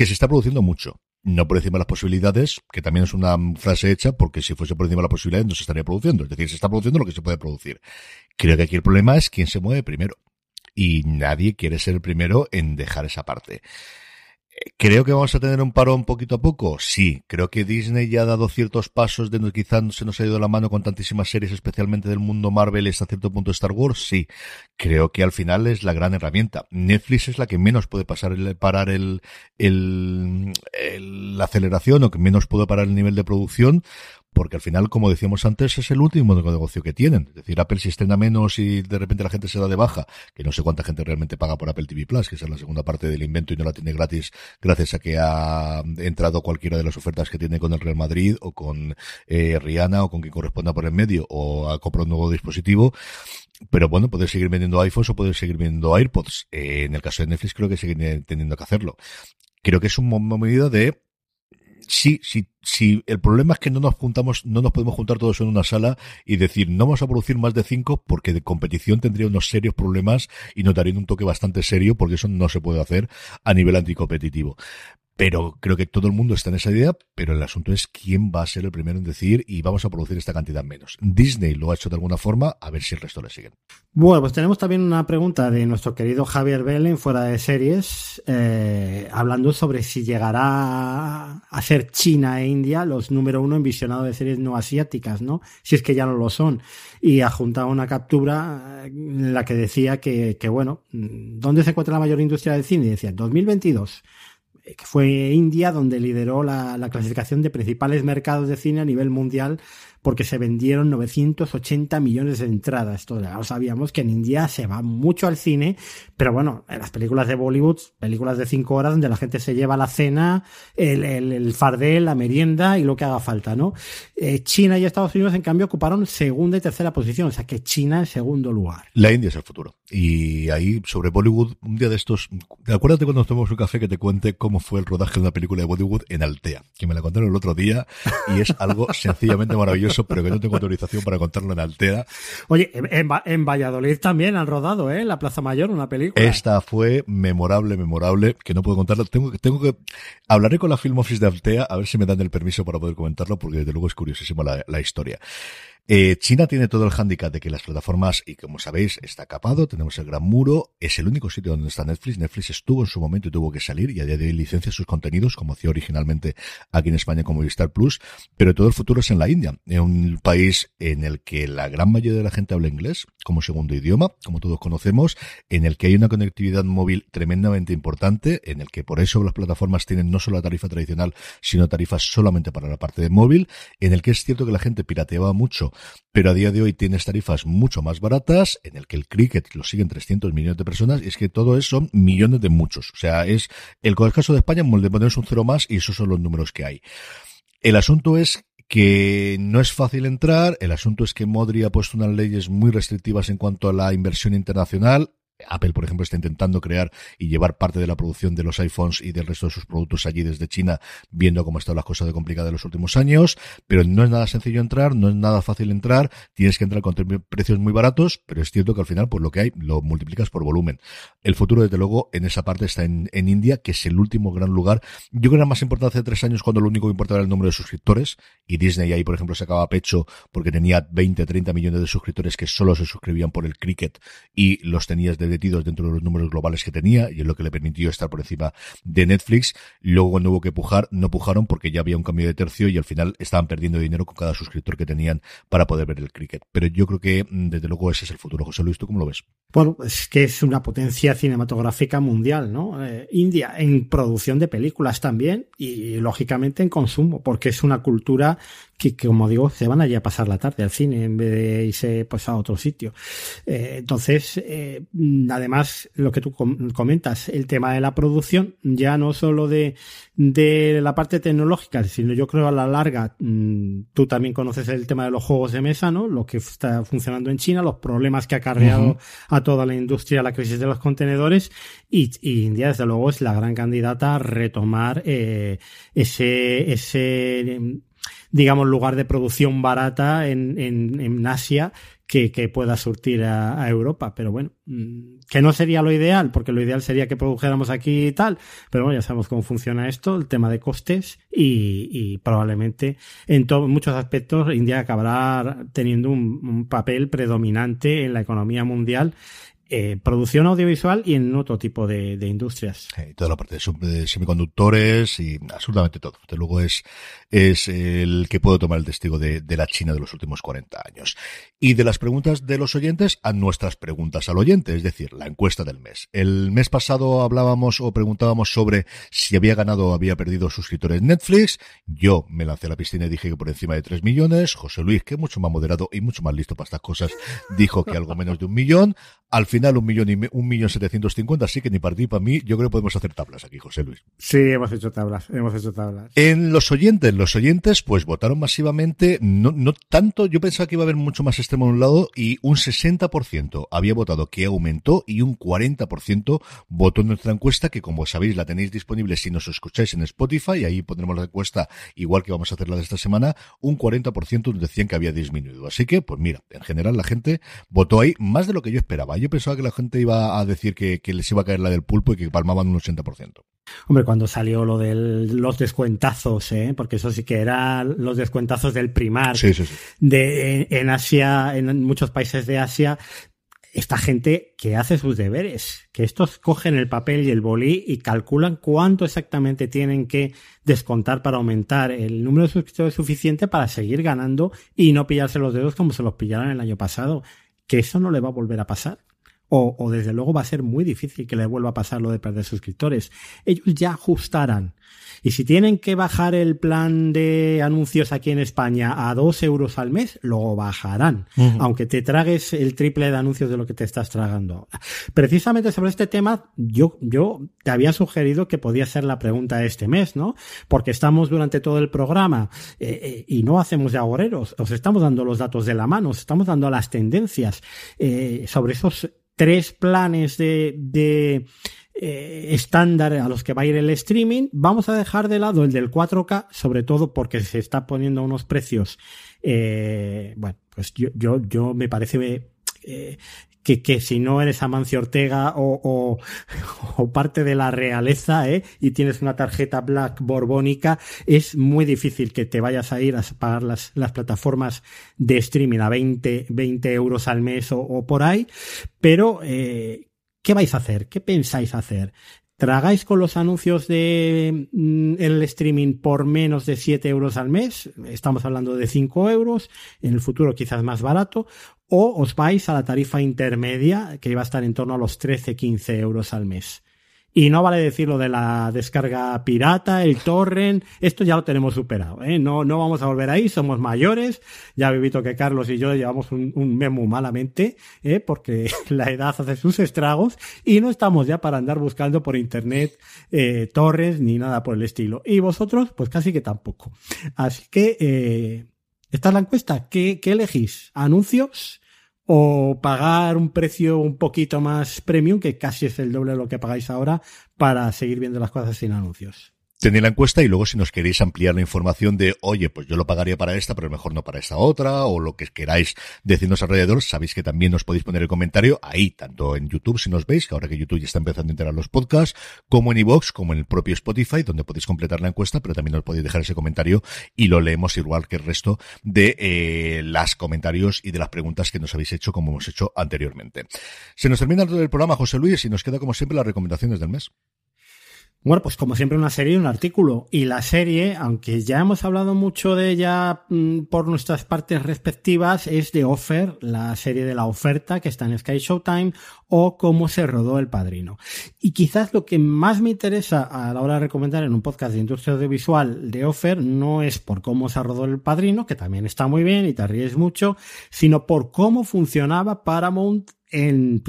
que se está produciendo mucho. No por encima de las posibilidades, que también es una frase hecha, porque si fuese por encima de las posibilidades no se estaría produciendo. Es decir, se está produciendo lo que se puede producir. Creo que aquí el problema es quién se mueve primero y nadie quiere ser el primero en dejar esa parte. Creo que vamos a tener un parón poquito a poco. Sí, creo que Disney ya ha dado ciertos pasos de quizás se nos ha ido la mano con tantísimas series, especialmente del mundo Marvel hasta cierto punto Star Wars. Sí, creo que al final es la gran herramienta. Netflix es la que menos puede pasar el, parar el, el, la aceleración o que menos puede parar el nivel de producción porque al final, como decíamos antes, es el último negocio que tienen. Es decir, Apple si estrena menos y de repente la gente se da de baja, que no sé cuánta gente realmente paga por Apple TV Plus, que es la segunda parte del invento y no la tiene gratis gracias a que ha entrado cualquiera de las ofertas que tiene con el Real Madrid o con eh, Rihanna o con quien corresponda por el medio o ha comprado un nuevo dispositivo. Pero bueno, puedes seguir vendiendo iPhones o puedes seguir vendiendo AirPods. Eh, en el caso de Netflix creo que siguen teniendo que hacerlo. Creo que es una medida de sí, sí, sí, el problema es que no nos juntamos, no nos podemos juntar todos en una sala y decir, no vamos a producir más de cinco porque de competición tendría unos serios problemas y nos darían un toque bastante serio porque eso no se puede hacer a nivel anticompetitivo. Pero creo que todo el mundo está en esa idea, pero el asunto es quién va a ser el primero en decir y vamos a producir esta cantidad menos. Disney lo ha hecho de alguna forma, a ver si el resto le siguen. Bueno, pues tenemos también una pregunta de nuestro querido Javier Belen, fuera de series, eh, hablando sobre si llegará a ser China e India los número uno en visionado de series no asiáticas, ¿no? Si es que ya no lo son. Y ha juntado una captura en la que decía que, que bueno, ¿dónde se encuentra la mayor industria del cine? Y decía, 2022 que fue India donde lideró la, la, clasificación de principales mercados de cine a nivel mundial porque se vendieron 980 millones de entradas. Esto ya lo sabíamos que en India se va mucho al cine, pero bueno, en las películas de Bollywood, películas de cinco horas donde la gente se lleva la cena, el, el, el fardel, la merienda y lo que haga falta, ¿no? Eh, China y Estados Unidos, en cambio, ocuparon segunda y tercera posición, o sea que China en segundo lugar. La India es el futuro. Y ahí, sobre Bollywood, un día de estos, acuérdate cuando nos tomamos un café que te cuente cómo fue el rodaje de una película de Bollywood en Altea, que me la contaron el otro día y es algo sencillamente maravilloso eso, pero que no tengo autorización para contarlo en Altea. Oye, en, en Valladolid también han rodado, ¿eh? La Plaza Mayor, una película. Esta fue memorable, memorable, que no puedo contarlo. Tengo, tengo que, hablaré con la Film Office de Altea a ver si me dan el permiso para poder comentarlo, porque desde luego es curiosísimo la, la historia. Eh, China tiene todo el hándicap de que las plataformas, y como sabéis, está capado, tenemos el gran muro, es el único sitio donde está Netflix. Netflix estuvo en su momento y tuvo que salir y a día de hoy licencia sus contenidos, como hacía originalmente aquí en España como Vistar Plus, pero todo el futuro es en la India, en un país en el que la gran mayoría de la gente habla inglés como segundo idioma, como todos conocemos, en el que hay una conectividad móvil tremendamente importante, en el que por eso las plataformas tienen no solo la tarifa tradicional, sino tarifas solamente para la parte de móvil, en el que es cierto que la gente pirateaba mucho pero a día de hoy tienes tarifas mucho más baratas, en el que el cricket lo siguen 300 millones de personas, y es que todo eso son millones de muchos. O sea, es el, caso de España, le ponemos un cero más y esos son los números que hay. El asunto es que no es fácil entrar, el asunto es que Modri ha puesto unas leyes muy restrictivas en cuanto a la inversión internacional, Apple, por ejemplo, está intentando crear y llevar parte de la producción de los iPhones y del resto de sus productos allí desde China, viendo cómo están las cosas de complicadas de los últimos años, pero no es nada sencillo entrar, no es nada fácil entrar, tienes que entrar con precios muy baratos, pero es cierto que al final, pues lo que hay, lo multiplicas por volumen. El futuro, desde luego, en esa parte está en, en India, que es el último gran lugar. Yo creo que era más importante hace tres años cuando lo único que importaba era el número de suscriptores, y Disney ahí, por ejemplo, se acaba pecho porque tenía 20, 30 millones de suscriptores que solo se suscribían por el cricket y los tenías de dentro de los números globales que tenía y es lo que le permitió estar por encima de Netflix. Luego cuando hubo que pujar, no pujaron porque ya había un cambio de tercio y al final estaban perdiendo dinero con cada suscriptor que tenían para poder ver el cricket. Pero yo creo que mm, desde luego ese es el futuro. José Luis, ¿tú cómo lo ves? Bueno, es que es una potencia cinematográfica mundial, ¿no? Eh, India en producción de películas también y lógicamente en consumo, porque es una cultura que, como digo, se van allí a pasar la tarde al cine en vez de irse pues, a otro sitio. Eh, entonces, eh, además, lo que tú comentas, el tema de la producción, ya no solo de, de la parte tecnológica, sino yo creo a la larga, mm, tú también conoces el tema de los juegos de mesa, ¿no? Lo que está funcionando en China, los problemas que ha acarreado a toda la industria la crisis de los contenedores y, India, desde luego, es la gran candidata a retomar eh, ese, ese digamos, lugar de producción barata en, en, en Asia que, que, pueda surtir a, Europa. Pero bueno, mm, que no sería lo ideal, porque lo ideal sería que produjéramos aquí y tal. Pero bueno, ya sabemos cómo funciona esto, el tema de costes y, y probablemente en muchos aspectos India acabará teniendo un papel predominante en la economía mundial eh, producción audiovisual y en otro tipo de, de industrias. Eh, toda la parte de, semiconductores y absolutamente todo. Desde luego es, es el que puedo tomar el testigo de, de, la China de los últimos 40 años. Y de las preguntas de los oyentes a nuestras preguntas al oyente, es decir, la encuesta del mes. El mes pasado hablábamos o preguntábamos sobre si había ganado o había perdido suscriptores Netflix. Yo me lancé a la piscina y dije que por encima de 3 millones. José Luis, que es mucho más moderado y mucho más listo para estas cosas, dijo que algo menos de un millón. Al final un millón y un millón setecientos cincuenta, así que ni para ti para mí, yo creo que podemos hacer tablas aquí, José Luis. Sí, hemos hecho tablas, hemos hecho tablas. En los oyentes, los oyentes pues votaron masivamente, no, no tanto, yo pensaba que iba a haber mucho más extremo en un lado y un 60% había votado que aumentó y un 40% votó en nuestra encuesta que como sabéis la tenéis disponible si nos escucháis en Spotify, ahí pondremos la encuesta igual que vamos a hacer la de esta semana, un 40% nos decían que había disminuido. Así que, pues mira, en general la gente votó ahí más de lo que yo esperaba. Yo pensaba que la gente iba a decir que, que les iba a caer la del pulpo y que palmaban un 80%. Hombre, cuando salió lo de los descuentazos, ¿eh? porque eso sí que eran los descuentazos del primar. Sí, sí, sí. De, en, en Asia, en muchos países de Asia, esta gente que hace sus deberes, que estos cogen el papel y el bolí y calculan cuánto exactamente tienen que descontar para aumentar el número de suscriptores suficiente para seguir ganando y no pillarse los dedos como se los pillaron el año pasado. Que eso no le va a volver a pasar o, o, desde luego va a ser muy difícil que le vuelva a pasar lo de perder suscriptores. Ellos ya ajustarán. Y si tienen que bajar el plan de anuncios aquí en España a dos euros al mes, lo bajarán. Uh -huh. Aunque te tragues el triple de anuncios de lo que te estás tragando ahora. Precisamente sobre este tema, yo, yo te había sugerido que podía ser la pregunta de este mes, ¿no? Porque estamos durante todo el programa eh, eh, y no hacemos de agoreros. Os estamos dando los datos de la mano, os estamos dando las tendencias eh, sobre esos tres planes de, de eh, estándar a los que va a ir el streaming, vamos a dejar de lado el del 4K, sobre todo porque se está poniendo unos precios, eh, bueno, pues yo, yo, yo me parece eh, que, que, si no eres Amancio Ortega o, o, parte de la realeza ¿eh? y tienes una tarjeta Black borbónica, es muy difícil que te vayas a ir a pagar las, las plataformas de streaming a 20, 20 euros al mes o, por ahí. Pero, eh, ¿qué vais a hacer? ¿Ququé pensáis hacer? ¿Tragáis con los anuncios de mm, el streaming por menos de 7 euros al mes? Estamos hablando de 5 euros, en el futuro quizás más barato, o os vais a la tarifa intermedia que va a estar en torno a los 13-15 euros al mes. Y no vale decir lo de la descarga pirata, el torrent, esto ya lo tenemos superado, ¿eh? No, no vamos a volver ahí, somos mayores, ya he visto que Carlos y yo llevamos un, un memo malamente, ¿eh? Porque la edad hace sus estragos y no estamos ya para andar buscando por internet eh, torres ni nada por el estilo. Y vosotros, pues casi que tampoco. Así que, eh, esta es la encuesta. ¿Qué, qué elegís? ¿Anuncios? O pagar un precio un poquito más premium, que casi es el doble de lo que pagáis ahora, para seguir viendo las cosas sin anuncios. Tenéis la encuesta y luego si nos queréis ampliar la información de, oye, pues yo lo pagaría para esta, pero mejor no para esta otra, o lo que queráis decirnos alrededor, sabéis que también nos podéis poner el comentario ahí, tanto en YouTube si nos veis, que ahora que YouTube ya está empezando a integrar los podcasts, como en iVoox, como en el propio Spotify, donde podéis completar la encuesta, pero también nos podéis dejar ese comentario y lo leemos igual que el resto de eh, las comentarios y de las preguntas que nos habéis hecho como hemos hecho anteriormente. Se nos termina el programa, José Luis, y nos queda como siempre las recomendaciones del mes. Bueno, pues como siempre una serie y un artículo. Y la serie, aunque ya hemos hablado mucho de ella mm, por nuestras partes respectivas, es de Offer, la serie de la oferta que está en Sky Showtime, o cómo se rodó El Padrino. Y quizás lo que más me interesa a la hora de recomendar en un podcast de industria audiovisual de Offer no es por cómo se rodó El Padrino, que también está muy bien y te ríes mucho, sino por cómo funcionaba Paramount en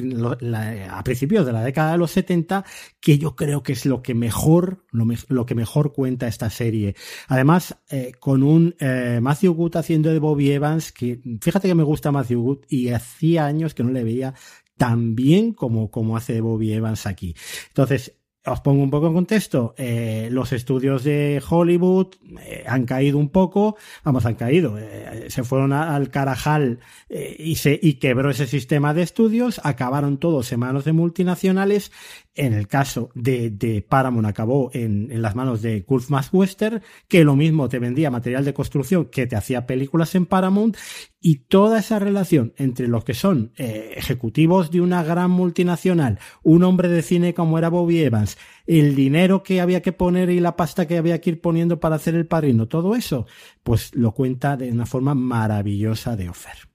a principios de la década de los 70, que yo creo que es lo que mejor, lo, que mejor cuenta esta serie. Además, eh, con un eh, Matthew Good haciendo de Bobby Evans, que fíjate que me gusta Matthew Good y hacía años que no le veía tan bien como, como hace Bobby Evans aquí. Entonces, os pongo un poco en contexto. Eh, los estudios de Hollywood eh, han caído un poco, vamos, han caído. Eh, se fueron al Carajal y se y quebró ese sistema de estudios. Acabaron todos en manos de multinacionales en el caso de, de Paramount acabó en, en, las manos de Mass Western, que lo mismo te vendía material de construcción que te hacía películas en Paramount, y toda esa relación entre los que son eh, ejecutivos de una gran multinacional, un hombre de cine como era Bobby Evans, el dinero que había que poner y la pasta que había que ir poniendo para hacer el padrino, todo eso, pues lo cuenta de una forma maravillosa de Offer.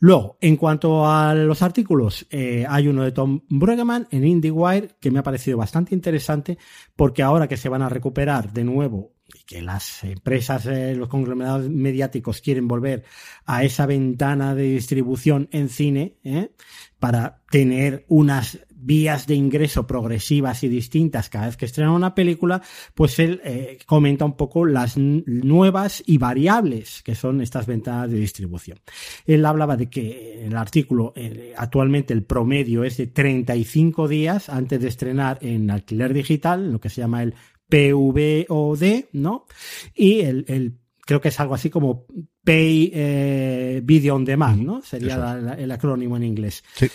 Luego, en cuanto a los artículos, eh, hay uno de Tom Brueggemann en IndieWire que me ha parecido bastante interesante porque ahora que se van a recuperar de nuevo y que las empresas, eh, los conglomerados mediáticos quieren volver a esa ventana de distribución en cine eh, para tener unas vías de ingreso progresivas y distintas cada vez que estrena una película, pues él eh, comenta un poco las nuevas y variables que son estas ventanas de distribución. Él hablaba de que en el artículo eh, actualmente el promedio es de 35 días antes de estrenar en alquiler digital, lo que se llama el PVOD, ¿no? Y el, el creo que es algo así como Pay eh, Video on Demand, ¿no? Sería el acrónimo en inglés. Sí.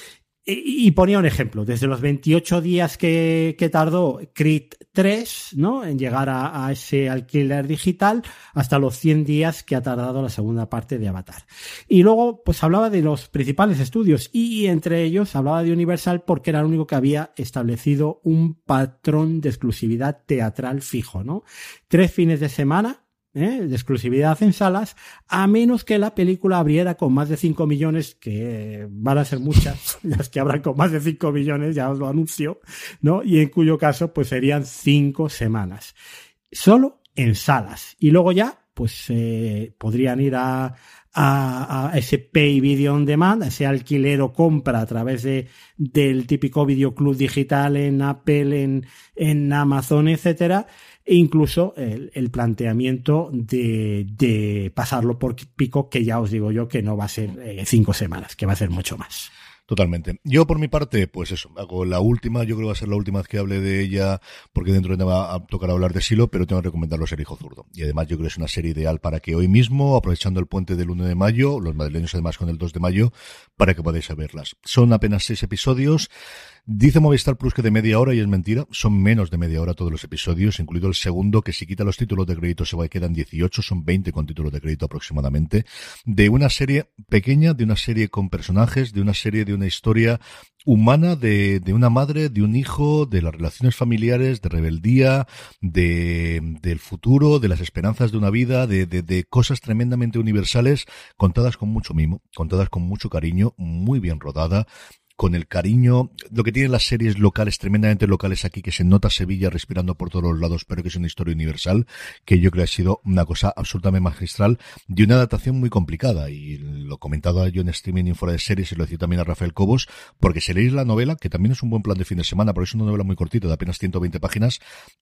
Y, ponía un ejemplo, desde los 28 días que, que tardó Crit 3, ¿no? En llegar a, ese alquiler digital, hasta los 100 días que ha tardado la segunda parte de Avatar. Y luego, pues hablaba de los principales estudios, y entre ellos hablaba de Universal porque era el único que había establecido un patrón de exclusividad teatral fijo, ¿no? Tres fines de semana, ¿eh? de exclusividad en salas, a menos que la película abriera con más de 5 millones, que van a ser muchas, las que abran con más de 5 millones, ya os lo anuncio, ¿no? Y en cuyo caso, pues serían 5 semanas. Solo en salas. Y luego ya, pues eh, podrían ir a, a, ese pay video on demand, a ese alquiler o compra a través de, del típico videoclub digital en Apple, en, en Amazon, etcétera e incluso el, planteamiento de, de, pasarlo por pico, que ya os digo yo que no va a ser eh, cinco semanas, que va a ser mucho más. Totalmente. Yo por mi parte, pues eso, hago la última, yo creo que va a ser la última vez que hable de ella, porque dentro de nada va a tocar hablar de Silo, pero tengo que recomendarlo ser Hijo Zurdo. Y además yo creo que es una serie ideal para que hoy mismo, aprovechando el puente del 1 de mayo, los madrileños además con el 2 de mayo, para que podáis verlas. Son apenas seis episodios, Dice Movistar Plus que de media hora y es mentira, son menos de media hora todos los episodios, incluido el segundo, que si quita los títulos de crédito se va y quedan 18, son 20 con títulos de crédito aproximadamente, de una serie pequeña, de una serie con personajes, de una serie de una historia humana de, de una madre, de un hijo, de las relaciones familiares, de rebeldía, de, del futuro, de las esperanzas de una vida, de, de, de cosas tremendamente universales, contadas con mucho mimo, contadas con mucho cariño, muy bien rodada, con el cariño, lo que tienen las series locales, tremendamente locales aquí, que se nota Sevilla respirando por todos los lados, pero que es una historia universal, que yo creo que ha sido una cosa absolutamente magistral, de una adaptación muy complicada, y lo comentado yo en streaming y fuera de series, y lo decía también a Rafael Cobos, porque si leéis la novela, que también es un buen plan de fin de semana, pero es una novela muy cortita, de apenas 120 páginas,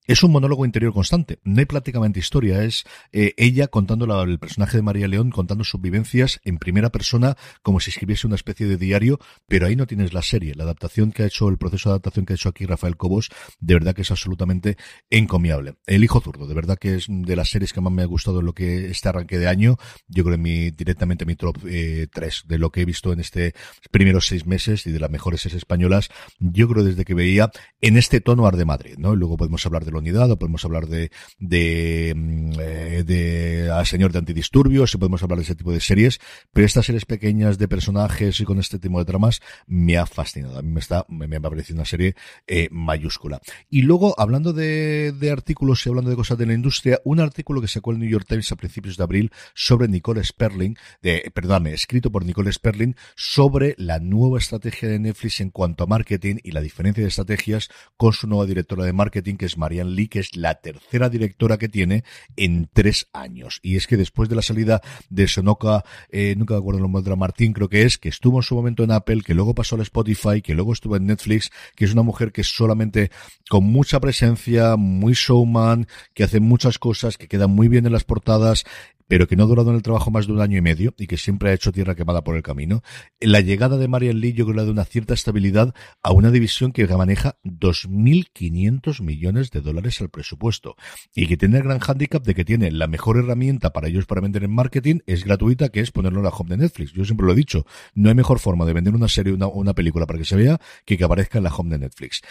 es un monólogo interior constante, no hay prácticamente historia, es eh, ella contando la, el personaje de María León, contando sus vivencias en primera persona, como si escribiese una especie de diario, pero ahí no tiene es la serie. La adaptación que ha hecho, el proceso de adaptación que ha hecho aquí Rafael Cobos, de verdad que es absolutamente encomiable. El hijo zurdo, de verdad que es de las series que más me ha gustado en lo que este arranque de año. Yo creo en mi, directamente mi top eh, 3 de lo que he visto en este primeros seis meses y de las mejores series españolas. Yo creo desde que veía en este tono Ar de Madrid, ¿no? luego podemos hablar de la unidad o podemos hablar de, de, mm, eh, de, a Señor de Antidisturbios y podemos hablar de ese tipo de series, pero estas series pequeñas de personajes y con este tipo de tramas me me ha fascinado. A mí me está, me, me parecido una serie eh, mayúscula. Y luego, hablando de, de, artículos y hablando de cosas de la industria, un artículo que sacó el New York Times a principios de abril sobre Nicole Sperling, de, perdóname, escrito por Nicole Sperling, sobre la nueva estrategia de Netflix en cuanto a marketing y la diferencia de estrategias con su nueva directora de marketing, que es Marianne Lee, que es la tercera directora que tiene en tres años. Y es que después de la salida de Sonoka, eh, nunca me acuerdo el nombre de la Martín, creo que es, que estuvo en su momento en Apple, que luego pasó Spotify, que luego estuvo en Netflix, que es una mujer que solamente con mucha presencia, muy showman, que hace muchas cosas, que queda muy bien en las portadas, pero que no ha durado en el trabajo más de un año y medio y que siempre ha hecho tierra quemada por el camino. La llegada de Marian Lee yo creo que le da una cierta estabilidad a una división que maneja 2.500 millones de dólares al presupuesto y que tiene el gran hándicap de que tiene la mejor herramienta para ellos para vender en marketing, es gratuita, que es ponerlo en la home de Netflix. Yo siempre lo he dicho, no hay mejor forma de vender una serie o una, una película para que se vea que que aparezca en la home de Netflix.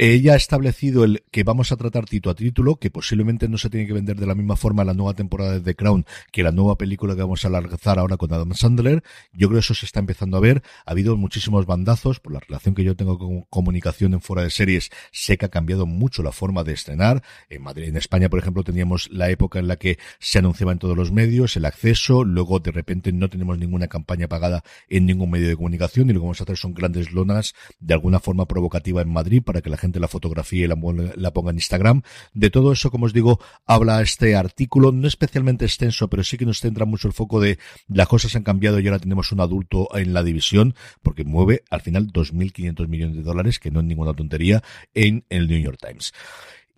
Ella ha establecido el que vamos a tratar título a título, que posiblemente no se tiene que vender de la misma forma la nueva temporada de The Crown que la nueva película que vamos a lanzar ahora con Adam Sandler. Yo creo que eso se está empezando a ver. Ha habido muchísimos bandazos por la relación que yo tengo con comunicación en fuera de series. Sé que ha cambiado mucho la forma de estrenar. En Madrid, en España, por ejemplo, teníamos la época en la que se anunciaba en todos los medios el acceso. Luego, de repente, no tenemos ninguna campaña pagada en ningún medio de comunicación y lo que vamos a hacer son grandes lonas de alguna forma provocativa en Madrid para que la gente la fotografía y la, la, ponga en Instagram. De todo eso, como os digo, habla este artículo, no especialmente extenso, pero sí que nos centra mucho el foco de las cosas han cambiado y ahora tenemos un adulto en la división, porque mueve al final 2.500 millones de dólares, que no es ninguna tontería, en el New York Times.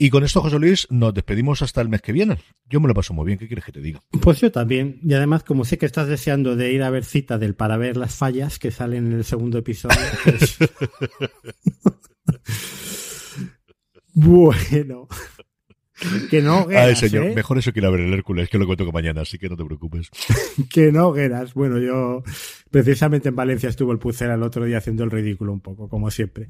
Y con esto, José Luis, nos despedimos hasta el mes que viene. Yo me lo paso muy bien. ¿Qué quieres que te diga? Pues yo también. Y además, como sé que estás deseando de ir a ver cita del para ver las fallas que salen en el segundo episodio. Pues... bueno. Que no hogueras, Ay, señor, ¿eh? mejor eso que ir a ver el Hércules, que lo cuento que mañana, así que no te preocupes. que no hogueras. Bueno, yo precisamente en Valencia estuvo el Pucera el otro día haciendo el ridículo un poco, como siempre.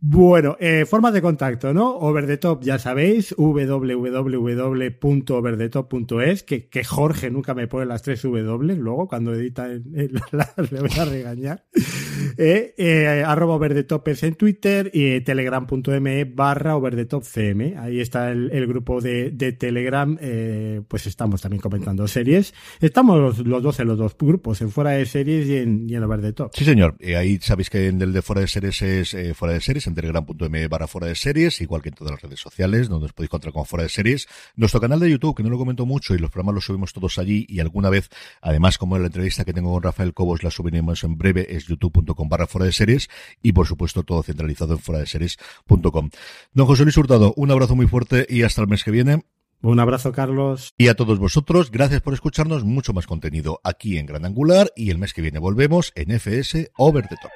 Bueno, eh, formas de contacto, ¿no? Over the Top, ya sabéis, www.overthetop.es, que, que Jorge nunca me pone las tres W, luego cuando edita en, en la, le voy a regañar. Eh, eh, arroba Over the Top es en Twitter y eh, telegram.me barra Over the Top CM. Ahí está el, grupo de, de Telegram, eh, pues estamos también comentando series. Estamos los, los, dos en los dos grupos, en fuera de series y en, y en Over the Top. Sí, señor. Eh, ahí sabéis que en el de fuera de series es eh, fuera de series, en telegram.me barra fuera de series, igual que en todas las redes sociales, donde os podéis encontrar con fuera de series. Nuestro canal de YouTube, que no lo comento mucho, y los programas los subimos todos allí, y alguna vez, además, como en la entrevista que tengo con Rafael Cobos, la subiremos en breve, es youtube.com barra fuera de series, y por supuesto todo centralizado en fuera de series.com. Don José Luis Hurtado, un abrazo muy fuerte y hasta el mes que viene. Un abrazo, Carlos. Y a todos vosotros, gracias por escucharnos. Mucho más contenido aquí en Gran Angular y el mes que viene volvemos en FS Over the Top.